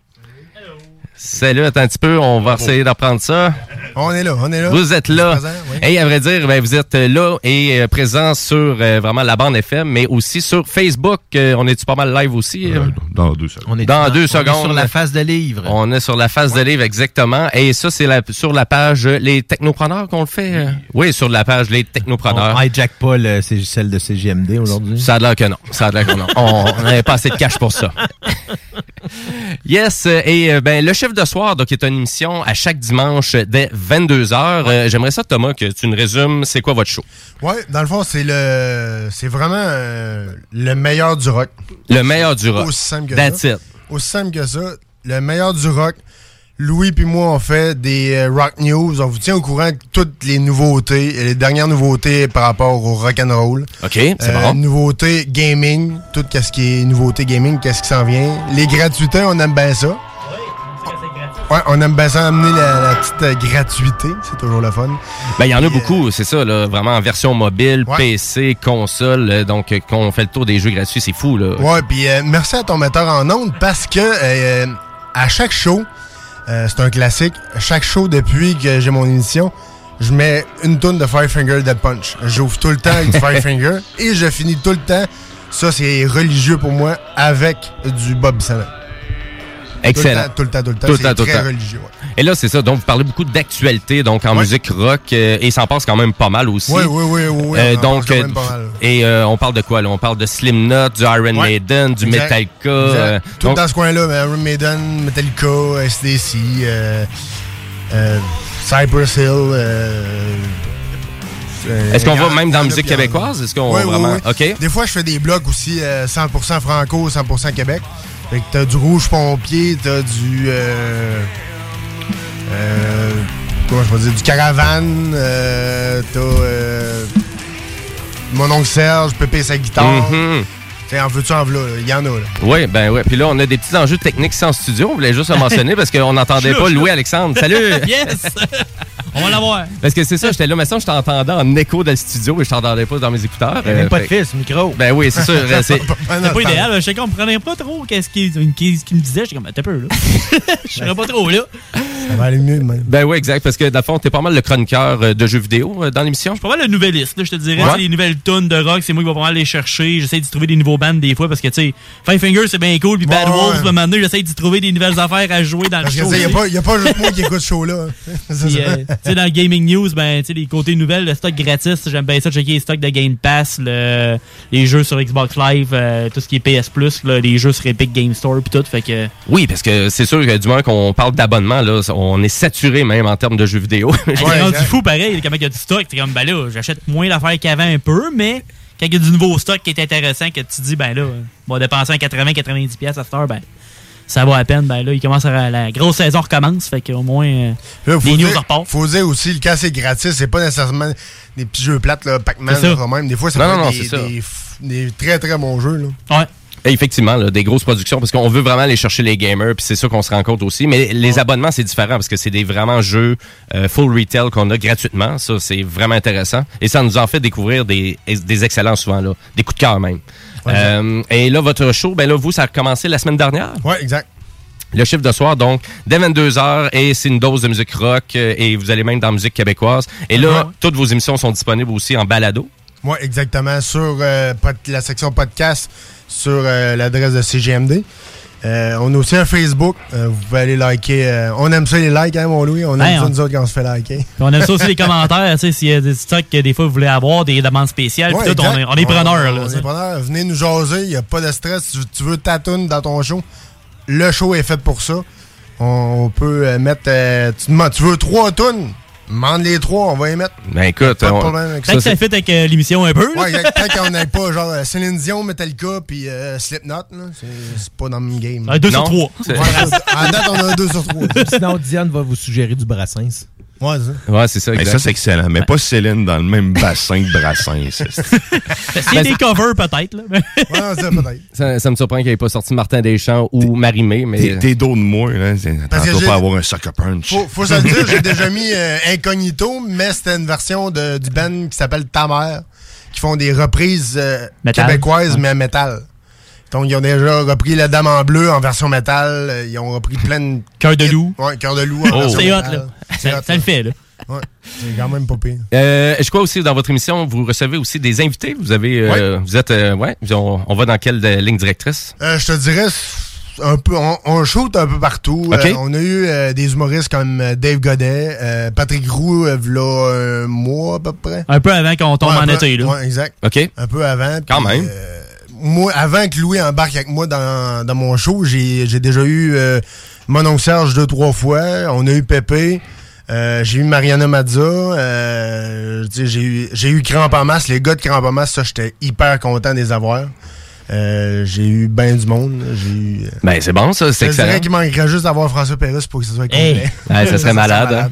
Salut, attends un petit peu, on va essayer d'apprendre ça. On est là, on est là. Vous êtes là. Présent, oui. Et à vrai dire, ben, vous êtes là et euh, présent sur euh, vraiment la bande FM, mais aussi sur Facebook. Euh, on est-tu pas mal live aussi? euh? Dans deux secondes. On est Dans deux on est secondes. sur la face de livre. On est sur la face de livre, exactement. Et ça, c'est la- sur la page euh, Les Technopreneurs qu'on le fait. euh? Oui, sur la page Les Technopreneurs. On hijack pas le, c'est celle de CGMD aujourd'hui. Ça a l'air que non. Ça a l'air que non. *laughs* On n'avait pas assez de cash pour ça. Yes, euh, et euh, ben le chef de soir, donc, est une émission à chaque dimanche euh, dès 22h. Euh, J'aimerais ça, Thomas, que tu nous résumes, c'est quoi votre show? Ouais, dans le fond, c'est le c'est vraiment euh, le meilleur du rock. Le meilleur du rock. Aussi simple que That's ça. it. Aussi simple que ça. Le meilleur du rock. Louis puis moi, on fait des euh, rock news. On vous tient au courant de toutes les nouveautés, et les dernières nouveautés par rapport au rock and roll. OK, c'est Euh, bon. Nouveautés gaming, tout ce qui est nouveauté gaming, qu'est-ce qui s'en vient. Les gratuités, on aime bien ça. Ouais, on aime bien ça amener la, la petite euh, gratuité, c'est toujours le fun. Ben, il y en a beaucoup, c'est ça, là, vraiment en version mobile, PC, console. euh, donc, euh, quand on fait le tour des jeux gratuits, c'est fou, là. Ouais, puis euh, merci à ton metteur en ondes parce que euh, à chaque show, euh, c'est un classique, à chaque show depuis que j'ai mon émission, je mets une tonne de Five Finger Dead Punch. J'ouvre tout le temps avec du *laughs* Five Finger et je finis tout le temps, ça c'est religieux pour moi, avec du Bob Samet. Excellent. Tout le temps, tout le temps, Tout le c'est temps, tout le très temps. religieux. ouais. Et là, c'est ça. Donc, vous parlez beaucoup d'actualité, donc en musique rock, euh, et ça en passe quand même pas mal aussi. Oui, oui, oui, oui, Euh, donc, quand euh, même pas mal. et euh, on parle de quoi là? On parle de Slim Knot, du Iron Ouais. Maiden, du Exact. Metallica. Exact. euh, Tout donc- dans ce coin-là, mais Iron Maiden, Metallica, SDC, euh, euh, Cypress Hill. euh, euh, Est-ce qu'on va même dans la musique québécoise? Est-ce qu'on Oui, vraiment. oui. OK. Des fois, je fais des blocs aussi euh, 100% franco, 100% Québec. Fait que t'as du rouge pompier, t'as du. Euh, euh, comment je peux dire? Du caravane, euh, t'as. Euh, mon oncle Serge, Pépé sa guitare. Mhm. T'sais, en veux-tu, en v'là, là. Il y en a, là. Oui, ben ouais. Puis là, on a des petits enjeux techniques ici en studio. On voulait juste le mentionner parce qu'on n'entendait pas. Louis-Alexandre. Salut! *laughs* Yes! On va l'avoir. Parce que c'est ça, j'étais là, mais ça, je t'entendais en écho dans le studio et je t'entendais pas dans mes écouteurs. Il y a même Euh, pas de fait- fil, ce micro. Ben oui, c'est sûr. *laughs* c'est- pas idéal. Je sais qu'on comprenait pas trop qu'est-ce qu'il qu'est-ce qu'il me disait. J'étais comme, t'es peu, là. *laughs* Je serais pas trop là. Ça va aller mieux même. Ben oui, exact. Parce que, dans le fond, t'es pas mal le chroniqueur euh, de jeux vidéo euh, dans l'émission. Pas mal le nouvelliste, là, je te dirais. Ouais. Les nouvelles tunes de rock, c'est moi qui vais pas mal les chercher. J'essaie d'y trouver des nouveaux bands des fois parce que, tu sais, Five Finger, c'est bien cool. Puis Bad Ouais, Wolves, ouais. donné, j'essaie d'y trouver des nouvelles affaires à jouer dans Parce le show. tu sais, y a tu pas, sais. y a pas juste moi qui écoute ce show-là. C'est *laughs* Puis, ça. euh, tu sais, dans le Gaming News, ben, tu sais, les côtés nouvelles, le stock gratis, j'aime bien ça, checker les stocks de Game Pass, le- les jeux sur Xbox Live, euh, tout ce qui est PS Plus, là, les jeux sur Epic Game Store, puis tout. Fait que. Oui, parce que c'est sûr que du moment qu'on parle d'abonnement, là, on est saturé même en termes de jeux vidéo. *laughs* c'est rendu fou pareil, il y a du stock. T'es comme, ben là, j'achète moins l'affaire qu'avant un peu, mais quand il y a du nouveau stock qui est intéressant, que tu te dis, ben là, on va dépenser un 80-90$ piastres à cette heure, ben ça va à peine. Ben là, il commence à, la grosse saison recommence, fait qu'au moins, euh, Là, faut les news repartent. faut dire aussi, le cas c'est gratis, c'est pas nécessairement des petits jeux plates, là, Pac-Man, même. Des fois, ça Non, peut non, non, être des, des très très bons jeux. Là. Ouais. Effectivement, là, des grosses productions, parce qu'on veut vraiment aller chercher les gamers, puis c'est ça qu'on se rend compte aussi. Mais les abonnements, c'est différent, parce que c'est des vraiment jeux euh, full retail qu'on a gratuitement. Ça, c'est vraiment intéressant. Et ça nous en fait découvrir des, des excellents souvent, là, des coups de cœur même. Euh, et là, votre show, ben là, vous, ça a commencé la semaine dernière? Ouais, exact. Le chiffre de soir, donc, dès 22h, et c'est une dose de musique rock, euh, et vous allez même dans la musique québécoise. Et là, Ouais. toutes vos émissions sont disponibles aussi en balado. Ouais, exactement. Sur euh, la section podcast, sur euh, l'adresse de CGMD. Euh, on a aussi un Facebook. Euh, vous pouvez aller liker. euh, on aime ça les likes, hein, mon Louis? On aime Hey, ça, on- nous autres, quand on se fait liker. On aime ça aussi les commentaires, s'il y a des stocks que des fois vous voulez avoir, des demandes spéciales, Ouais, tout, on est, on est preneurs, là. On tu sais. est preneurs. Venez nous jaser. Il n'y a pas de stress. Tu, tu veux ta toune dans ton show. Le show est fait pour ça. On peut mettre. tu, tu veux trois tunes? Demande les trois, on va les mettre. Ben écoute, Pas de on- problème avec Tant que ça fit avec euh, l'émission un peu. là. Ouais. Tant qu'on n'ait pas genre *laughs* Céline Dion, Metallica puis euh, Slipknot, là, c'est c'est pas dans le même game. Un deux sur Non. trois. Ouais, à date, on a un 2 sur 3. Sinon, Diane va vous suggérer du Brassens. Ouais, ça. Ouais, c'est ça. Mais ça, c'est excellent. Mais pas Céline dans le même bassin que Brassens. A *laughs* des covers, peut-être, là. *laughs* Ouais, ça, peut-être. Ça, ça me surprend qu'il n'y ait pas sorti Martin Deschamps ou Marimé, mais... T'es t'es dos de moi, là. c'est- Tantôt pas avoir un sucker punch. Faut, faut se le dire, j'ai déjà mis euh, Incognito, mais c'était une version de, du band qui s'appelle Ta Mère, qui font des reprises euh, québécoises, Ouais. mais à métal. Donc, ils ont déjà repris La Dame en bleu en version métal. Ils ont repris plein de... Cœur de loup. Ouais, Cœur de loup en Oh. version C'est hot, là. C'est Ça- hot, ça le fait, là. Ouais, c'est quand même pas pire. Euh, je crois aussi dans votre émission, vous recevez aussi des invités. Vous avez, euh, vous êtes, euh, ouais, on, on va dans quelle euh, ligne directrice? Euh, je te dirais, c'est un peu, on, on shoot un peu partout. Ok. Euh, on a eu euh, des humoristes comme Dave Godet, euh, Patrick Roux, euh, v'là un mois à peu près. Un peu avant qu'on tombe Ouais, un en peu- été, là. Ouais, exact. OK. Un peu avant. Quand même. Moi, avant que Louis embarque avec moi dans, dans mon show, j'ai j'ai déjà eu euh, mon oncle Serge deux, trois fois. On a eu Pépé. Euh, j'ai eu Mariana Mazza. Euh, tu sais, j'ai eu, j'ai eu Cramp en masse. Les gars de Cramp en masse, ça, j'étais hyper content de les avoir. Euh, j'ai eu ben du monde. eu. euh, Ben c'est bon ça, c'est excellent. dirais qu'il manquerait juste d'avoir François Pérusse pour que ce soit complet. Ouais, ça serait *laughs* malade. hein.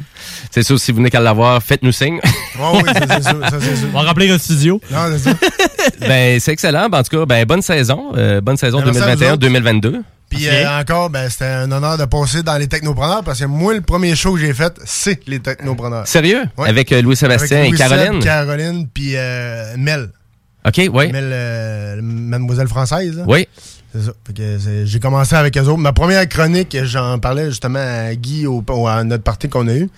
C'est sûr, si vous venez qu'à l'avoir, faites-nous signe. *laughs* Ouais, oui, c'est sûr, ça, c'est sûr. On va remplir le studio. Non, c'est ça. *laughs* ben c'est excellent. Ben, en tout cas, ben bonne saison, euh, bonne saison Ben, merci à vous 2021-2022. Puis euh, encore, ben, c'était un honneur de passer dans les technopreneurs parce que moi, le premier show que j'ai fait, c'est les technopreneurs. Sérieux? Ouais. Avec euh, Louis-Sébastien et Caroline? Seb, Caroline, puis euh, Mel. OK, oui. Mel, euh, mademoiselle française. là. Oui. C'est ça. Fait que c'est- j'ai commencé avec eux autres. Ma première chronique, j'en parlais justement à Guy au, au- à notre partie qu'on a eu.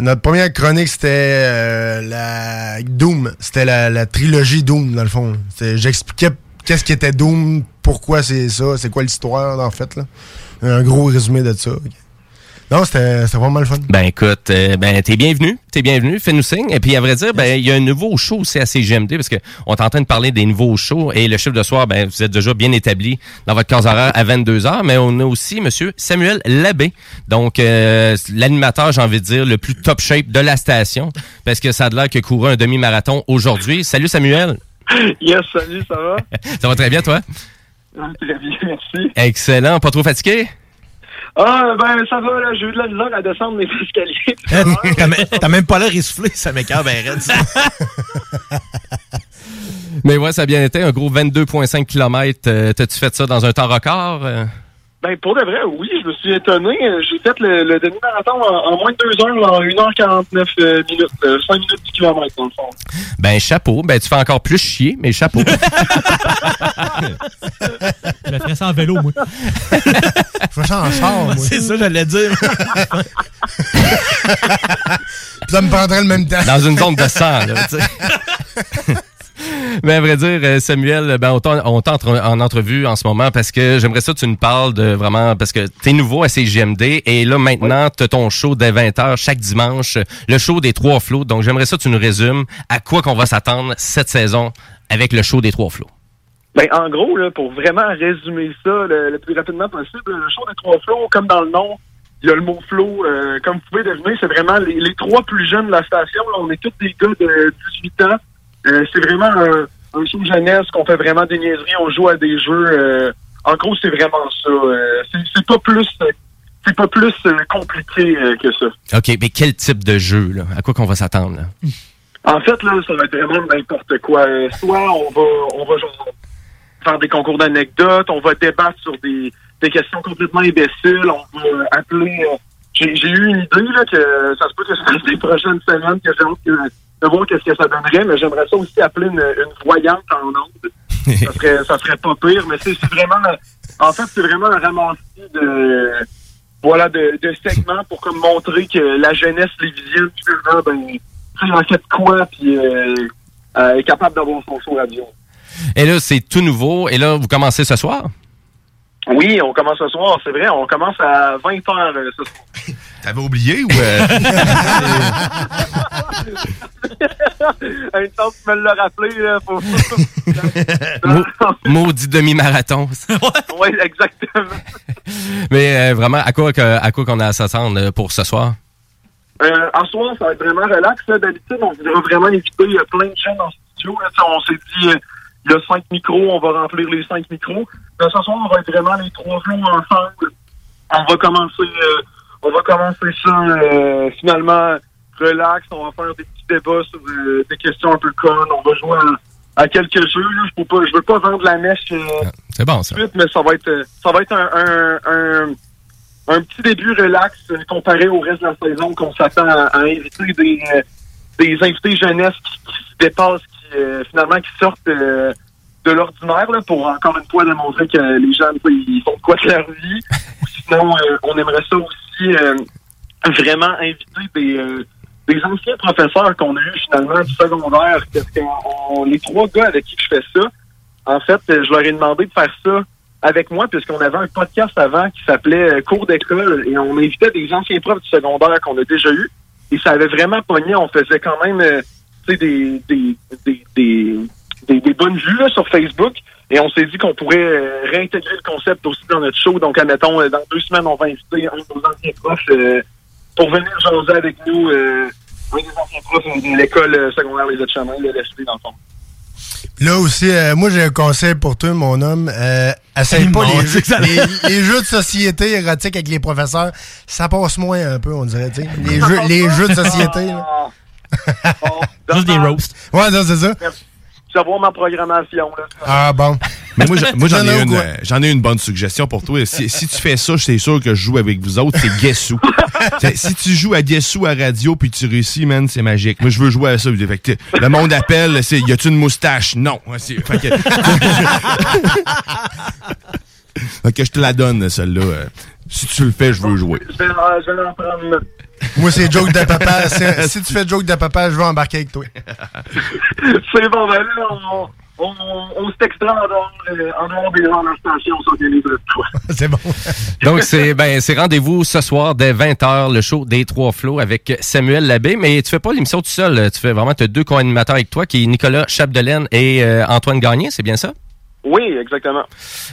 Notre première chronique, c'était euh, la Doom. C'était la, la trilogie Doom, dans le fond. J'expliquais qu'est-ce qui était Doom, pourquoi c'est ça, c'est quoi l'histoire, en fait. Là. Un gros résumé de ça. Non, c'était c'était vraiment le fun. Ben écoute, euh, ben t'es bienvenu, t'es bienvenu, fais-nous signe. Et puis à vrai dire, ben il y a un nouveau show aussi à CGMD parce que on est en train de parler des nouveaux shows et le chiffre de soir, ben vous êtes déjà bien établi dans votre case horaire à 22h, mais on a aussi Monsieur Samuel Labbé, donc euh, l'animateur, j'ai envie de dire, le plus top shape de la station parce que ça a l'air que couru un demi-marathon aujourd'hui. Salut Samuel, Yes, salut, ça va? *laughs* ça va très bien toi? Très bien, merci. Excellent, pas trop fatigué? Ah, ben, ça va, là, j'ai eu de la misère à descendre mes *laughs* escaliers. *laughs* T'as même- T'as même pas l'air essoufflé, ça m'écœure ben raide, ça. Mais ouais, ça a bien été, un gros 22,5 km. Euh, T'as-tu fait ça dans un temps record? Euh? Ben, pour de vrai, oui, je me suis étonné. Euh, J'ai fait le, le demi-marathon en, en moins de deux heures, en 1h49 euh, minutes. euh, 5 minutes du kilomètre, dans le fond. Ben, chapeau. Ben, tu fais encore plus chier, mais chapeau. *laughs* Je ferais ça en vélo, moi. Je fais ça en char, moi. C'est ça, j'allais dire. Puis ça me prendrait le même temps. Dans une zone de sang, là, tu sais. *laughs* *laughs* Mais à vrai dire, euh, Samuel, ben, on t'en- on t'entre en entrevue en ce moment parce que j'aimerais ça que tu nous parles de vraiment, parce que t'es nouveau à CGMD et là, maintenant, t'as ton show dès 20h chaque dimanche, le show des trois flots. Donc, j'aimerais ça que tu nous résumes à quoi qu'on va s'attendre cette saison avec le show des trois flots. Ben, en gros, pour vraiment résumer ça le, plus rapidement possible, le show des trois flots, comme dans le nom, il y a le mot flow. euh, comme vous pouvez deviner, c'est vraiment les, trois plus jeunes de la station. on est tous des gars de 18 ans. Euh, c'est vraiment un, un show jeunesse qu'on fait vraiment des niaiseries, on joue à des jeux. euh, en gros, c'est vraiment ça. euh, c'est, c'est pas plus, euh, c'est pas plus euh, compliqué euh, que ça. OK, mais quel type de jeu, là? À quoi qu'on va s'attendre, là? En fait, là, ça va être vraiment n'importe quoi. Euh, Soit on va, on va genre faire des concours d'anecdotes, on va débattre sur des, des questions complètement imbéciles, on va appeler. euh, j'ai, j'ai eu une idée là que ça se peut que ce soit les prochaines semaines que j'ai hâte que- de qu'est-ce que ça donnerait, mais j'aimerais ça aussi appeler une, voyante en ondes. ça serait, ça serait pas pire, mais c'est, vraiment, en fait, c'est vraiment un ramassis de, voilà, de, segments pour comme montrer que la jeunesse lévisienne, ben, tu sais, en fait quoi, puis euh, euh, est capable d'avoir son show radio. Et là, c'est tout nouveau. Et là, vous commencez ce soir? Oui, on commence ce soir, c'est vrai, on commence à 20h ce soir. *laughs* T'avais oublié ou... euh, Une chance de me le rappeler, là, faut... *laughs* Maudit demi-marathon. *laughs* oui, exactement. Mais euh, vraiment, à quoi, à quoi qu'on a à s'attendre euh, pour ce soir? Euh, en soir, ça va être vraiment relax. D'habitude, on voudrait vraiment inviter euh, plein de jeunes en studio. là. Tu On s'est dit, euh, il y a cinq micros, on va remplir les cinq micros. Ce soir, on va être vraiment les trois jours ensemble. On va commencer, euh, on va commencer ça euh, finalement relax. On va faire des petits débats sur euh, des questions un peu connes. On va jouer à, à quelques jeux. Là. Je pas, je veux pas vendre la mèche. euh, C'est bon, ça. suite, mais ça va être, ça va être un, un, un, un petit début relax comparé au reste de la saison qu'on s'attend à, à inviter des, des invités jeunesse qui, qui se dépassent, qui finalement qui sortent de l'ordinaire là, pour encore une fois démontrer que les sais, ils font de quoi de leur vie. Sinon, euh, on aimerait ça aussi euh, vraiment inviter des, euh, des anciens professeurs qu'on a eu finalement du secondaire. Parce que on- les trois gars avec qui je fais ça, en fait, je leur ai demandé de faire ça avec moi, puisqu'on avait un podcast avant qui s'appelait euh, Cours d'école, et on invitait des anciens profs du secondaire qu'on a déjà eu, et ça avait vraiment pogné. On faisait quand même euh, des, des, des, des, des, des bonnes vues là, sur Facebook, et on s'est dit qu'on pourrait euh, réintégrer le concept aussi dans notre show. Donc, admettons, euh, dans deux semaines, on va inviter un de nos anciens profs euh, pour venir jaser avec nous, euh, un des anciens profs de l'école secondaire Les Autres-Chemins, le LSP, dans le fond. Là aussi, euh, moi j'ai un conseil pour toi, mon homme. Euh, essaye pas les, jeux, ça- les, les jeux de société érotiques avec les professeurs. Ça passe moins un peu, on dirait. tu sais. Les jeux, les jeux de société. là. Juste des roasts. Ouais, non, c'est ça. Savoir ma programmation. Là. Ah bon. Mais moi, j'en *laughs* ai une, euh, j'en ai une bonne suggestion pour toi. Si, si tu fais ça, c'est sûr que je joue avec vous autres, c'est Guess Who. *laughs* T'sais, si tu joues à Guess Who à radio puis tu réussis, man, c'est magique. Moi, je veux jouer à ça. Fait que, t'sais, le monde appelle, c'est y a-tu une moustache? Non. Fait que, *laughs* Fait que je te la donne, celle-là. Si tu le fais, je veux jouer. Je vais, je vais en prendre. Moi, c'est joke de papa. Si tu fais joke de papa, je vais embarquer avec toi. *laughs* C'est bon, ben là, on, on, on se textera en dehors, euh, en dehors des la station, on s'organise de toi. *laughs* c'est bon. Donc, c'est ben, c'est rendez-vous ce soir dès 20h, le show des Trois Flots avec Samuel Labbé. Mais tu fais pas l'émission tout seul. Tu fais vraiment, tu as deux co-animateurs avec toi, qui est Nicolas Chapdelaine et euh, Antoine Gagné, c'est bien ça? Oui, exactement.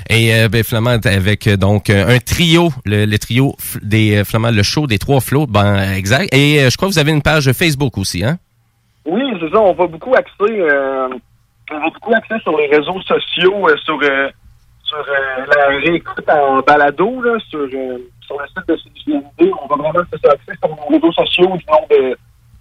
Et euh, ben, t'es avec euh, donc euh, un trio, le, le trio des euh, finalement le show des trois flots, ben exact. Et euh, je crois que vous avez une page Facebook aussi, hein? Oui, c'est ça, on va beaucoup axer, euh, on va beaucoup axer sur les réseaux sociaux, euh, sur, euh, sur la réécoute en balado, là, sur, euh, sur le site de CJMD. On va vraiment se axer sur nos réseaux sociaux du nom de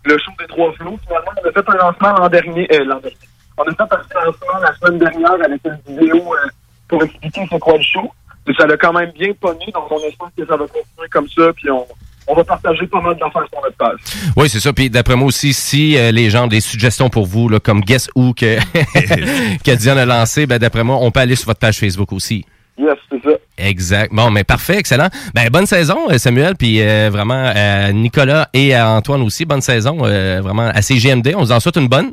le show des trois flots. Finalement, on a fait un lancement l'an dernier, euh, l'an dernier. On a fait un lancement la semaine dernière avec une vidéo euh, pour expliquer c'est quoi le show. Et ça l'a quand même bien pogné, donc on espère que ça va continuer comme ça, puis on, on va partager pas mal d'affaires sur notre page. Oui, c'est ça. Puis d'après moi aussi, si euh, les gens ont des suggestions pour vous, là, comme Guess Who que, *laughs* que Diane a lancé, ben d'après moi, on peut aller sur votre page Facebook aussi. Yes, c'est ça. Exact. Bon, mais parfait, excellent. Ben bonne saison, euh, Samuel, puis euh, vraiment euh, Nicolas et à Antoine aussi, bonne saison, vraiment à CGMD. On vous en souhaite une bonne.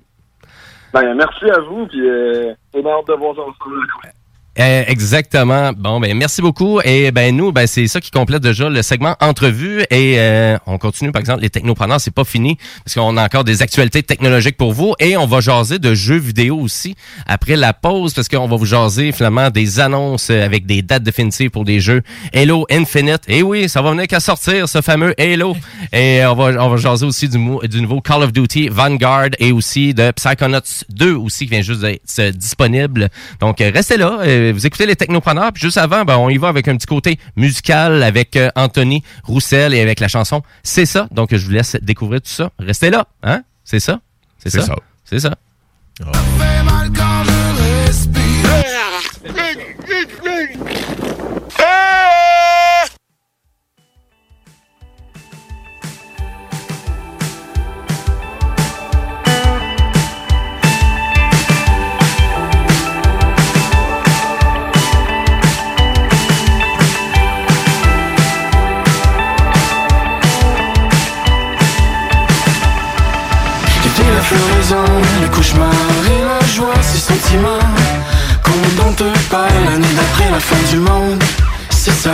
Ben, merci à vous, puis euh, on a hâte de voir ça ensemble. Euh, exactement. Bon, ben merci beaucoup. Et ben nous, ben c'est ça qui complète déjà le segment entrevue. Et euh, on continue, par exemple, les technopreneurs, c'est pas fini parce qu'on a encore des actualités technologiques pour vous. Et on va jaser de jeux vidéo aussi après la pause parce qu'on va vous jaser finalement des annonces euh, avec des dates définitives pour des jeux Halo Infinite. Et oui, ça va venir qu'à sortir ce fameux Halo. Et on va on va jaser aussi du, du nouveau Call of Duty Vanguard et aussi de Psychonauts 2 aussi qui vient juste d'être euh, disponible. Donc euh, restez là. Euh, vous écoutez les technopreneurs. Puis juste avant, ben, on y va avec un petit côté musical avec euh, Anthony Roussel et avec la chanson C'est ça. Donc je vous laisse découvrir tout ça. Restez là. Hein? C'est ça? C'est C'est ça? ça. C'est ça. La floraison, les cauchemars et la joie, ces sentiments qu'on dont te parle l'année d'après la fin du monde, c'est ça.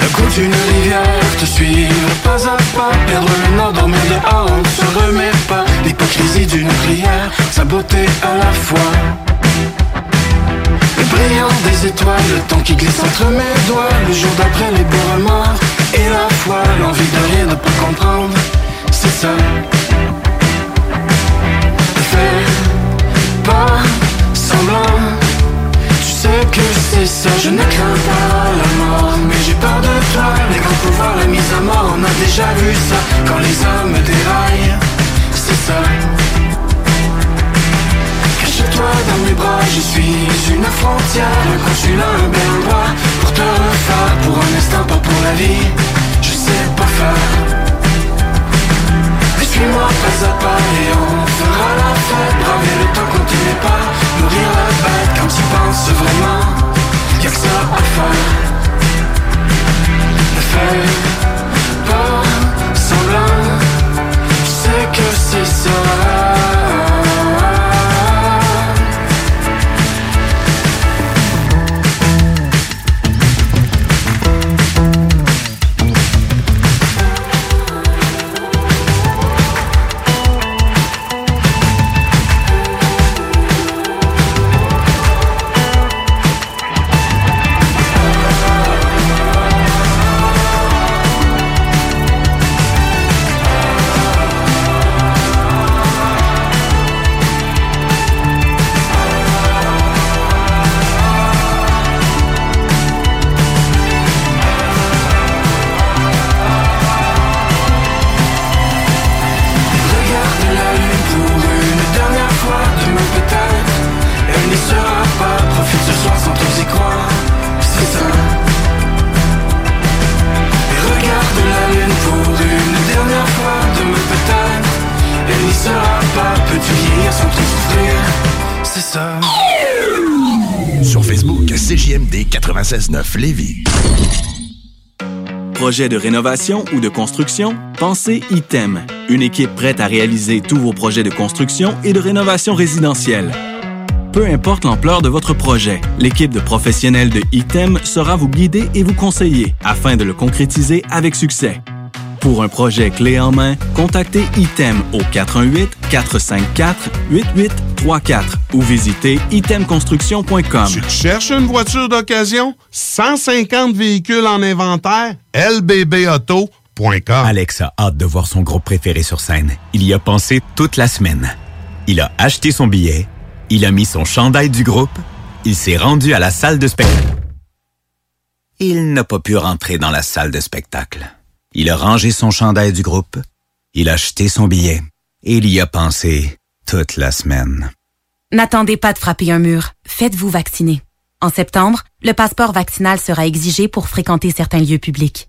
Le coup d'une rivière, te suivre pas à pas, perdre le nord, dormir dehors, on ne se remet pas. L'hypocrisie d'une prière, sa beauté à la fois. Le brillant des étoiles, le temps qui glisse entre mes doigts, le jour d'après les beaux remords, et la foi, l'envie de rien, de pas comprendre, c'est ça. Fais pas semblant, tu sais que c'est ça, je ne crains pas la mort, mais j'ai peur de toi, les grands pouvoirs, la mise à mort, on a déjà vu ça, quand les hommes déraillent, c'est ça. Cache-toi dans mes bras, je suis une frontière. Un consulat, un bel endroit Pour te refaire, pour un instant, pas pour la vie. Je sais pas faire suis-moi pas à pas et on fera la fête. Braver le temps qu'on pas Nourrir la bête quand tu penses vraiment Y'a que ça à faire Ne fais pas semblant Je sais que c'est ça. Lévis. Projet de rénovation ou de construction? Pensez ITEM, une équipe prête à réaliser tous vos projets de construction et de rénovation résidentielle. Peu importe l'ampleur de votre projet, l'équipe de professionnels de ITEM sera vous guider et vous conseiller afin de le concrétiser avec succès. Pour un projet clé en main, contactez ITEM au 418-454-8834 ou visitez itemconstruction.com. Tu cherches une voiture d'occasion? 150 véhicules en inventaire? lbbauto.com. Alex a hâte de voir son groupe préféré sur scène. Il y a pensé toute la semaine. Il a acheté son billet, il a mis son chandail du groupe, il s'est rendu à la salle de spectacle. Il n'a pas pu rentrer dans la salle de spectacle. Il a rangé son chandail du groupe, il a acheté son billet il y a pensé toute la semaine. N'attendez pas de frapper un mur. Faites-vous vacciner. En septembre, le passeport vaccinal sera exigé pour fréquenter certains lieux publics.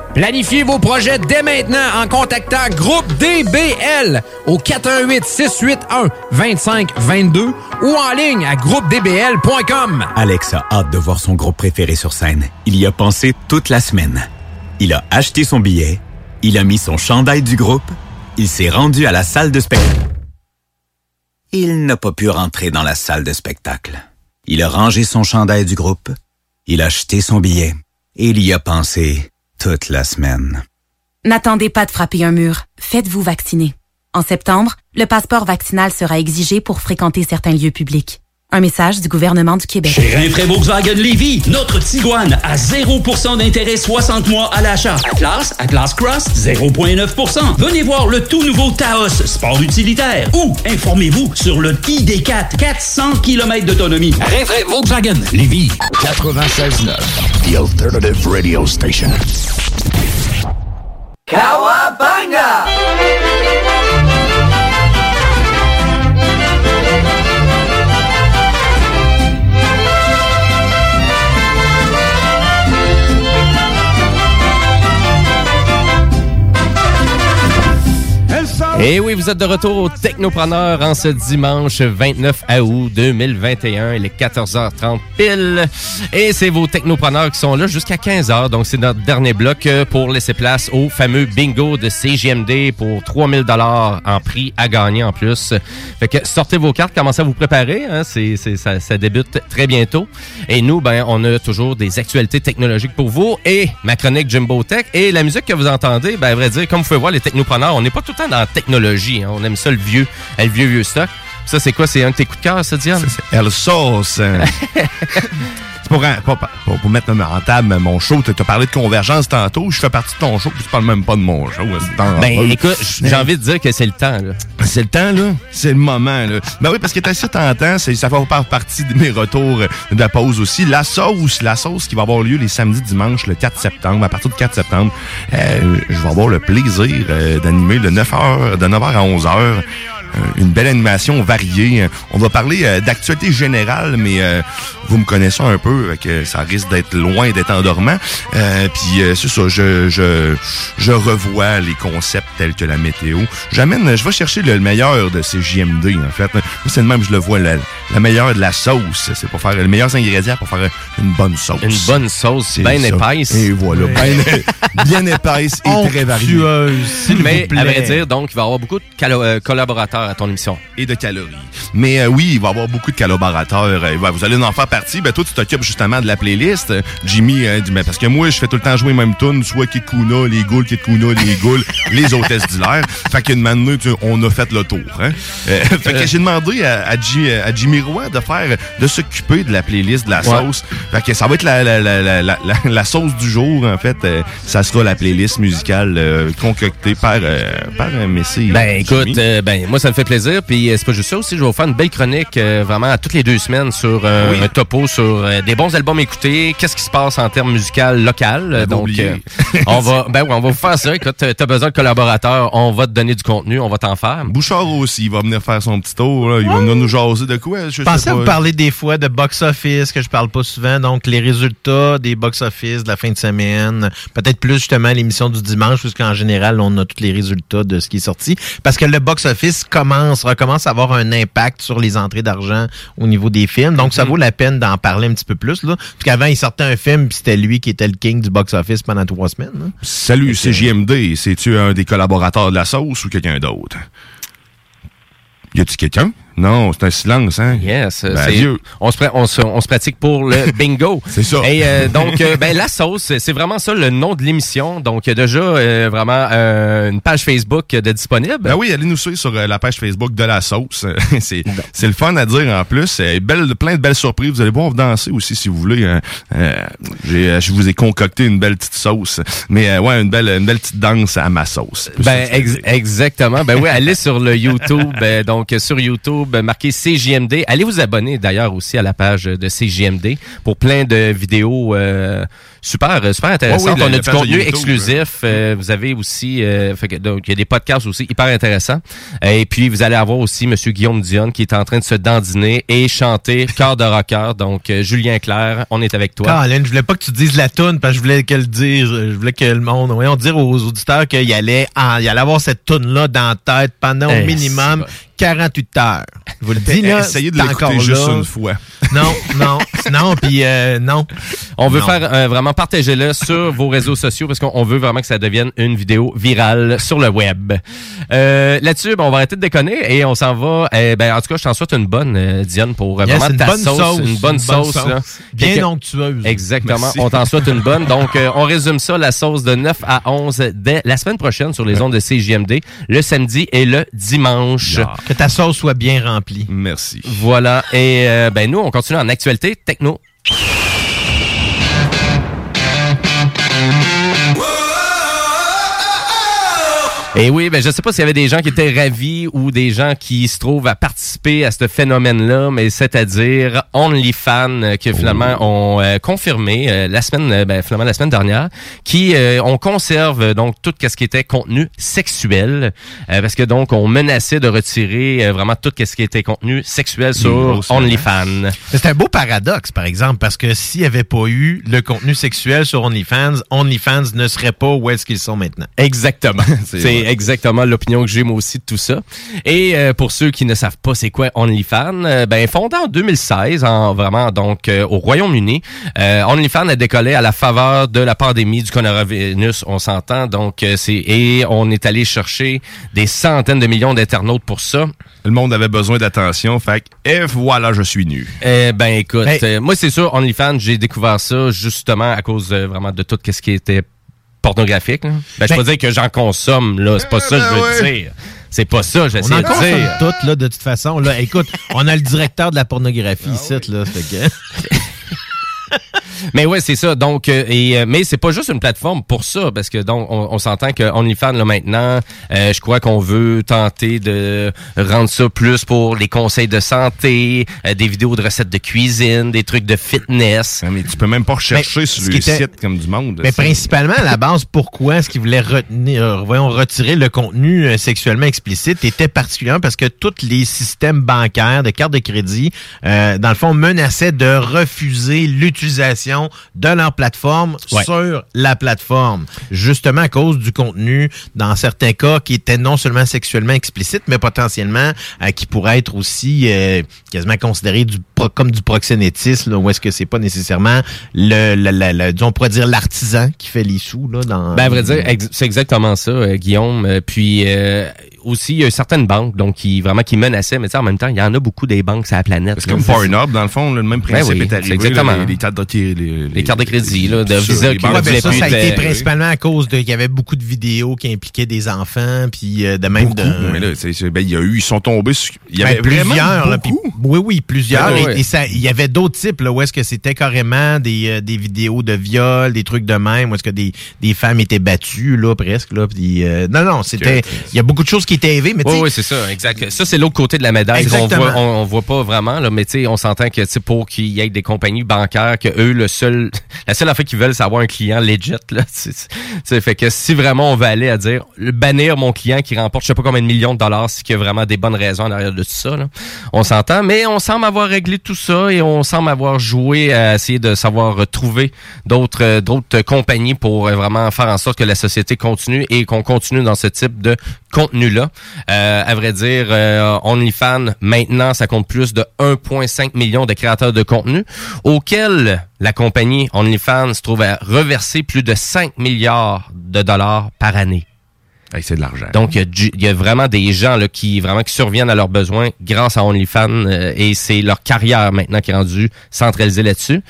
Planifiez vos projets dès maintenant en contactant Groupe DBL au 418 681 2522 ou en ligne à groupedbl.com. Alex a hâte de voir son groupe préféré sur scène. Il y a pensé toute la semaine. Il a acheté son billet, il a mis son chandail du groupe, il s'est rendu à la salle de spectacle. Il n'a pas pu rentrer dans la salle de spectacle. Il a rangé son chandail du groupe, il a acheté son billet et il y a pensé toute la semaine. N'attendez pas de frapper un mur. Faites-vous vacciner. En septembre, le passeport vaccinal sera exigé pour fréquenter certains lieux publics. Un message du gouvernement du Québec. Chez Rinfraie Volkswagen Lévy, notre Tiguan à 0% d'intérêt 60 mois à l'achat. Atlas, Atlas Cross, 0,9%. Venez voir le tout nouveau Taos, sport utilitaire. Ou informez-vous sur le ID4, 400 km d'autonomie. Rinfraie Volkswagen Lévy. 96.9, The Alternative Radio Station. Kawabanga! Et oui, vous êtes de retour au Technopreneur en ce dimanche 29 août 2021. Il est 14h30 pile. Et c'est vos Technopreneurs qui sont là jusqu'à 15h. Donc, c'est notre dernier bloc euh, pour laisser place au fameux bingo de CGMD pour 3000 dollars en prix à gagner en plus. Fait que sortez vos cartes, commencez à vous préparer. Hein. C'est- ça, ça débute très bientôt. Et nous, ben, on a toujours des actualités technologiques pour vous et ma chronique Jimbo Tech. Et la musique que vous entendez, ben, à vrai dire, comme vous pouvez voir, les technopreneurs, on n'est pas tout le temps dans la technologie. Hein. On aime ça, le vieux, le vieux, vieux stock. Ça, c'est quoi? C'est un de tes coups de cœur, ça, Diane? C'est El Sauce. *laughs* pour, pour, pour- pour mettre en table mon show. Tu as parlé de convergence tantôt. Je fais partie de ton show, puis tu parles même pas de mon show. Ben, écoute, j'ai envie de dire que c'est le temps, là. C'est le temps, là? C'est le moment, là. Ben oui, parce que t'as assez tentant, c'est, ça fait faire partie de mes retours de la pause aussi. La sauce, la sauce qui va avoir lieu les samedis, dimanches, le 4 septembre. À partir du 4 septembre, euh, je vais avoir le plaisir euh, d'animer de 9h, de 9h à 11h. euh, Une belle animation variée. On va parler euh, d'actualité générale, mais euh, vous me connaissez un peu, fait que ça risque d'être loin d'être endormant. Euh, Puis euh, c'est ça, je, je, je revois les concepts tels que la météo. J'amène, je vais chercher le meilleur de ces JMD, en fait. Moi, C'est de même, je le vois, la, la meilleure de la sauce. C'est pour faire les meilleurs ingrédients pour faire une bonne sauce. Une bonne sauce, C'est bien épaisse. Et voilà, bien, *laughs* bien épaisse et très variée. Mais, à vrai dire, donc, il va y avoir beaucoup de calo- euh, collaborateurs à ton émission. Et de calories. Mais euh, oui, il va y avoir beaucoup de collaborateurs. Euh, vous allez en faire partie. Ben, toi, tu t'occupes justement de la playlist. Jimmy euh, dit, ben, parce que moi, je fais tout le temps jouer les mêmes tunes, soit Kid Kuna, les Ghouls, Kid Kuna, les Ghouls, *laughs* les hôtesses d'hilaire. Fait qu'une sais, on a fait le tour. Hein? Euh, *laughs* fait que j'ai demandé à, à, Ji- à Jimmy Roy de faire, de s'occuper de la playlist, de la Ouais. sauce. Fait que ça va être la, la, la, sauce du jour, en fait. Euh, ça sera la playlist musicale euh, concoctée par, euh, par Messi. Ben écoute, euh, ben moi ça me fait plaisir. Puis euh, c'est pas juste ça aussi, je vais vous faire une belle chronique euh, vraiment toutes les deux semaines sur euh, Oui. un topo sur euh, des bons albums écoutés, qu'est-ce qui se passe en termes musical local? Euh, Donc euh, on va ben oui, on va vous faire ça. Écoute, t'as besoin de collaborateurs, on va te donner du contenu, on va t'en faire. Bouchard aussi, il va venir faire son petit tour. Là. Il va venir nous jaser de quoi? Je Je pensais sais à vous parler des fois de box-office, que je parle pas souvent. Donc, les résultats des box-office de la fin de semaine. Peut-être plus, justement, l'émission du dimanche, puisqu'en général, on a tous les résultats de ce qui est sorti. Parce que le box-office commence, recommence à avoir un impact sur les entrées d'argent au niveau des films. Donc, ça vaut la peine d'en parler un petit peu plus, là. Parce qu'avant, il sortait un film, puis c'était lui qui était le king du box-office pendant trois semaines, là. Salut, c'est JMD. C'est-tu un des collaborateurs de la sauce ou quelqu'un d'autre? Y a-tu quelqu'un? Non, c'est un silence, hein? Yes, Ben, c'est- adieu. on, se, on, se, on se pratique pour le *laughs* bingo. C'est ça. Et euh, donc, euh, ben, la sauce, c'est vraiment ça le nom de l'émission. Donc, il y a déjà euh, vraiment une page Facebook de disponible. Ben oui, allez nous suivre sur la page Facebook de la sauce. *laughs* c'est c'est le fun à dire en plus. C'est belle, plein de belles surprises. Vous allez voir danser aussi si vous voulez. hein. J'ai- je vous ai concocté une belle petite sauce. Mais ouais, une belle, une belle petite danse à ma sauce. Ben ex- exactement. Ben oui, allez sur le *laughs* YouTube. donc sur YouTube, euh, marquez CJMD. Allez vous abonner d'ailleurs aussi à la page de CJMD pour plein de vidéos euh, super euh, super intéressantes. Ouais, oui, la- On a du contenu YouTube, exclusif. euh, vous avez aussi euh, fait que, donc il y a des podcasts aussi hyper intéressants. Euh, Et puis vous allez avoir aussi Monsieur Guillaume Dion qui est en train de se dandiner et chanter cœur de rocker. Donc Julien Clerc, on est avec toi. Colin, je voulais pas que tu dises la toune parce que je voulais qu'elle dise, je voulais que le monde, voyons dire aux auditeurs qu'il allait, en- il allait avoir cette toune là dans la tête pendant au Eh, minimum 48 heures. Je vous le dis là, Essayez de l'écouter juste là. une fois. Non, non, non, puis non. On veut Non. faire euh, vraiment partager-le sur vos réseaux sociaux parce qu'on on veut vraiment que ça devienne une vidéo virale sur le web. Euh, Là-dessus, ben, on va arrêter de déconner et on s'en va. eh ben, en tout cas, je t'en souhaite une bonne, euh, Diane, pour euh, Yes, vraiment une ta bonne sauce, sauce, une bonne sauce. là. Bien onctueuse. Exactement. Merci. On t'en souhaite une bonne. *laughs* Donc, euh, on résume ça, la sauce de 9 à 11 dès la semaine prochaine sur les ondes de CJMD, le samedi et le dimanche. Que ta sauce soit bien remplie. Merci. Voilà. Et euh, ben nous, on continue en actualité techno. Et oui, ben je sais pas s'il y avait des gens qui étaient ravis ou des gens qui se trouvent à participer à ce phénomène-là, mais c'est-à-dire OnlyFans euh, qui finalement ont euh, confirmé euh, la semaine, euh, ben, finalement la semaine dernière, qui euh, on conserve donc tout ce qui était contenu sexuel, euh, parce que donc on menaçait de retirer euh, vraiment tout ce qui était contenu sexuel sur OnlyFans. C'est un beau paradoxe, par exemple, parce que s'il n'y avait pas eu le contenu sexuel sur OnlyFans, OnlyFans ne serait pas où est-ce qu'ils sont maintenant. Exactement. *laughs* C'est c'est exactement l'opinion que j'ai moi aussi de tout ça. Et euh, pour ceux qui ne savent pas c'est quoi OnlyFans, euh, ben fondé en 2016, en vraiment donc euh, au Royaume-Uni, euh, OnlyFans a décollé à la faveur de la pandémie du coronavirus, on s'entend. Donc euh, c'est et on est allé chercher des centaines de millions d'internautes pour ça. Le monde avait besoin d'attention, fait que, et voilà, je suis nu. Eh ben écoute, Hey. euh, moi c'est sûr OnlyFans, j'ai découvert ça justement à cause euh, vraiment de tout ce qui était pornographique. là. Ben, je peux Ben- dire que j'en consomme là, c'est pas ça que je veux ouais. dire. C'est pas ça, On j'essaie en de consomme dire. toutes, là, de toute façon. Là. Écoute, on a le directeur de la pornographie ici, là. Fait que... *laughs* Mais ouais, c'est ça. Donc, euh, et euh, mais c'est pas juste une plateforme pour ça, parce que donc on, on s'entend que OnlyFans là maintenant, euh, je crois qu'on veut tenter de rendre ça plus pour les conseils de santé, euh, des vidéos de recettes de cuisine, des trucs de fitness. mais tu peux même pas rechercher Mais sur était- sites comme du monde. Mais principalement, à la *laughs* base, pourquoi est-ce qu'ils voulaient retenir, euh, voyons, retirer le contenu sexuellement explicite était particulièrement parce que tous les systèmes bancaires de cartes de crédit, euh, dans le fond, menaçaient de refuser l'utilisation de leur plateforme Ouais. sur la plateforme. Justement à cause du contenu, dans certains cas, qui était non seulement sexuellement explicite, mais potentiellement euh, qui pourrait être aussi euh, quasiment considéré du pro- comme du proxénétisme, là, où est-ce que c'est pas nécessairement le, le, le- on pourrait dire l'artisan qui fait les sous là dans. Ben, à vrai dire, c'est exactement ça, euh, Guillaume. Euh, puis euh, aussi, il y a certaines banques donc qui vraiment qui menaçaient, mais en même temps, il y en a beaucoup des banques sur la planète. C'est comme Pornhub, dans le fond, là, le même Ben principe oui, est c'est arrivé. exactement. là, les, les cartes de, les, Les cartes de crédit, là, de Ça, Visa les qui Ouais, ben ça, ça a été de- principalement à cause de qu'il y avait beaucoup de vidéos qui impliquaient des enfants, puis euh, de même Beaucoup, de. mais là, ben, il y a eu, ils sont tombés sur, il y Ben, avait vraiment plusieurs, là, puis- beaucoup. oui, oui, plusieurs. Ouais, et, ouais. et il y avait d'autres types, là, où est-ce que c'était carrément des, euh, des vidéos de viol, des trucs de même, où est-ce que des, des femmes étaient battues, là, presque, là. Puis, euh, non, non, c'était, il y a beaucoup de choses qui étaient élevées, mais Oui, oui, c'est ça, exact. Ça, c'est l'autre côté de la médaille qu'on voit, on, on voit pas vraiment, là, mais tu sais, on s'entend que, pour qu'il y ait des compagnies bancaires, que eux, le seul, *laughs* la seule affaire qu'ils veulent, c'est avoir un client legit, là. *laughs* Tu sais, tu sais, fait que si vraiment on va aller à dire, bannir mon client qui remporte je sais pas combien de millions de dollars, c'est qu'il y a vraiment des bonnes raisons en arrière de tout ça, là. On s'entend, mais on semble avoir réglé tout ça et on semble avoir joué à essayer de savoir trouver d'autres, euh, d'autres compagnies pour vraiment faire en sorte que la société continue et qu'on continue dans ce type de contenu-là. Euh, à vrai dire, euh, OnlyFans, maintenant, ça compte plus de 1,5 million de créateurs de contenu, auxquels la compagnie OnlyFans se trouve à reverser plus de 5 milliards de dollars par année. c'est de l'argent. Donc, il y y, a vraiment des gens là, qui vraiment qui surviennent à leurs besoins grâce à OnlyFans euh, et c'est leur carrière maintenant qui est rendue centralisée là-dessus.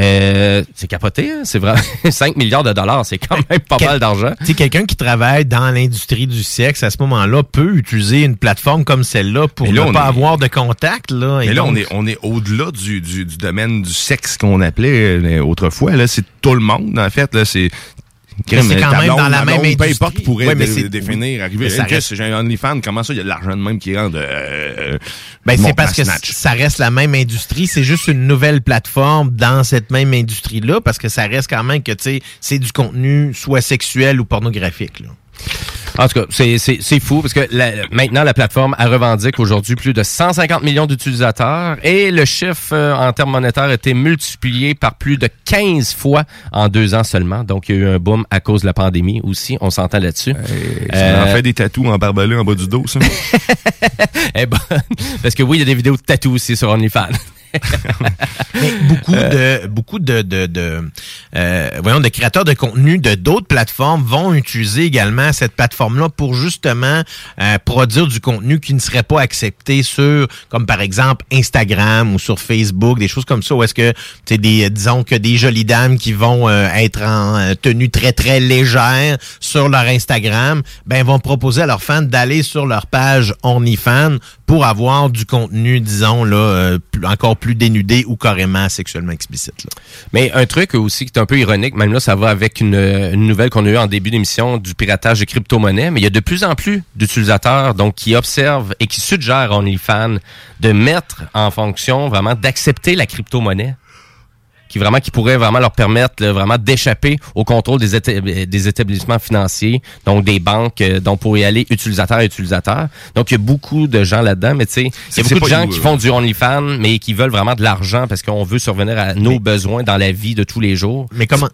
Euh, c'est capoté, hein? c'est vraiment *laughs* 5 milliards de dollars, c'est quand même pas Quel- mal d'argent. Tu quelqu'un qui travaille dans l'industrie du sexe, à ce moment-là, peut utiliser une plateforme comme celle-là pour là, ne pas est- avoir de contact, là. Et Mais là, on est, on est au-delà du, du, du domaine du sexe qu'on appelait euh, autrefois. Là, c'est tout le monde, en fait. Là, c'est c'est quand ta même blonde, dans la même blonde, Peu industrie. importe pourrait Ouais, mais dé- c'est- définir, arriver. Mais ça Hey, reste- J'ai un OnlyFans, comment ça, il y a de l'argent de même qui rentre. Euh, Ben, mon c'est parce que ça reste la même industrie, c'est juste une nouvelle plateforme dans cette même industrie-là, parce que ça reste quand même que, tu sais, c'est du contenu soit sexuel ou pornographique, là. En tout cas, c'est- c'est c'est fou parce que la- maintenant, la plateforme elle revendique aujourd'hui plus de 150 millions d'utilisateurs et le chiffre euh, en termes monétaires a été multiplié par plus de 15 fois en deux ans seulement. Donc, il y a eu un boom à cause de la pandémie aussi. On s'entend là-dessus. Euh, en fait des tatous en barbelé en bas du dos, ça. *laughs* eh ben, parce que oui, il y a des vidéos de tatou aussi sur OnlyFans. Mais beaucoup de beaucoup de de, de euh, voyons de créateurs de contenu de d'autres plateformes vont utiliser également cette plateforme là pour justement euh, produire du contenu qui ne serait pas accepté sur comme par exemple Instagram ou sur Facebook des choses comme ça où est-ce que tu sais des disons que des jolies dames qui vont euh, être en euh, tenue très très légère sur leur Instagram ben vont proposer à leurs fans d'aller sur leur page OnlyFans pour avoir du contenu disons là euh, encore plus dénudé ou carrément sexuellement explicite. Mais un truc aussi qui est un peu ironique, même là, ça va avec une, une nouvelle qu'on a eue en début d'émission du piratage de crypto-monnaies, mais il y a de plus en plus d'utilisateurs donc qui observent et qui suggèrent à OnlyFans de mettre en fonction vraiment d'accepter la crypto-monnaie qui vraiment qui pourrait vraiment leur permettre là, vraiment d'échapper au contrôle des, des établissements financiers, donc des banques, euh, donc pour y aller utilisateur à utilisateur. Donc il y a beaucoup de gens là-dedans, mais tu sais, il y C'est- a beaucoup de gens qui font du OnlyFans, mais qui veulent vraiment de l'argent parce qu'on veut survenir à nos besoins dans la vie de tous les jours. Mais comment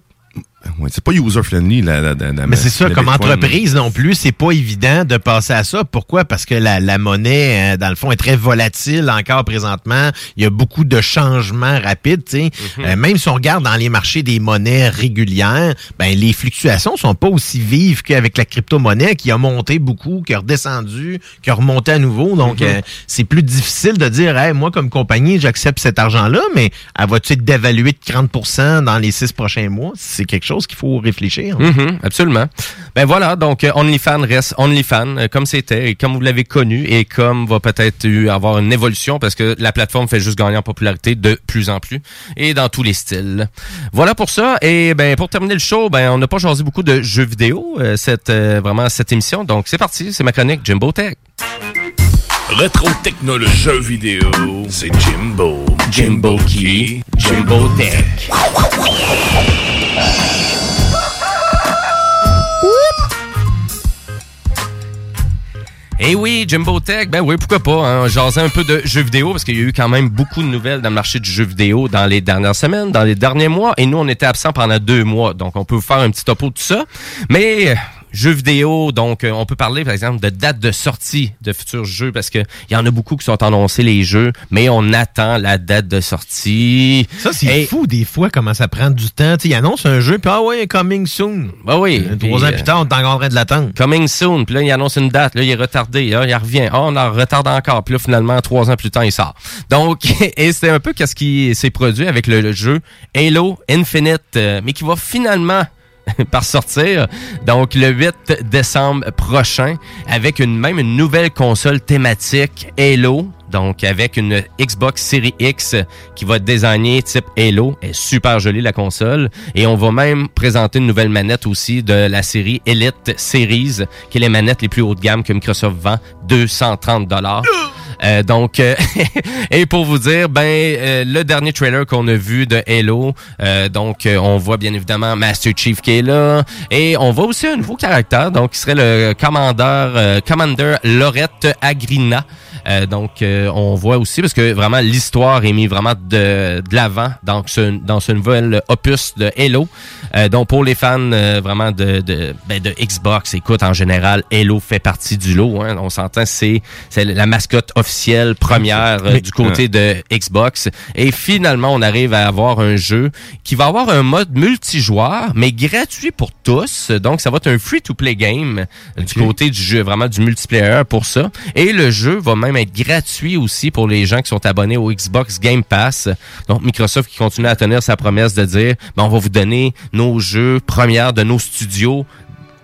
Ouais, c'est pas user-friendly, la, la, la- la- Mais c'est ça, comme Bitcoin. entreprise non plus, c'est pas évident de passer à ça. Pourquoi? Parce que la, la monnaie, euh, dans le fond, est très volatile encore présentement. Il y a beaucoup de changements rapides. tu sais. Euh, même si on regarde dans les marchés des monnaies régulières, ben les fluctuations sont pas aussi vives qu'avec la crypto-monnaie qui a monté beaucoup, qui a redescendu, qui a remonté à nouveau. Donc, Mhm. euh, c'est plus difficile de dire, hey, moi, comme compagnie, j'accepte cet argent-là, mais elle va-tu être dévaluée de 30% dans les six prochains mois? C'est quelque chose qu'il faut réfléchir. Mhm, absolument. Ben voilà, donc euh, OnlyFans reste OnlyFans euh, comme c'était et comme vous l'avez connu et comme va peut-être eu avoir une évolution parce que la plateforme fait juste gagner en popularité de plus en plus et dans tous les styles. Voilà pour ça et ben pour terminer le show, ben on n'a pas choisi beaucoup de jeux vidéo euh, cette euh, vraiment cette émission. Donc c'est parti, c'est ma chronique Jimbo Tech. Rétro technologie jeux vidéo, c'est Jimbo. Jimbo qui? Jimbo Tech. Eh oui, Jimbo Tech, ben oui, pourquoi pas. Hein, jaser un peu de jeux vidéo parce qu'il y a eu quand même beaucoup de nouvelles dans le marché du jeu vidéo dans les dernières semaines, dans les derniers mois. Et nous, on était absents pendant deux mois. Donc, on peut vous faire un petit topo de ça. Mais jeux vidéo, donc euh, on peut parler par exemple de date de sortie de futurs jeux parce que il y en a beaucoup qui sont annoncés les jeux, mais on attend la date de sortie. Ça, c'est fou des fois comment ça prend du temps. Tu sais, ils annoncent un jeu, puis ah ouais, coming soon. Bah oui. Euh, Trois ans euh, plus tard, on est encore en train de l'attendre. Coming soon. Puis là, il annonce une date. Là, il est retardé. Là, il revient. Ah, on en retarde encore. Puis là, finalement, trois ans plus tard, il sort. Donc, *laughs* et c'est un peu qu'est-ce qui s'est produit avec le, le jeu Halo Infinite, euh, mais qui va finalement *laughs* par sortir. Donc, le 8 décembre prochain, avec une, même une nouvelle console thématique Halo. Donc, avec une Xbox Series X qui va être désignée type Halo. Est super jolie, la console. Et on va même présenter une nouvelle manette aussi de la série Elite Series, qui est les manettes les plus haut de gamme que Microsoft vend, 230 dollars. Euh, donc, euh, *laughs* et pour vous dire, ben euh, le dernier trailer qu'on a vu de Halo, donc on voit bien évidemment Master Chief qui est là, et on voit aussi un nouveau caractère, donc qui serait le commandeur, Commander Lorette Agrina. Donc, on voit aussi, parce que vraiment, l'histoire est mise vraiment de, de l'avant dans ce, dans ce nouvel opus de Halo. Euh, donc, pour les fans euh, vraiment de, de, ben, de Xbox, écoute, en général, Halo fait partie du lot. Hein, on s'entend, c'est c'est la mascotte officielle première euh, du côté de Xbox. Et finalement, on arrive à avoir un jeu qui va avoir un mode multijoueur, mais gratuit pour tous. Donc, ça va être un free-to-play game euh, du côté du jeu, vraiment du multiplayer pour ça. Et le jeu va même être gratuit aussi pour les gens qui sont abonnés au Xbox Game Pass. Donc, Microsoft qui continue à tenir sa promesse de dire, ben, on va vous donner nos jeux premières de nos studios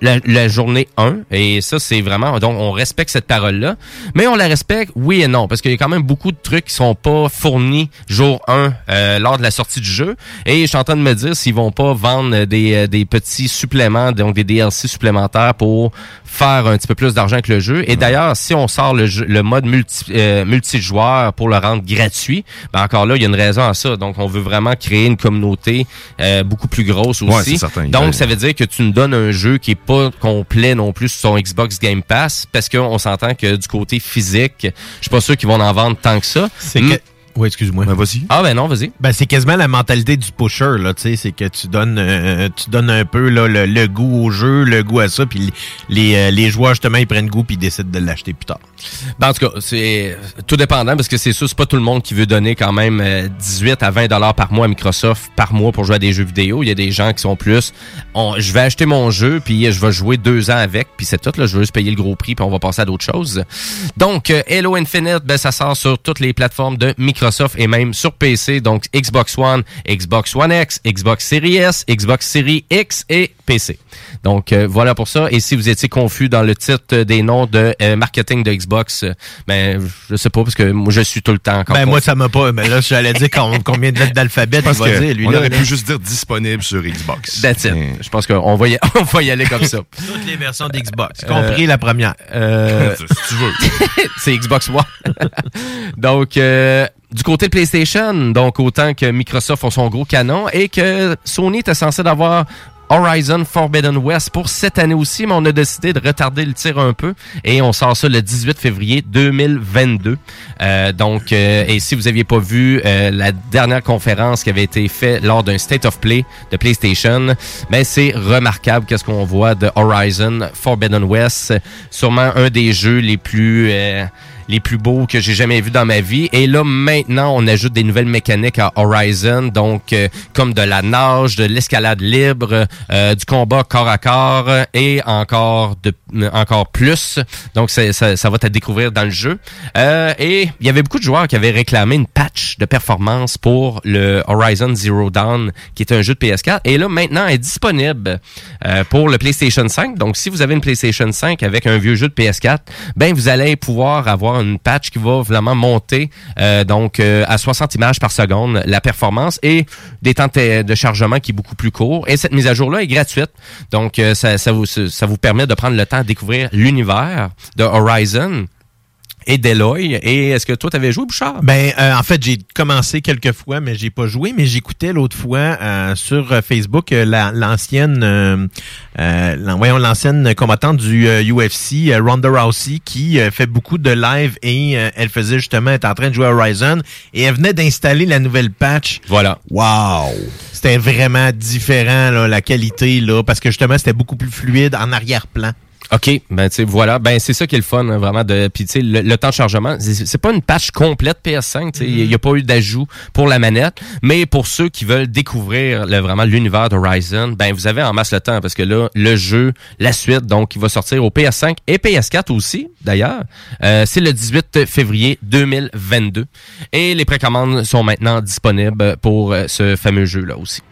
la, la journée 1 et ça c'est vraiment donc on respecte cette parole là mais on la respecte oui et non parce qu'il y a quand même beaucoup de trucs qui sont pas fournis jour 1 euh, lors de la sortie du jeu. Et je suis en train de me dire s'ils vont pas vendre des, euh, des petits suppléments donc des DLC supplémentaires pour faire un petit peu plus d'argent avec le jeu. Et d'ailleurs si on sort le, jeu- le mode multi, euh, multijoueur pour le rendre gratuit ben encore là il y a une raison à ça. Donc on veut vraiment créer une communauté euh, beaucoup plus grosse aussi Ouais, c'est certain. donc ça veut dire que tu nous donnes un jeu qui est pas complet non plus sur son Xbox Game Pass parce qu'on s'entend que du côté physique, je suis pas sûr qu'ils vont en vendre tant que ça. C'est que... Oui, excuse-moi. vas-y. Ah ben non, vas-y. Ben, c'est quasiment la mentalité du pusher, là, tu sais, c'est que tu donnes, euh, tu donnes un peu là, le, le goût au jeu, le goût à ça, puis les, euh, les joueurs, justement, ils prennent goût puis ils décident de l'acheter plus tard. Ben, en tout cas, c'est tout dépendant parce que c'est sûr, c'est pas tout le monde qui veut donner quand même euh, 18 à 20 dollars par mois à Microsoft par mois pour jouer à des jeux vidéo. Il y a des gens qui sont plus, on- je vais acheter mon jeu puis je vais jouer deux ans avec puis c'est tout là, je veux juste payer le gros prix puis on va passer à d'autres choses. Donc euh, Halo Infinite, ben ça sort sur toutes les plateformes de Microsoft et même sur PC, donc Xbox One, Xbox One X, Xbox Series S, Xbox Series X et PC. Donc euh, voilà pour ça. Et si vous étiez confus dans le titre des noms de euh, marketing de Xbox, euh, ben je sais pas parce que moi je suis tout le temps. Ben, moi, ça m'a pas, ben là, j'allais dire com- *laughs* combien de lettres d'alphabet il Parce va que dire, lui, on là. aurait là. pu juste dire disponible sur Xbox. That's it. Je pense qu'on va, y, *laughs* on va y aller comme ça. Toutes les versions d'Xbox, compris la première. *laughs* Euh, si tu veux. c'est Xbox One. donc, euh, du côté de PlayStation, donc autant que Microsoft ont son gros canon et que Sony était censé d'avoir Horizon Forbidden West pour cette année aussi, mais on a décidé de retarder le tir un peu et on sort ça le 18 février 2022. Euh, donc, euh, et si vous aviez pas vu euh, la dernière conférence qui avait été faite lors d'un State of Play de PlayStation, ben c'est remarquable qu'est-ce qu'on voit de Horizon Forbidden West, sûrement un des jeux les plus les plus beaux que j'ai jamais vus dans ma vie. Et là, maintenant, on ajoute des nouvelles mécaniques à Horizon, donc euh, comme de la nage, de l'escalade libre, euh, du combat corps à corps et encore de encore plus. Donc, ça, ça va te découvrir dans le jeu. Euh, et il y avait beaucoup de joueurs qui avaient réclamé une patch de performance pour le Horizon Zero Dawn, qui est un jeu de PS4. Et là, maintenant, est disponible euh, pour le PlayStation 5. Donc, si vous avez une PlayStation 5 avec un vieux jeu de PS4, ben vous allez pouvoir avoir une patch qui va vraiment monter euh, donc euh, à 60 images par seconde la performance et des temps de de chargement qui est beaucoup plus court. Et cette mise à jour-là est gratuite. Donc, euh, ça, ça, vous, ça vous permet de prendre le temps découvrir l'univers de Horizon et d'Eloy. Et est-ce que toi, t'avais joué, Bouchard? Ben, euh, en fait, j'ai commencé quelques fois, mais j'ai pas joué. Mais j'écoutais l'autre fois euh, sur euh, Facebook euh, la- l'ancienne, l'ancienne combattante du UFC, Ronda Rousey, qui fait beaucoup de live et elle faisait justement être en train de jouer à Horizon et elle venait d'installer la nouvelle patch. Voilà. Wow. c'était vraiment différent, là, la qualité, là, parce que justement, c'était beaucoup plus fluide en arrière-plan. OK, ben tu voilà, ben c'est ça qui est le fun hein, vraiment de puis tu le, le temps de chargement, c'est pas une patch complète PS5, tu il y a pas eu d'ajout pour la manette, mais pour ceux qui veulent découvrir vraiment l'univers d'Horizon, ben vous avez en masse le temps parce que là le jeu, la suite donc il va sortir au PS5 et PS4 aussi d'ailleurs. Euh, c'est le 18 février 2022 et les précommandes sont maintenant disponibles pour euh, ce fameux jeu là aussi.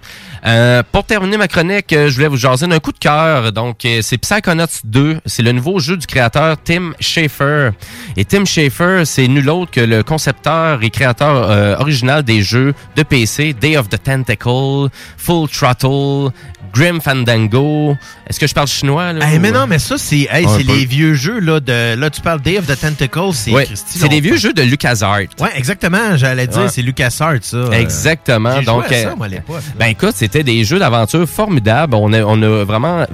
Euh, pour terminer ma chronique, euh, je voulais vous jaser d'un coup de cœur. Donc, euh, c'est Psychonauts 2. C'est le nouveau jeu du créateur Tim Schafer. Et Tim Schafer, c'est nul autre que le concepteur et créateur original des jeux de PC Day of the Tentacle, Full Throttle, Grim Fandango. Est-ce que je parle chinois? Là, Hey, mais non, mais ça, c'est hey, les vieux jeux, là, de, là, tu parles Day of the Tentacle, c'est Ouais, Christy c'est des vieux jeux de LucasArts. Ouais, exactement, j'allais dire, Ouais. c'est LucasArts, ça. euh. Exactement. Donc, joué à ça, euh, moi, à l'époque. ben écoute, c'était des jeux d'aventure formidables. On a, on a vraiment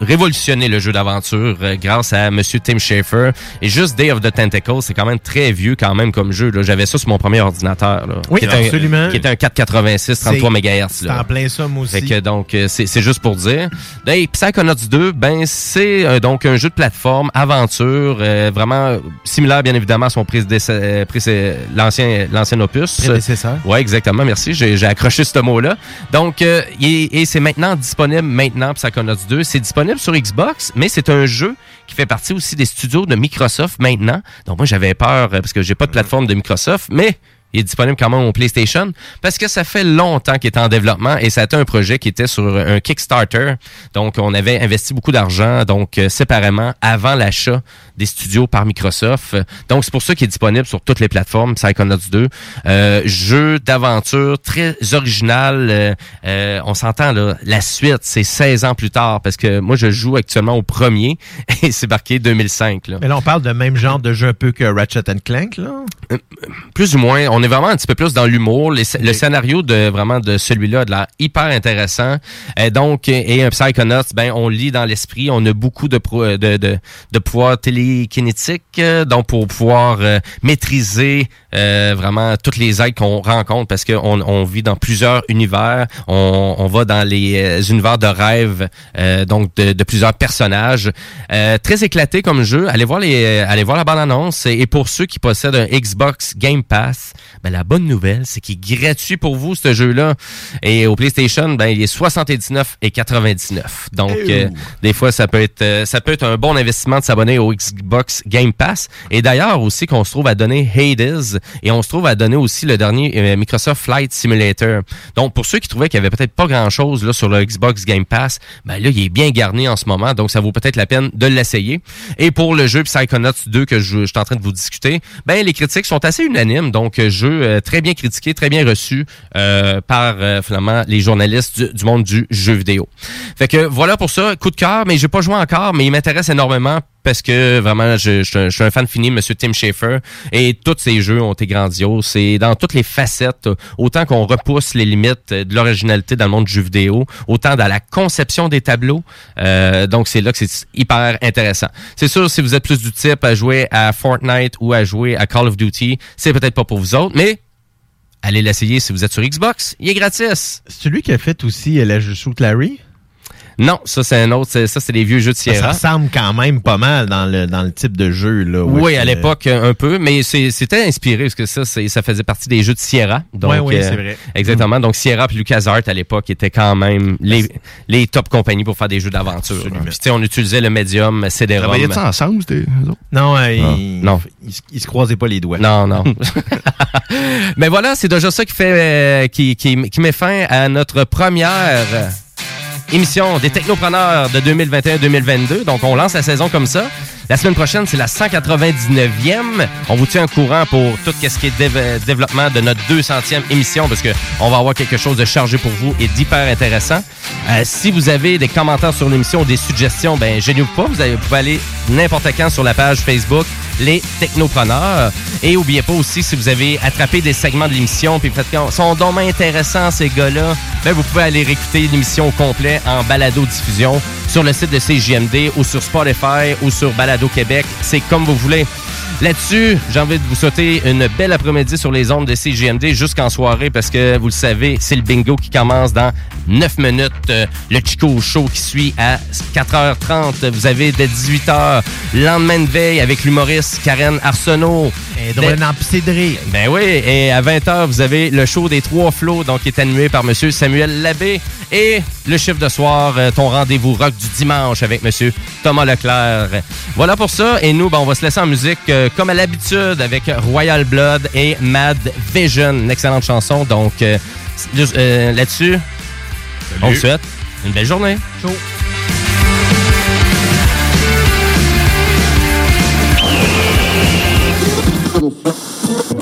révolutionné le jeu d'aventure euh, grâce à Monsieur Tim Schafer. Et juste Day of the Tentacle, c'est quand même très vieux quand même comme jeu. là. J'avais ça sur mon premier ordinateur. Là, Oui, qui était un- absolument. qui était un 486, 33 C'est- MHz. C'est en plein ça, moi aussi. Fait que donc euh, c'est juste pour dire. Et Psychonauts 2, ben c'est euh, donc un jeu de plateforme aventure euh, vraiment euh, similaire bien évidemment à son prédécesseur, euh, l'ancien l'ancien opus. Prédécesseur. Ouais, exactement, merci, j'ai j'ai accroché ce mot-là. Donc euh, et, et c'est maintenant disponible maintenant Psychonauts 2, c'est disponible sur Xbox, mais c'est un jeu qui fait partie aussi des studios de Microsoft maintenant. Donc moi j'avais peur euh, parce que j'ai pas de plateforme de Microsoft, mais il est disponible quand même au PlayStation parce que ça fait longtemps qu'il est en développement et ça a été un projet qui était sur un Kickstarter. Donc, on avait investi beaucoup d'argent, donc euh, séparément, avant l'achat des studios par Microsoft. Donc, c'est pour ça qu'il est disponible sur toutes les plateformes, Psychonauts 2. Euh, jeu d'aventure très original. Euh, euh, on s'entend, là, la suite, c'est 16 ans plus tard parce que moi, je joue actuellement au premier *laughs* et c'est marqué 2005. Là. Mais là, on parle de même genre de jeu un peu que Ratchet Clank, là. plus ou moins. On est vraiment un petit peu plus dans l'humour. Le scénario de vraiment de celui-là a de l'air hyper intéressant. Euh, donc, et un Psychonauts, ben on lit dans l'esprit. On a beaucoup de pro- de, de, de pouvoir télékinétique, euh, donc pour pouvoir euh, maîtriser euh, vraiment toutes les aides qu'on rencontre parce qu'on on vit dans plusieurs univers. On, on va dans les euh, univers de rêve, euh, donc de, de plusieurs personnages. Euh, très éclaté comme jeu. Allez voir les, euh, allez voir la bande annonce. Et pour ceux qui possèdent un Xbox Game Pass, ben la bonne nouvelle, c'est qu'il est gratuit pour vous ce jeu-là. Et au PlayStation, ben il est 79 et 99. Donc euh, des fois ça peut être, euh, ça peut être un bon investissement de s'abonner au Xbox Game Pass. Et d'ailleurs aussi qu'on se trouve à donner Hades et on se trouve à donner aussi le dernier euh, Microsoft Flight Simulator. Donc pour ceux qui trouvaient qu'il y avait peut-être pas grand-chose là sur le Xbox Game Pass, ben là il est bien garni en ce moment, donc ça vaut peut-être la peine de l'essayer. Et pour le jeu Psychonauts 2 que je, je suis en train de vous discuter, ben les critiques sont assez unanimes, donc euh, euh, très bien critiqué, très bien reçu euh, par euh, finalement les journalistes du, du monde du jeu vidéo. Fait que voilà pour ça, coup de cœur, mais j'ai pas joué encore, mais il m'intéresse énormément parce que vraiment, je, je suis un- je suis un fan fini, Monsieur Tim Schafer, et tous ces jeux ont été grandioses. C'est dans toutes les facettes, autant qu'on repousse les limites de l'originalité dans le monde du jeu vidéo, autant dans la conception des tableaux. Euh, donc c'est là que c'est hyper intéressant. C'est sûr, si vous êtes plus du type à jouer à Fortnite ou à jouer à Call of Duty, c'est peut-être pas pour vous autres, mais allez l'essayer si vous êtes sur Xbox. Il est gratis. C'est celui qui a fait aussi euh, la jeu Larry? Non, ça c'est un autre. c'est- Ça c'est des vieux jeux de Ça, Sierra. ressemble quand même pas mal dans le, dans le type de jeu, là. Oui, à que- l'époque euh, un peu, mais c'était inspiré parce que ça, ça faisait partie des jeux de Sierra. Donc, oui, euh, c'est vrai. Exactement. Donc Sierra et LucasArts à l'époque étaient quand même les, les top compagnies pour faire des jeux d'aventure. Puis on utilisait le médium CD-ROM. Travaillaient-ils ensemble? Non, euh, Ah, il, non. Il, se- il se croisait pas les doigts. Non, non. *laughs* *laughs* Mais voilà, c'est déjà ça qui fait euh, qui, qui, qui met fin à notre première euh, émission des technopreneurs de 2021-2022. Donc, on lance la saison comme ça. La semaine prochaine, c'est la 199e. On vous tient au courant pour tout ce qui est dév- développement de notre 200e émission parce que on va avoir quelque chose de chargé pour vous et d'hyper intéressant. Euh, si vous avez des commentaires sur l'émission ou des suggestions, ben gênez-vous pas. Vous, vous pouvez aller n'importe quand sur la page Facebook Les Technopreneurs. Et oubliez pas aussi, si vous avez attrapé des segments de l'émission puis faites qu'ils sont donc intéressants ces gars-là, ben vous pouvez aller réécouter l'émission au complet en balado-diffusion sur le site de CJMD ou sur Spotify ou sur Balado Québec. C'est comme vous voulez. Là-dessus, j'ai envie de vous souhaiter une belle après-midi sur les ondes de CGMD jusqu'en soirée parce que vous le savez, c'est le bingo qui commence dans 9 minutes. Euh, le Chico Show qui suit à 4h30. Vous avez dès 18h lendemain de veille avec l'humoriste Karen Arsenault. Et en piscéderie. ben oui, et à 20h, vous avez le show des Trois Flots, donc qui est animé par Monsieur Samuel Labbé. Et le chiffre de soir, euh, ton rendez-vous rock du dimanche avec Monsieur Thomas Leclerc. Voilà pour ça. Et nous, ben, on va se laisser en musique euh, comme à l'habitude avec Royal Blood et Mad Vision. Une excellente chanson. Donc, euh, euh, là-dessus, on vous souhaite une belle journée. I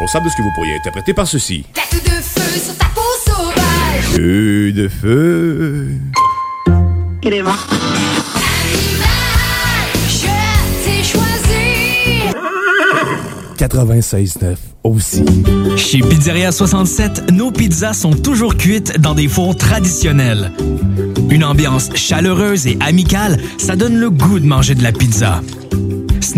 responsable de ce que vous pourriez interpréter par ceci. Tête de feu sur ta peau sauvage. Feu de feu. Je t'ai choisi. 96.9 aussi. Chez Pizzeria 67, nos pizzas sont toujours cuites dans des fours traditionnels. Une ambiance chaleureuse et amicale, ça donne le goût de manger de la pizza.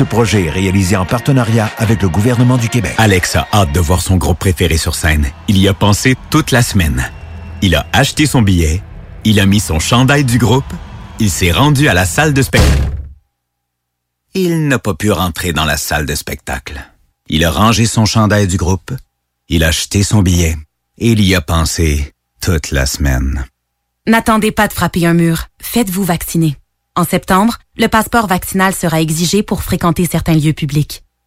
Ce projet est réalisé en partenariat avec le gouvernement du Québec. Alex a hâte de voir son groupe préféré sur scène. Il y a pensé toute la semaine. Il a acheté son billet, il a mis son chandail du groupe, il s'est rendu à la salle de spectacle. Il n'a pas pu rentrer dans la salle de spectacle. Il a rangé son chandail du groupe, il a acheté son billet et il y a pensé toute la semaine. N'attendez pas de frapper un mur. Faites-vous vacciner. En septembre, le passeport vaccinal sera exigé pour fréquenter certains lieux publics.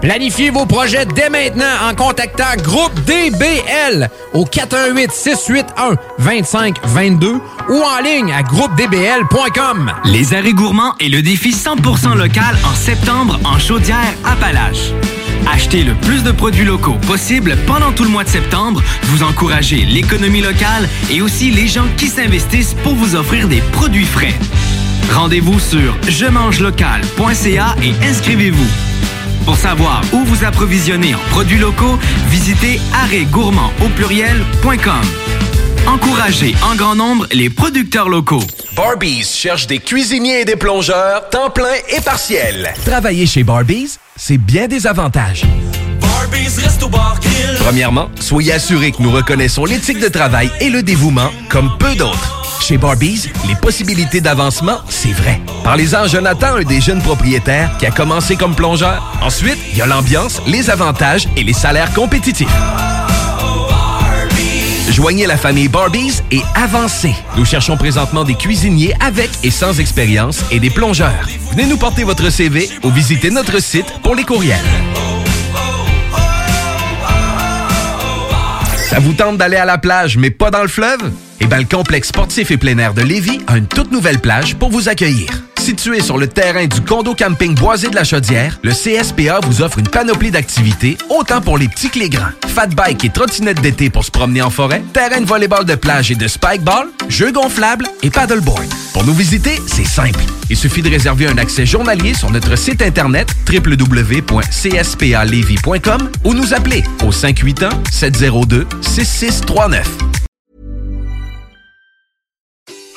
Planifiez vos projets dès maintenant en contactant Groupe DBL au 418 681 2522 ou en ligne à groupedbl.com. Les arrêts gourmands et le défi 100% local en septembre en chaudière Appalaches. Achetez le plus de produits locaux possible pendant tout le mois de septembre. Vous encouragez l'économie locale et aussi les gens qui s'investissent pour vous offrir des produits frais. Rendez-vous sur je mange local.ca et inscrivez-vous. Pour savoir où vous approvisionner en produits locaux, visitez arrêtgourmand au pluriel.com. Encouragez en grand nombre les producteurs locaux. Barbies cherche des cuisiniers et des plongeurs, temps plein et partiel. Travailler chez Barbies, c'est bien des avantages. Premièrement, soyez assurés que nous reconnaissons l'éthique de travail et le dévouement comme peu d'autres. Chez Barbies, les possibilités d'avancement, c'est vrai. Parlez-en à Jonathan, un des jeunes propriétaires qui a commencé comme plongeur. Ensuite, il y a l'ambiance, les avantages et les salaires compétitifs. Joignez la famille Barbies et avancez. Nous cherchons présentement des cuisiniers avec et sans expérience et des plongeurs. Venez nous porter votre CV ou visitez notre site pour les courriels. Ça vous tente d'aller à la plage, mais pas dans le fleuve? Eh bien, le complexe sportif et plein air de Lévis a une toute nouvelle plage pour vous accueillir. Situé sur le terrain du condo camping Boisé de la Chaudière, le CSPA vous offre une panoplie d'activités, autant pour les petits que les grands. Fat bike et trottinette d'été pour se promener en forêt, terrain de volleyball de plage et de spikeball, jeux gonflables et paddleboard. Pour nous visiter, c'est simple. Il suffit de réserver un accès journalier sur notre site internet www.cspalevy.com ou nous appeler au 581 702 6639.